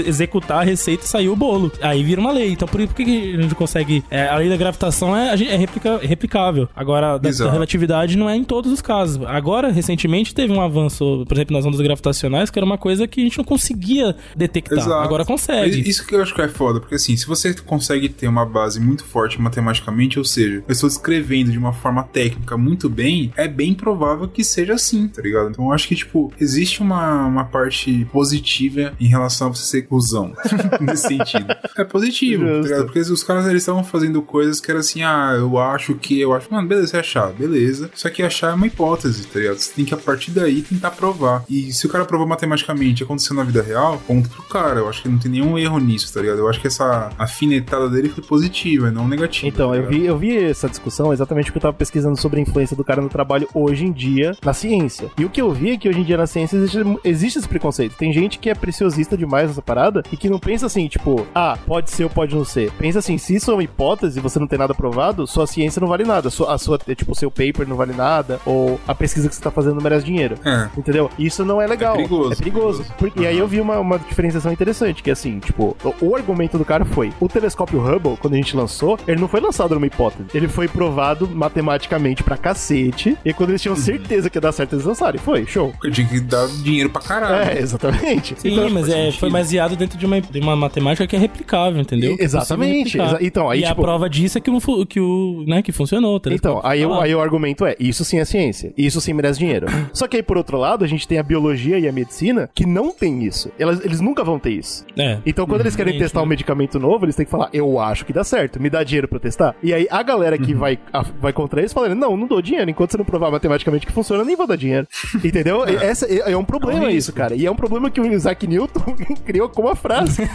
executar a receita e sair o bolo. Aí vira uma lei. Então por por que que a gente consegue. é, a lei da gravitação é, é replica- replicável. Agora, da, da relatividade não é em todos os casos. Agora, recentemente, teve um avanço, por exemplo, nas ondas gravitacionais, que era uma coisa que a gente não conseguia detectar. Exato. Agora consegue. Isso que eu acho que é foda, porque assim, se você consegue ter uma base muito forte matematicamente, ou seja, eu estou escrevendo de uma forma técnica muito bem, é bem provável que seja assim, tá ligado? Então eu acho que, tipo, existe uma, uma parte positiva em relação a você ser cuzão, nesse sentido. É positivo, tá Justo. ligado? Porque os caras, eles estavam fazendo coisas que era assim, ah, eu acho que, eu acho, mano, beleza, você achar, beleza. Só que achar é uma hipótese, tá ligado? Você tem que, a partir daí, tentar provar. E se o cara provou matematicamente e aconteceu na vida real, ponto pro cara. Eu acho que não tem nenhum erro nisso, tá ligado? Eu acho que essa afinetada dele foi positiva e não negativa. Então, tá eu vi, eu vi essa discussão exatamente porque eu tava pesquisando sobre a influência do cara no trabalho hoje em dia na ciência. E o que eu vi é que hoje em dia na ciência existe, existe esse preconceito. Tem gente que é preciosista demais nessa parada e que não pensa assim, tipo, ah, pode ser ou pode não ser. Pensa assim, se isso é uma hipótese e você não tem nada provado, sua ciência não vale nada. Sua, a sua, tipo, o seu paper não vale nada, ou a pesquisa que você tá fazendo não merece dinheiro. É. Entendeu? Isso não é legal. É perigoso, É perigoso. perigoso. Porque- e aí eu vi uma, uma diferenciação interessante, que é assim, tipo, o, o argumento do cara foi, o telescópio Hubble, quando a gente lançou, ele não foi lançado numa hipótese. Ele foi provado matematicamente pra cacete, e quando eles tinham Uhum. certeza que ia dar certo, eles lançaram. E foi, show. Eu tinha que dar dinheiro pra caralho. É, exatamente. Sim, Então, mas faz é, sentido. foi baseado dentro de uma, de uma matemática que é replicável, entendeu? É Exatamente. Exa- então, aí, e tipo- a prova disso é que o, fu- que o, né, que funcionou. o Então, aí, o- lá. aí o argumento é, isso sim é ciência, isso sim merece dinheiro. Só que aí, por outro lado, a gente tem a biologia e a medicina que não tem isso. Elas, eles nunca vão ter isso. É. Então, quando eles querem testar um medicamento novo, eles têm que falar, eu acho que dá certo, me dá dinheiro pra testar. E aí, a galera que vai, a- vai contra eles fala, não, não dou dinheiro, enquanto você não provar matematicamente que funciona, eu nem vou dar dinheiro. Entendeu? E Essa é, é um problema É um isso, cara. E é um problema que o Isaac Newton criou como uma frase.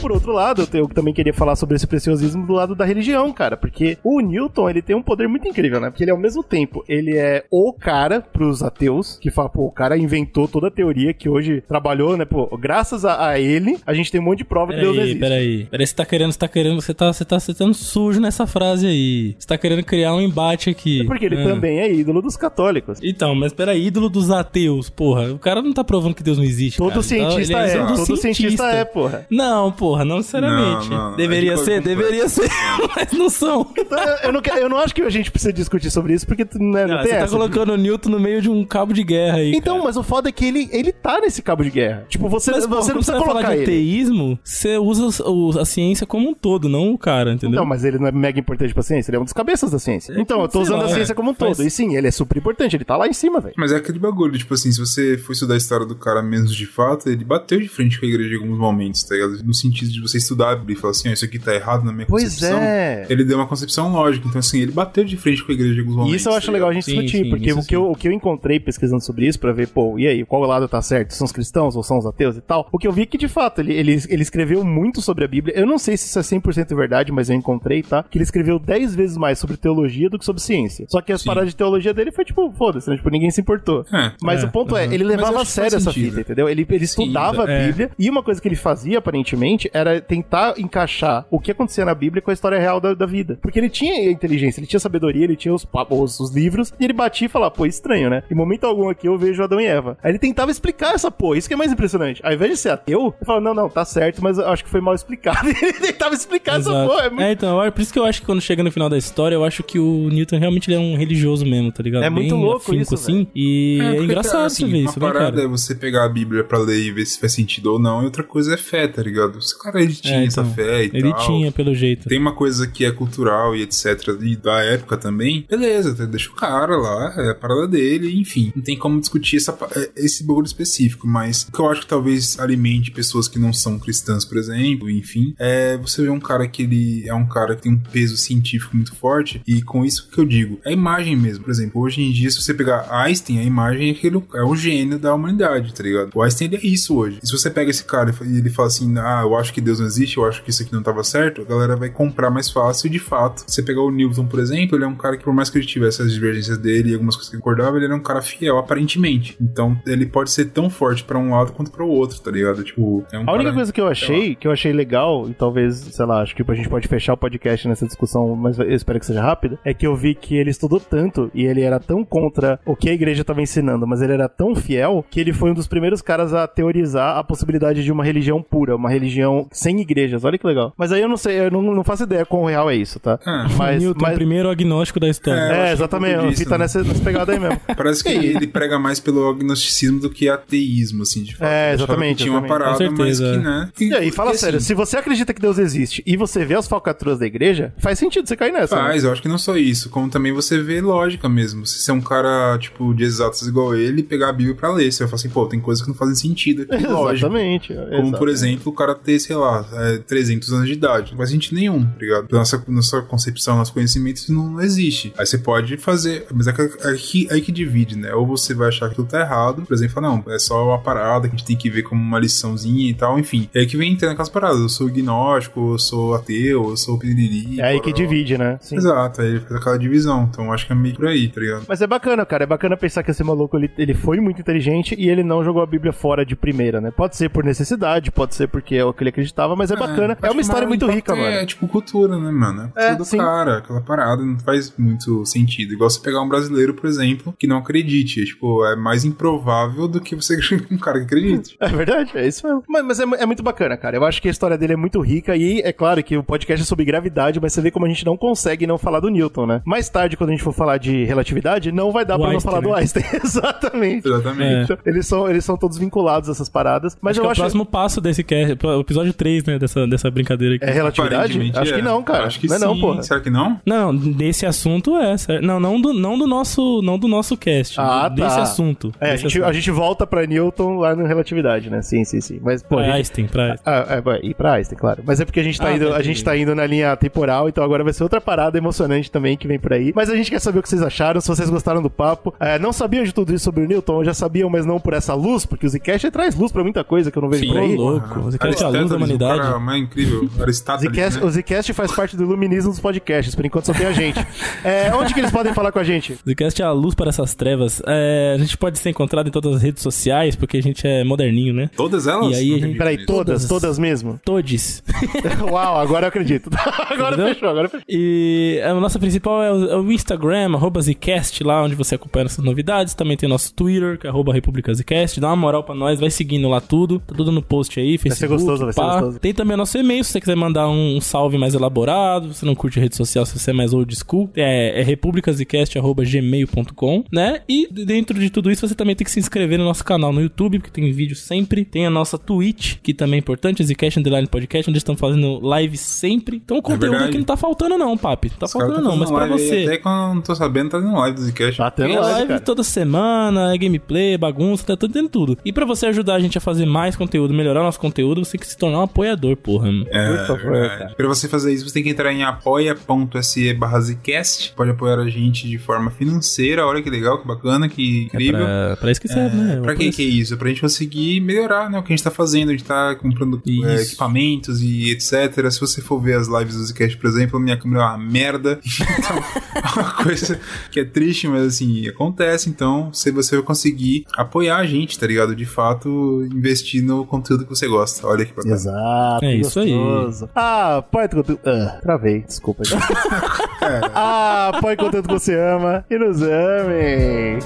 Por outro lado, eu também queria falar sobre esse preciosismo do lado da religião, cara, porque o Newton, ele tem um poder muito incrível, né? Porque ele, ao mesmo tempo, ele é o cara pros ateus, que fala, pô, o cara inventou toda a teoria que hoje trabalhou, né? Pô, graças a, a ele, a gente tem um monte de prova que Deus Peraí, existe. peraí. Peraí, você tá querendo, você tá querendo, você tá, você tá, você tá sendo sujo nessa frase aí. Você tá querendo criar um embate aqui. É porque ele Ah. também é ídolo dos católicos. Então, mas peraí, ídolo dos ateus, porra. O cara não tá provando que Deus não existe. Todo cara. Então, cientista ele é, ídolo todo cientista é, porra. Não, porra. Porra, não necessariamente. Não, não, deveria é de ser, deveria ser, mas não são. Então, eu, não, quero- eu não acho que a gente precisa discutir sobre isso, porque né, não, Não, tem você tá essa. colocando o Newton no meio de um cabo de guerra aí. Então, cara. mas o foda é que ele, ele tá nesse cabo de guerra. Tipo, você, Mas, você pô, não precisa falar colocar de ele. ateísmo, você usa o- a ciência como um todo, não o cara, entendeu? Não, mas ele não é mega importante pra ciência, ele é um dos cabeças da ciência. É então, eu tô usando lá, a ciência é. como um Faz- todo. E sim, ele é super importante, ele tá lá em cima, velho. Mas é aquele bagulho, tipo assim, se você for estudar a história do cara menos de fato, ele bateu de frente com a igreja em alguns momentos, tá ligado? No sentido de você estudar a Bíblia e falar assim, ó, isso aqui tá errado na minha Pois concepção. é. Ele deu uma concepção lógica, então assim, ele bateu de frente com a igreja em alguns E momentos. isso eu acho tá legal a gente Sim, discutir, sim, porque o que, eu, o que eu encontrei pesquisando sobre isso pra ver, pô, e aí, qual lado tá certo? São os cristãos ou são os ateus e tal? O que eu vi é que, de fato, ele, ele, ele escreveu muito sobre a Bíblia. Eu não sei se isso é 100% verdade, mas eu encontrei, tá? Que ele escreveu 10 vezes mais sobre teologia do que sobre ciência. Só que as Sim. paradas de teologia dele foi tipo, foda-se, né? Tipo, ninguém se importou. É. Mas É, o ponto é, ele levava a sério essa sentido. fita, entendeu? Ele, ele estudava a é. Bíblia e uma coisa que ele fazia, aparentemente, era tentar encaixar o que acontecia na Bíblia com a história real da, da vida. Porque ele tinha inteligência, ele tinha sabedoria, ele tinha os, os, os livros, e ele batia e falava, pô, estranho, né? Em momento algum aqui eu vejo Adão e Eva. Aí ele tentava explicar essa porra, isso que é mais impressionante. Ao invés de ser ateu, ele falava, não, não, tá certo, mas eu acho que foi mal explicado. ele tentava explicar essa Exato. porra. É muito, É, então, por isso que eu acho que quando chega no final da história, eu acho que o Newton realmente é um religioso mesmo, tá ligado? É muito Bem louco afinco, isso, assim. E é, porque, engraçado assim, você ver uma isso, né, parada cara? é você pegar a Bíblia pra ler e ver se faz sentido ou não, e outra coisa é fé, tá ligado? Cara, ele tinha É, essa então, fé e Ele tal. tinha, pelo jeito. Tem uma coisa que é cultural e etc. E da época também. Beleza, deixa o cara lá, é a parada dele, enfim. Não tem como discutir essa, é, esse bagulho específico, mas o que eu acho que talvez alimente pessoas que não são cristãs, por exemplo, enfim, é você ver um cara que ele é um cara que tem um peso científico muito forte, e com isso que eu digo, é a imagem mesmo. Por exemplo, hoje em dia, se você pegar Einstein, a imagem é, aquele, é o gênio da humanidade, tá ligado? O Einstein ele é isso hoje. E se você pega esse cara e ele fala assim, ah, eu acho que Deus não existe, eu acho que isso aqui não tava certo, a galera vai comprar mais fácil de fato. Se você pegar o Newton, por exemplo, ele é um cara que por mais que ele tivesse as divergências dele e algumas coisas que ele concordava, ele era um cara fiel, aparentemente. Então, ele pode ser tão forte pra um lado quanto para o outro, tá ligado? Tipo, é um A única coisa que eu achei, que eu achei legal, e talvez, sei lá, acho que a gente pode fechar o podcast nessa discussão, mas eu espero que seja rápida, é que eu vi que ele estudou tanto e ele era tão contra o que a igreja estava ensinando, mas ele era tão fiel que ele foi um dos primeiros caras a teorizar a possibilidade de uma religião pura, uma religião sem igrejas. Olha que legal. Mas aí eu não sei, eu não, não faço ideia quão real é isso, tá? Ah, Mas, Newton, mas- o primeiro agnóstico da história. É, é, é um exatamente, pouco a disso, fita né? nessa, nessa pegada aí mesmo. Parece que ele prega mais pelo agnosticismo do que ateísmo, assim, de fato. É, exatamente, Tinha uma parada, Com mas certeza, que, né? E aí, fala Porque, sério, assim, se você acredita que Deus existe e você vê as falcatruas da igreja, faz sentido você cair nessa. né? Faz, eu acho que não só isso, como também você vê lógica mesmo. Se você é um cara, tipo, de exatas igual ele, pegar a Bíblia pra ler, você vai falar assim, pô, tem coisas que não fazem sentido aqui, lógico. Exatamente. Como, exatamente. por exemplo, o cara ter, sei lá, é, 300 anos de idade. Não faz sentido nenhum, tá ligado? Nossa, nossa concepção, nosso conhecimento, não existe. Aí você pode fazer, mas é que, é que, é que divide, né? Ou você vai achar que aquilo tá errado, por exemplo, não, é só uma parada que a gente tem que ver como uma liçãozinha e tal, enfim. É aí que vem entrando aquelas paradas. Eu sou gnóstico, eu sou ateu, eu sou piriri. É aí que divide, né? Sim. Exato, aí ele faz aquela divisão. Então acho que é meio por aí, tá ligado? Mas é bacana, cara. É bacana pensar que esse maluco ele, ele foi muito inteligente e ele não jogou a Bíblia fora de primeira, né? Pode ser por necessidade, pode ser porque é o que ele acreditava, mas é bacana. acho É uma história o muito rica, é, mano. É tipo cultura, né, mano? É É, cultura do sim. cara, aquela parada não faz muito sentido. Igual você pegar um brasileiro, por exemplo, que não acredite. Tipo, é mais improvável do que você um cara que acredite. É verdade, é isso mesmo. Mas, mas é, é muito bacana, cara. Eu acho que a história dele é muito rica e é claro que o podcast é sobre gravidade, mas você vê como a gente não consegue não falar do Newton, né? Mais tarde, quando a gente for falar de relatividade, não vai dar Do pra não Einstein, falar do né? Einstein. Exatamente. Exatamente. Então, Eles são, eles são todos vinculados a essas paradas. Mas acho eu que é o acho. próximo passo desse cast, o episódio 3, né, dessa, dessa brincadeira aqui. É relatividade? Acho é. que não, cara. Acho que não é sim. não, porra. Será que não? Não, desse assunto é. certo? Não, não do, não do nosso, não do nosso cast. Ah, desse tá. assunto. É, a Desse gente, assunto. a gente volta pra Newton lá no relatividade, né? Sim, sim, sim. Mas, pô, Pra a gente- Einstein, pra Einstein. Ah, é, e pra Einstein, claro. Mas é porque a gente tá, Ah, indo, tá, a gente tá indo na linha temporal, então agora vai ser outra parada emocionante também que vem por aí. Mas a gente quer saber o que vocês acharam, se vocês gostaram do papo. É, não sabiam de tudo isso sobre o Newton, já sabiam, mas não por essa luz, porque o Zcast traz luz pra muita coisa que eu não vejo Sim, por aí. louco. Você quer a luz da um humanidade. O cara mais incrível. Aristóteles, Zcast, né? O Zcast faz parte do iluminismo dos podcasts, por enquanto só tem a gente. É, onde que eles podem falar com a gente? Zcast é a luz para essas trevas. É, a gente pode ser encontrado em todas as redes sociais, porque a gente é moderninho, né? Todas elas? E aí, a gente- Peraí, todas, Todas. mesmo? Todes. Uau, agora eu acredito. agora Entendeu? fechou, agora fechou. E a nossa principal é o, é o Instagram, arroba Zcast, lá onde você acompanha nossas novidades. Também tem o nosso Twitter, que é arroba República Zcast. Dá uma moral pra nós, vai seguindo lá tudo. Tá tudo no post aí, Vai ser Facebook, gostoso, vai ser pá. gostoso. Tem também o nosso e-mail, se você quiser mandar um salve mais elaborado, se não curte rede social, se você é mais old school, é, é republicasicast.gmail.com, né? E dentro de tudo isso, você também tem que se inscrever no nosso canal no YouTube, porque tem vídeo sempre. Tem a nossa Twitch, que também é importante, Zcast Underline Podcast, onde estamos fazendo live sempre. Então o conteúdo verdade. aqui não tá faltando não, papi. Tá Os faltando tá não, mas pra você... Até quando eu não tô sabendo, tá dando live do Zcast. Tá tendo Tem live, toda semana, é gameplay, bagunça, tá tudo tendo tudo. E pra você ajudar a gente a fazer mais conteúdo, melhorar nosso conteúdo, você tem que se tornar um apoiador, porra. É, Por favor, verdade. cara. Pra você fazer isso, você tem que entrar em apoia.se barra Zcast. Pode apoiar a gente de forma financeira. Olha que legal, que bacana, que incrível. Pra, pra isso que serve, né? Pra que que é isso? Pra gente conseguir melhorar né, o que a gente tá fazendo. A gente tá comprando é, equipamentos e etc. Se você for ver as lives do Zcast, por exemplo, a minha câmera é uma merda. Então, é uma coisa que é triste, mas assim, acontece. Então, se você vai conseguir apoiar a gente, tá ligado? De fato, investir no conteúdo que você gosta. Olha que bacana. Exato. É isso aí. gostoso. Ah, põe conteúdo. Ah, travei, desculpa. ah, põe conteúdo que você ama e nos ame.